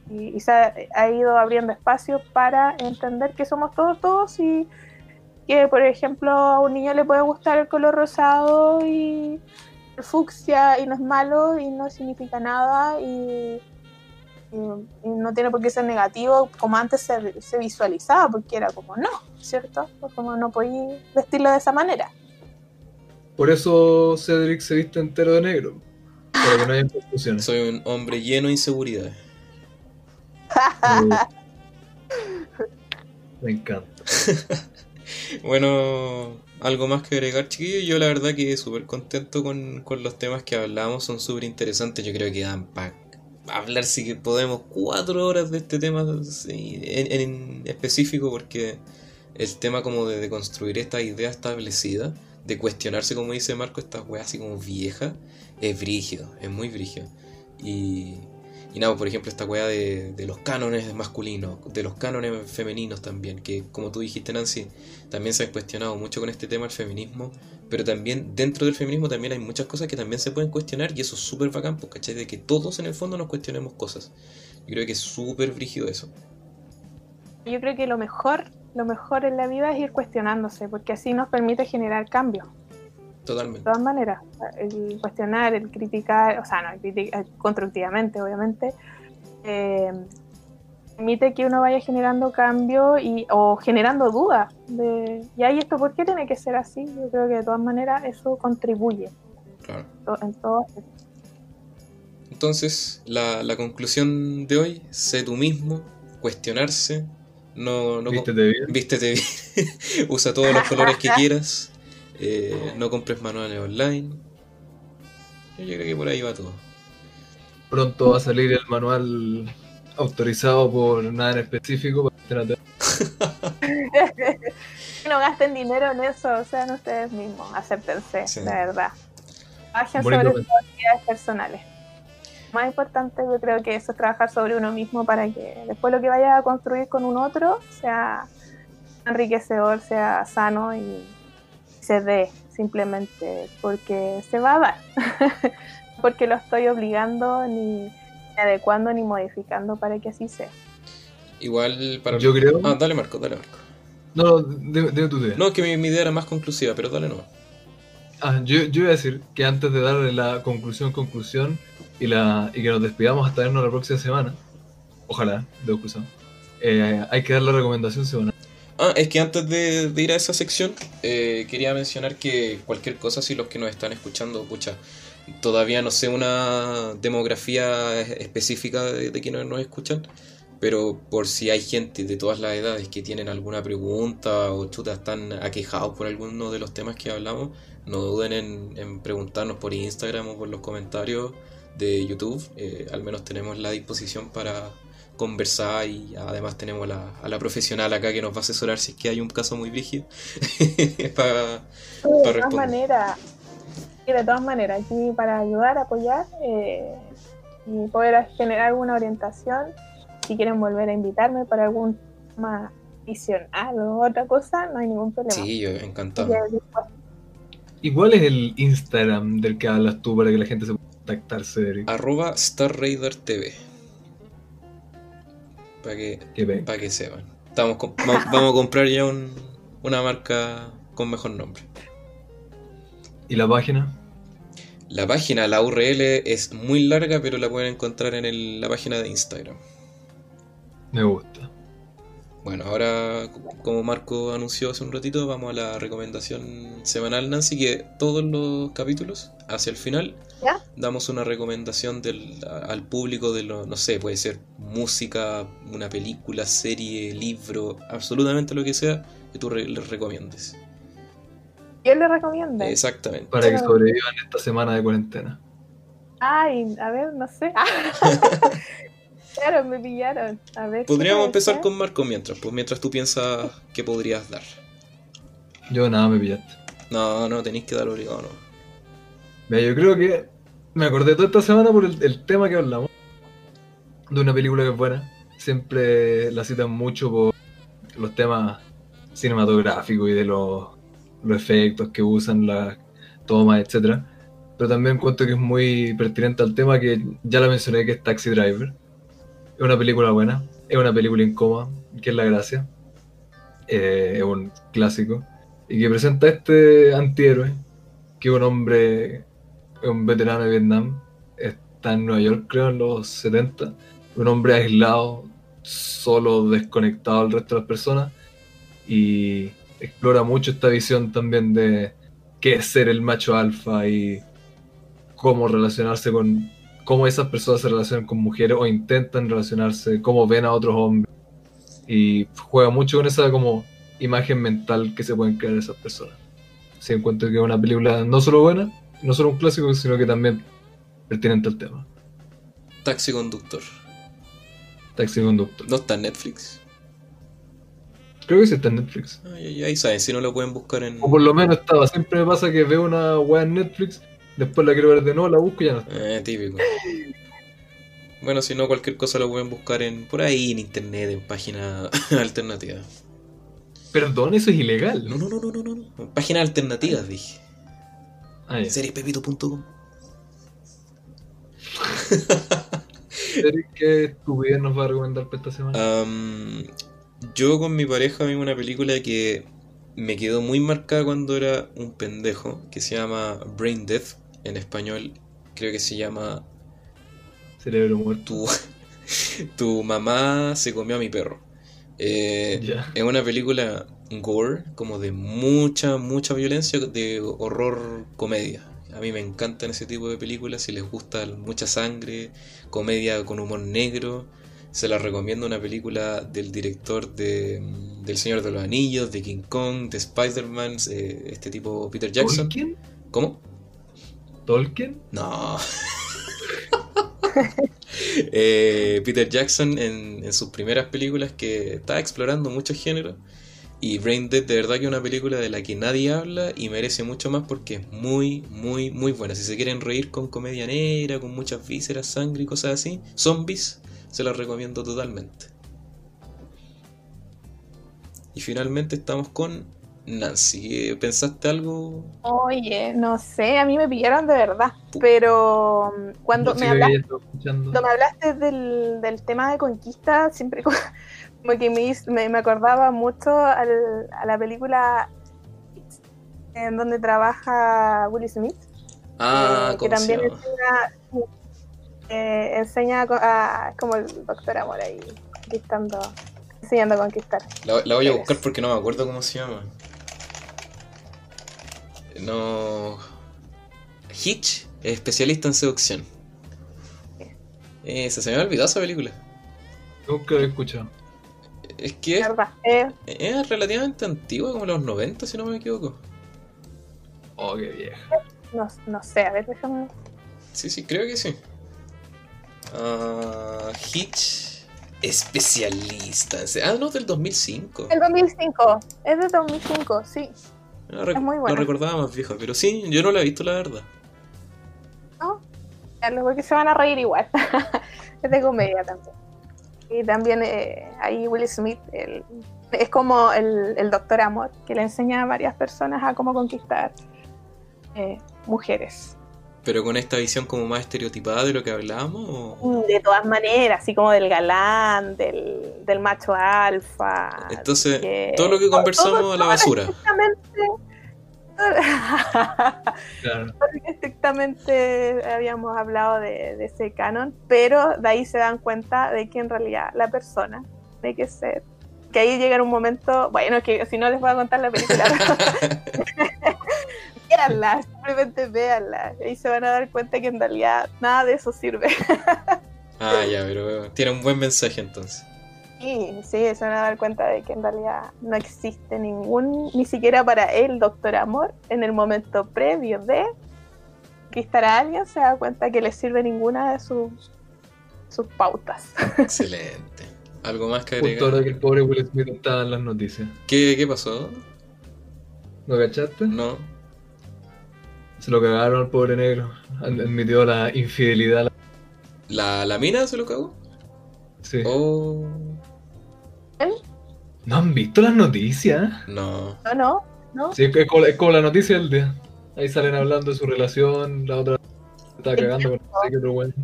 y, se ha, ha ido abriendo espacio para entender que somos todos todos y que por ejemplo a un niño le puede gustar el color rosado y el fucsia y no es malo y no significa nada y, y- no tiene por qué ser negativo como antes se, se visualizaba porque era como no, ¿cierto? Como no podía vestirlo de esa manera. Por eso Cedric se viste entero de negro. Para que no haya confusiones. Soy un hombre lleno de inseguridades. Me encanta. Bueno, algo más que agregar, chiquillos. Yo la verdad que súper contento con, con los temas que hablamos, son súper interesantes. Yo creo que dan para hablar si que podemos cuatro horas de este tema en, específico, porque el tema como de, de construir esta idea establecida, de cuestionarse, como dice Marco, estas weas así como viejas, es brígido, es muy brígido. Y, y nada, por ejemplo, esta de, de los cánones masculinos, de los cánones femeninos también, que como tú dijiste, Nancy, también se ha cuestionado mucho con este tema el feminismo, pero también dentro del feminismo también hay muchas cosas que también se pueden cuestionar y eso es súper bacán, pues, ¿cachai? De que todos en el fondo nos cuestionemos cosas. Yo creo que es súper brígido eso. Yo creo que lo mejor, lo mejor en la vida es ir cuestionándose, porque así nos permite generar cambios. De Totalmente. todas maneras, el cuestionar, el criticar, o sea, no, el criticar constructivamente, obviamente, eh, permite que uno vaya generando cambio y, o generando dudas de, ¿y ahí esto por qué tiene que ser así? Yo creo que de todas maneras eso contribuye Claro. en todo. Entonces, la, la conclusión de hoy, sé tú mismo, cuestionarse, no, no Vístete bien. vístete bien, usa todos los colores que quieras, eh, no compres manuales online. Yo creo que por ahí va todo. Pronto va a salir el manual autorizado por nada en específico para no gasten dinero en eso, sean ustedes mismos, acéptense, Sí. de verdad. Trabajen sobre sus actividades personales. Más importante yo creo que eso es trabajar sobre uno mismo para que después lo que vaya a construir con un otro sea enriquecedor, sea sano y se dé simplemente porque se va a dar. porque lo estoy obligando ni adecuando ni modificando para que así sea. Igual para... Yo creo. Ah, dale Marco, dale Marco. No, no, dime, dime tu idea. No, que mi, mi idea era más conclusiva, pero dale no. Ah, yo, yo iba a decir que antes de darle la conclusión, conclusión y, la, y que nos despidamos hasta vernos la próxima semana, ojalá, de cruzado, eh, hay que dar la recomendación semanal. Ah, es que antes de, de ir a esa sección, eh, quería mencionar que cualquier cosa, si los que nos están escuchando, pucha, todavía no sé una demografía es- específica de, de quienes nos escuchan, pero por si hay gente de todas las edades que tienen alguna pregunta o chuta, están aquejados por alguno de los temas que hablamos, no duden en, en preguntarnos por Instagram o por los comentarios de YouTube. eh, al menos tenemos la disposición para conversar y además tenemos a la, a la profesional acá que nos va a asesorar si es que hay un caso muy brígido para de para todas maneras, y de todas maneras, aquí para ayudar, apoyar eh, y poder generar alguna orientación, si quieren volver a invitarme para algún tema adicional o otra cosa, no hay ningún problema. Sí, yo encantado. ¿Y cuál es el Instagram del que hablas tú para que la gente se pueda contactar, Cedric? Arroba Star Raider TV. Para que, Que ve. para que sepan. Estamos com- va- vamos a comprar ya un- una marca con mejor nombre. ¿Y la página? La página, la URL es muy larga, pero la pueden encontrar en el- la página de Instagram. Me gusta. Bueno, ahora, como Marco anunció hace un ratito, vamos a la recomendación semanal, Nancy, que todos los capítulos, hacia el final, ¿Ya? damos una recomendación del, al público de lo, no sé, puede ser música, una película, serie, libro, absolutamente lo que sea que tú re- les recomiendes. Yo le recomiendo. Exactamente. Para que sobrevivan esta semana de cuarentena. Ay, a ver, no sé. claro, me pillaron. A ver. ¿qué Podríamos empezar con Marco mientras, pues mientras tú piensas que podrías dar. Yo nada, me pillaste. No, no, tenéis que dar obligado, no. Mira, yo creo que me acordé toda esta semana por el, el tema que hablamos. De una película que es buena. Siempre la citan mucho por los temas cinematográficos y de los, los efectos que usan, las tomas, etcétera. Pero también encuentro que es muy pertinente al tema que ya la mencioné, que es Taxi Driver. Es una película buena, es una película incómoda, que es la gracia. Eh, es un clásico. Y que presenta a este antihéroe, que es un hombre un veterano de Vietnam, está en Nueva York, creo, en los 70. Un hombre aislado, solo, desconectado del resto de las personas. Y explora mucho esta visión también de qué es ser el macho alfa y cómo relacionarse con. Cómo esas personas se relacionan con mujeres o intentan relacionarse, cómo ven a otros hombres. Y juega mucho con esa como imagen mental que se pueden crear esas personas. Sí, encuentro que es una película no solo buena, no solo un clásico, sino que también pertinente al tema. Taxi Conductor. Taxi Conductor. ¿No está en Netflix? Creo que sí está en Netflix. Ay, ay, ay, saben, si no lo pueden buscar en... O por lo menos estaba. Siempre me pasa que veo una weá en Netflix, después la quiero ver de nuevo, la busco y ya no está. Eh, típico. Bueno, si no, cualquier cosa lo pueden buscar en por ahí en internet, en páginas alternativas. Perdón, eso es ilegal. No, no, no, no, no, no. Páginas alternativas, dije. Ah, ya. Seriepepito.com. Eric, ¿Qué estupidez nos va a recomendar para esta semana? Yo con mi pareja vimos una película que me quedó muy marcada cuando era un pendejo, que se llama Brain Death. En español creo que se llama Cerebro muerto. Tu, tu mamá se comió a mi perro. Eh. Es una película gore, como de mucha, mucha violencia, de horror comedia. A mí me encantan ese tipo de películas, si les gusta mucha sangre, comedia con humor negro. Se la recomiendo una película del director de, del Señor de los Anillos, de King Kong, de Spider-Man, eh, este tipo Peter Jackson. ¿Tolkien? ¿Cómo? ¿Tolkien? No. Eh, Peter Jackson en, sus primeras películas que está explorando muchos géneros. Y Brain Dead de verdad que es una película de la que nadie habla y merece mucho más porque es muy, muy, muy buena. Si se quieren reír con comedia negra, con muchas vísceras, sangre y cosas así, zombies, se las recomiendo totalmente. Y finalmente estamos con Nancy. ¿Pensaste algo? Oye, no sé, a mí me pillaron de verdad. Pero mm, cuando me hablaste, cuando me hablaste del, del tema de conquista, siempre co- como que me, me, me acordaba mucho al- a la película en donde trabaja Willie Smith. Ah, eh, que ¿cómo se también llama? enseña, eh, enseña co- a- es como el doctor Amor ahí, conquistando, enseñando a conquistar. La, la voy a buscar porque no me acuerdo cómo se llama. No. Hitch, especialista en seducción. Esa, se me ha olvidado esa película. Nunca he escuchado. Es que es, ¿Verdad? Eh, es relativamente antigua, como los 90, si no me equivoco. Oh, qué vieja. no, no sé, a ver, déjame. Sí, sí, creo que sí. Ah, Hitch, especialista en se- Ah, no, del 2005. El 2005, es de 2005, sí. No, es muy no recordaba más vieja, pero sí, yo no la he visto, la verdad. Ya, Los porque se van a reír igual. es de comedia también. Y también eh, ahí Will Smith el- es como el, el doctor Amor, que le enseña a varias personas a cómo conquistar eh, mujeres. Pero con esta visión como más estereotipada de lo que hablábamos. o- De todas maneras, así como del galán, del, del macho alfa. Entonces, que- todo lo que todo- conversamos todo- a la todo basura. estrictamente- Claro. estrictamente habíamos hablado de, de ese canon, pero de ahí se dan cuenta de que en realidad la persona tiene que ser. Que ahí llega un momento, bueno, es que si no les voy a contar la película, véanla, simplemente véanla. Y ahí se van a dar cuenta que en realidad nada de eso sirve. Ah, ya, pero tiene un buen mensaje entonces. Sí, sí, se van a dar cuenta de que en realidad no existe ningún, ni siquiera para él, Doctor Amor, en el momento previo de conquistar a alguien, se da cuenta que le sirve ninguna de sus, sus pautas. Excelente. ¿Algo más que Justo ahora agregar? que el pobre Will Smith estaba en las noticias. ¿Qué, qué pasó? ¿No cachaste? No. Se lo cagaron al pobre negro. Ad- Admitió la infidelidad. ¿La, la mina se lo cagó? Sí. Oh, ¿No han visto las noticias? no. No, no, no. Sí, es como, es como la noticia del día. Ahí salen hablando de su relación, la otra está cagando con no sé qué otro weón.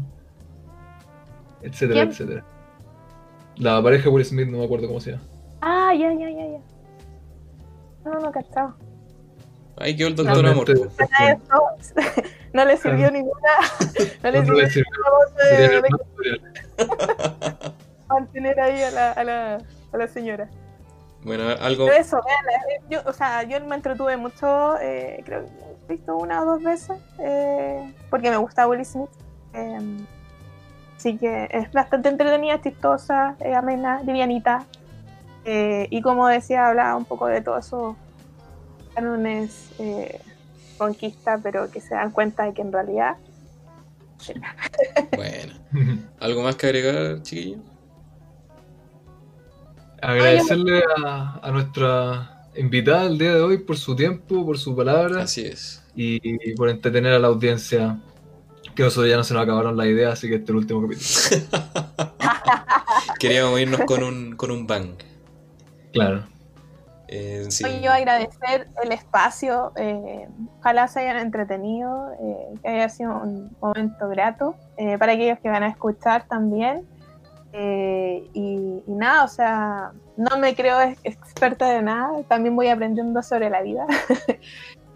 Etcétera, ¿Quién? etcétera. La pareja de Will Smith, no me acuerdo cómo se llama. Ah, ya, ya, ya, ya. No, no, cachado. Ahí quedó el doctor Amor. Para eso no le sirvió ninguna. No le no sirvió ninguna voz de- mantener ahí a la, a la, a la señora. Bueno, algo. Pero eso, eh, yo, o sea, yo me entretuve mucho, eh, creo que he visto una o dos veces, eh, porque me gusta Will Smith. eh, así que es bastante entretenida, chistosa, amena, livianita. eh, y como decía, hablaba un poco de todos esos cánones eh, conquista, pero que se dan cuenta de que en realidad Bueno. ¿Algo más que agregar, chiquillo? Agradecerle a, a nuestra invitada el día de hoy por su tiempo, por su palabra Así es. y por entretener a la audiencia. Que nosotros ya no se nos acabaron las ideas, así que este es el último capítulo. Queríamos irnos con un, con un bang. Claro. Eh, sí. Yo agradecer el espacio, eh, ojalá se hayan entretenido, eh, que haya sido un momento grato eh, para aquellos que van a escuchar también. Eh, y, y nada, o sea, no me creo ex- experta de nada, también voy aprendiendo sobre la vida.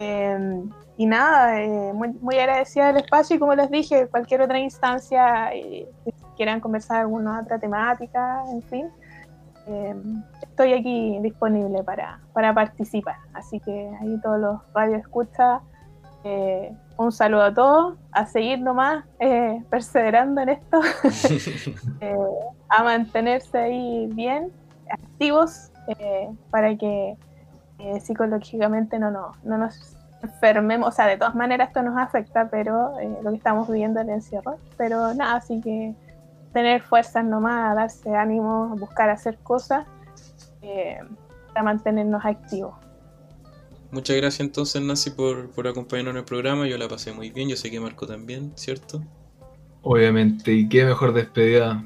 Eh, y nada, eh, muy, muy agradecida del espacio y como les dije, cualquier otra instancia, si quieran conversar alguna otra temática, en fin. Eh, estoy aquí disponible para, para participar. Así que ahí todos los radios escucha. eh, un saludo a todos, a seguir nomás eh, perseverando en esto, eh, a mantenerse ahí bien, activos, eh, para que eh, psicológicamente no, no, no nos enfermemos. O sea, de todas maneras esto nos afecta, pero lo que estamos viviendo es el encierro. Pero nada, así que tener fuerzas nomás, darse ánimo, buscar hacer cosas eh, para mantenernos activos. Muchas gracias entonces, Nancy, por, por acompañarnos en el programa. Yo la pasé muy bien. Yo sé que Marco también, ¿cierto? Obviamente, y qué mejor despedida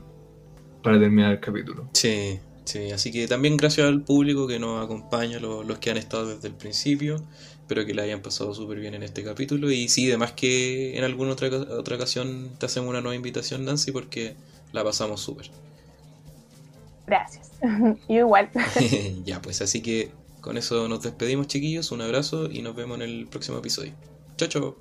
para terminar el capítulo. Sí, sí. Así que también gracias al público que nos acompaña, lo- los, que han estado desde el principio. Espero que la hayan pasado súper bien en este capítulo. Y sí, además que en alguna otra, otra ocasión te hacemos una nueva invitación, Nancy, porque la pasamos súper. Gracias. Yo igual. ya, pues así que con eso nos despedimos, chiquillos. Un abrazo y nos vemos en el próximo episodio. Chao, chao.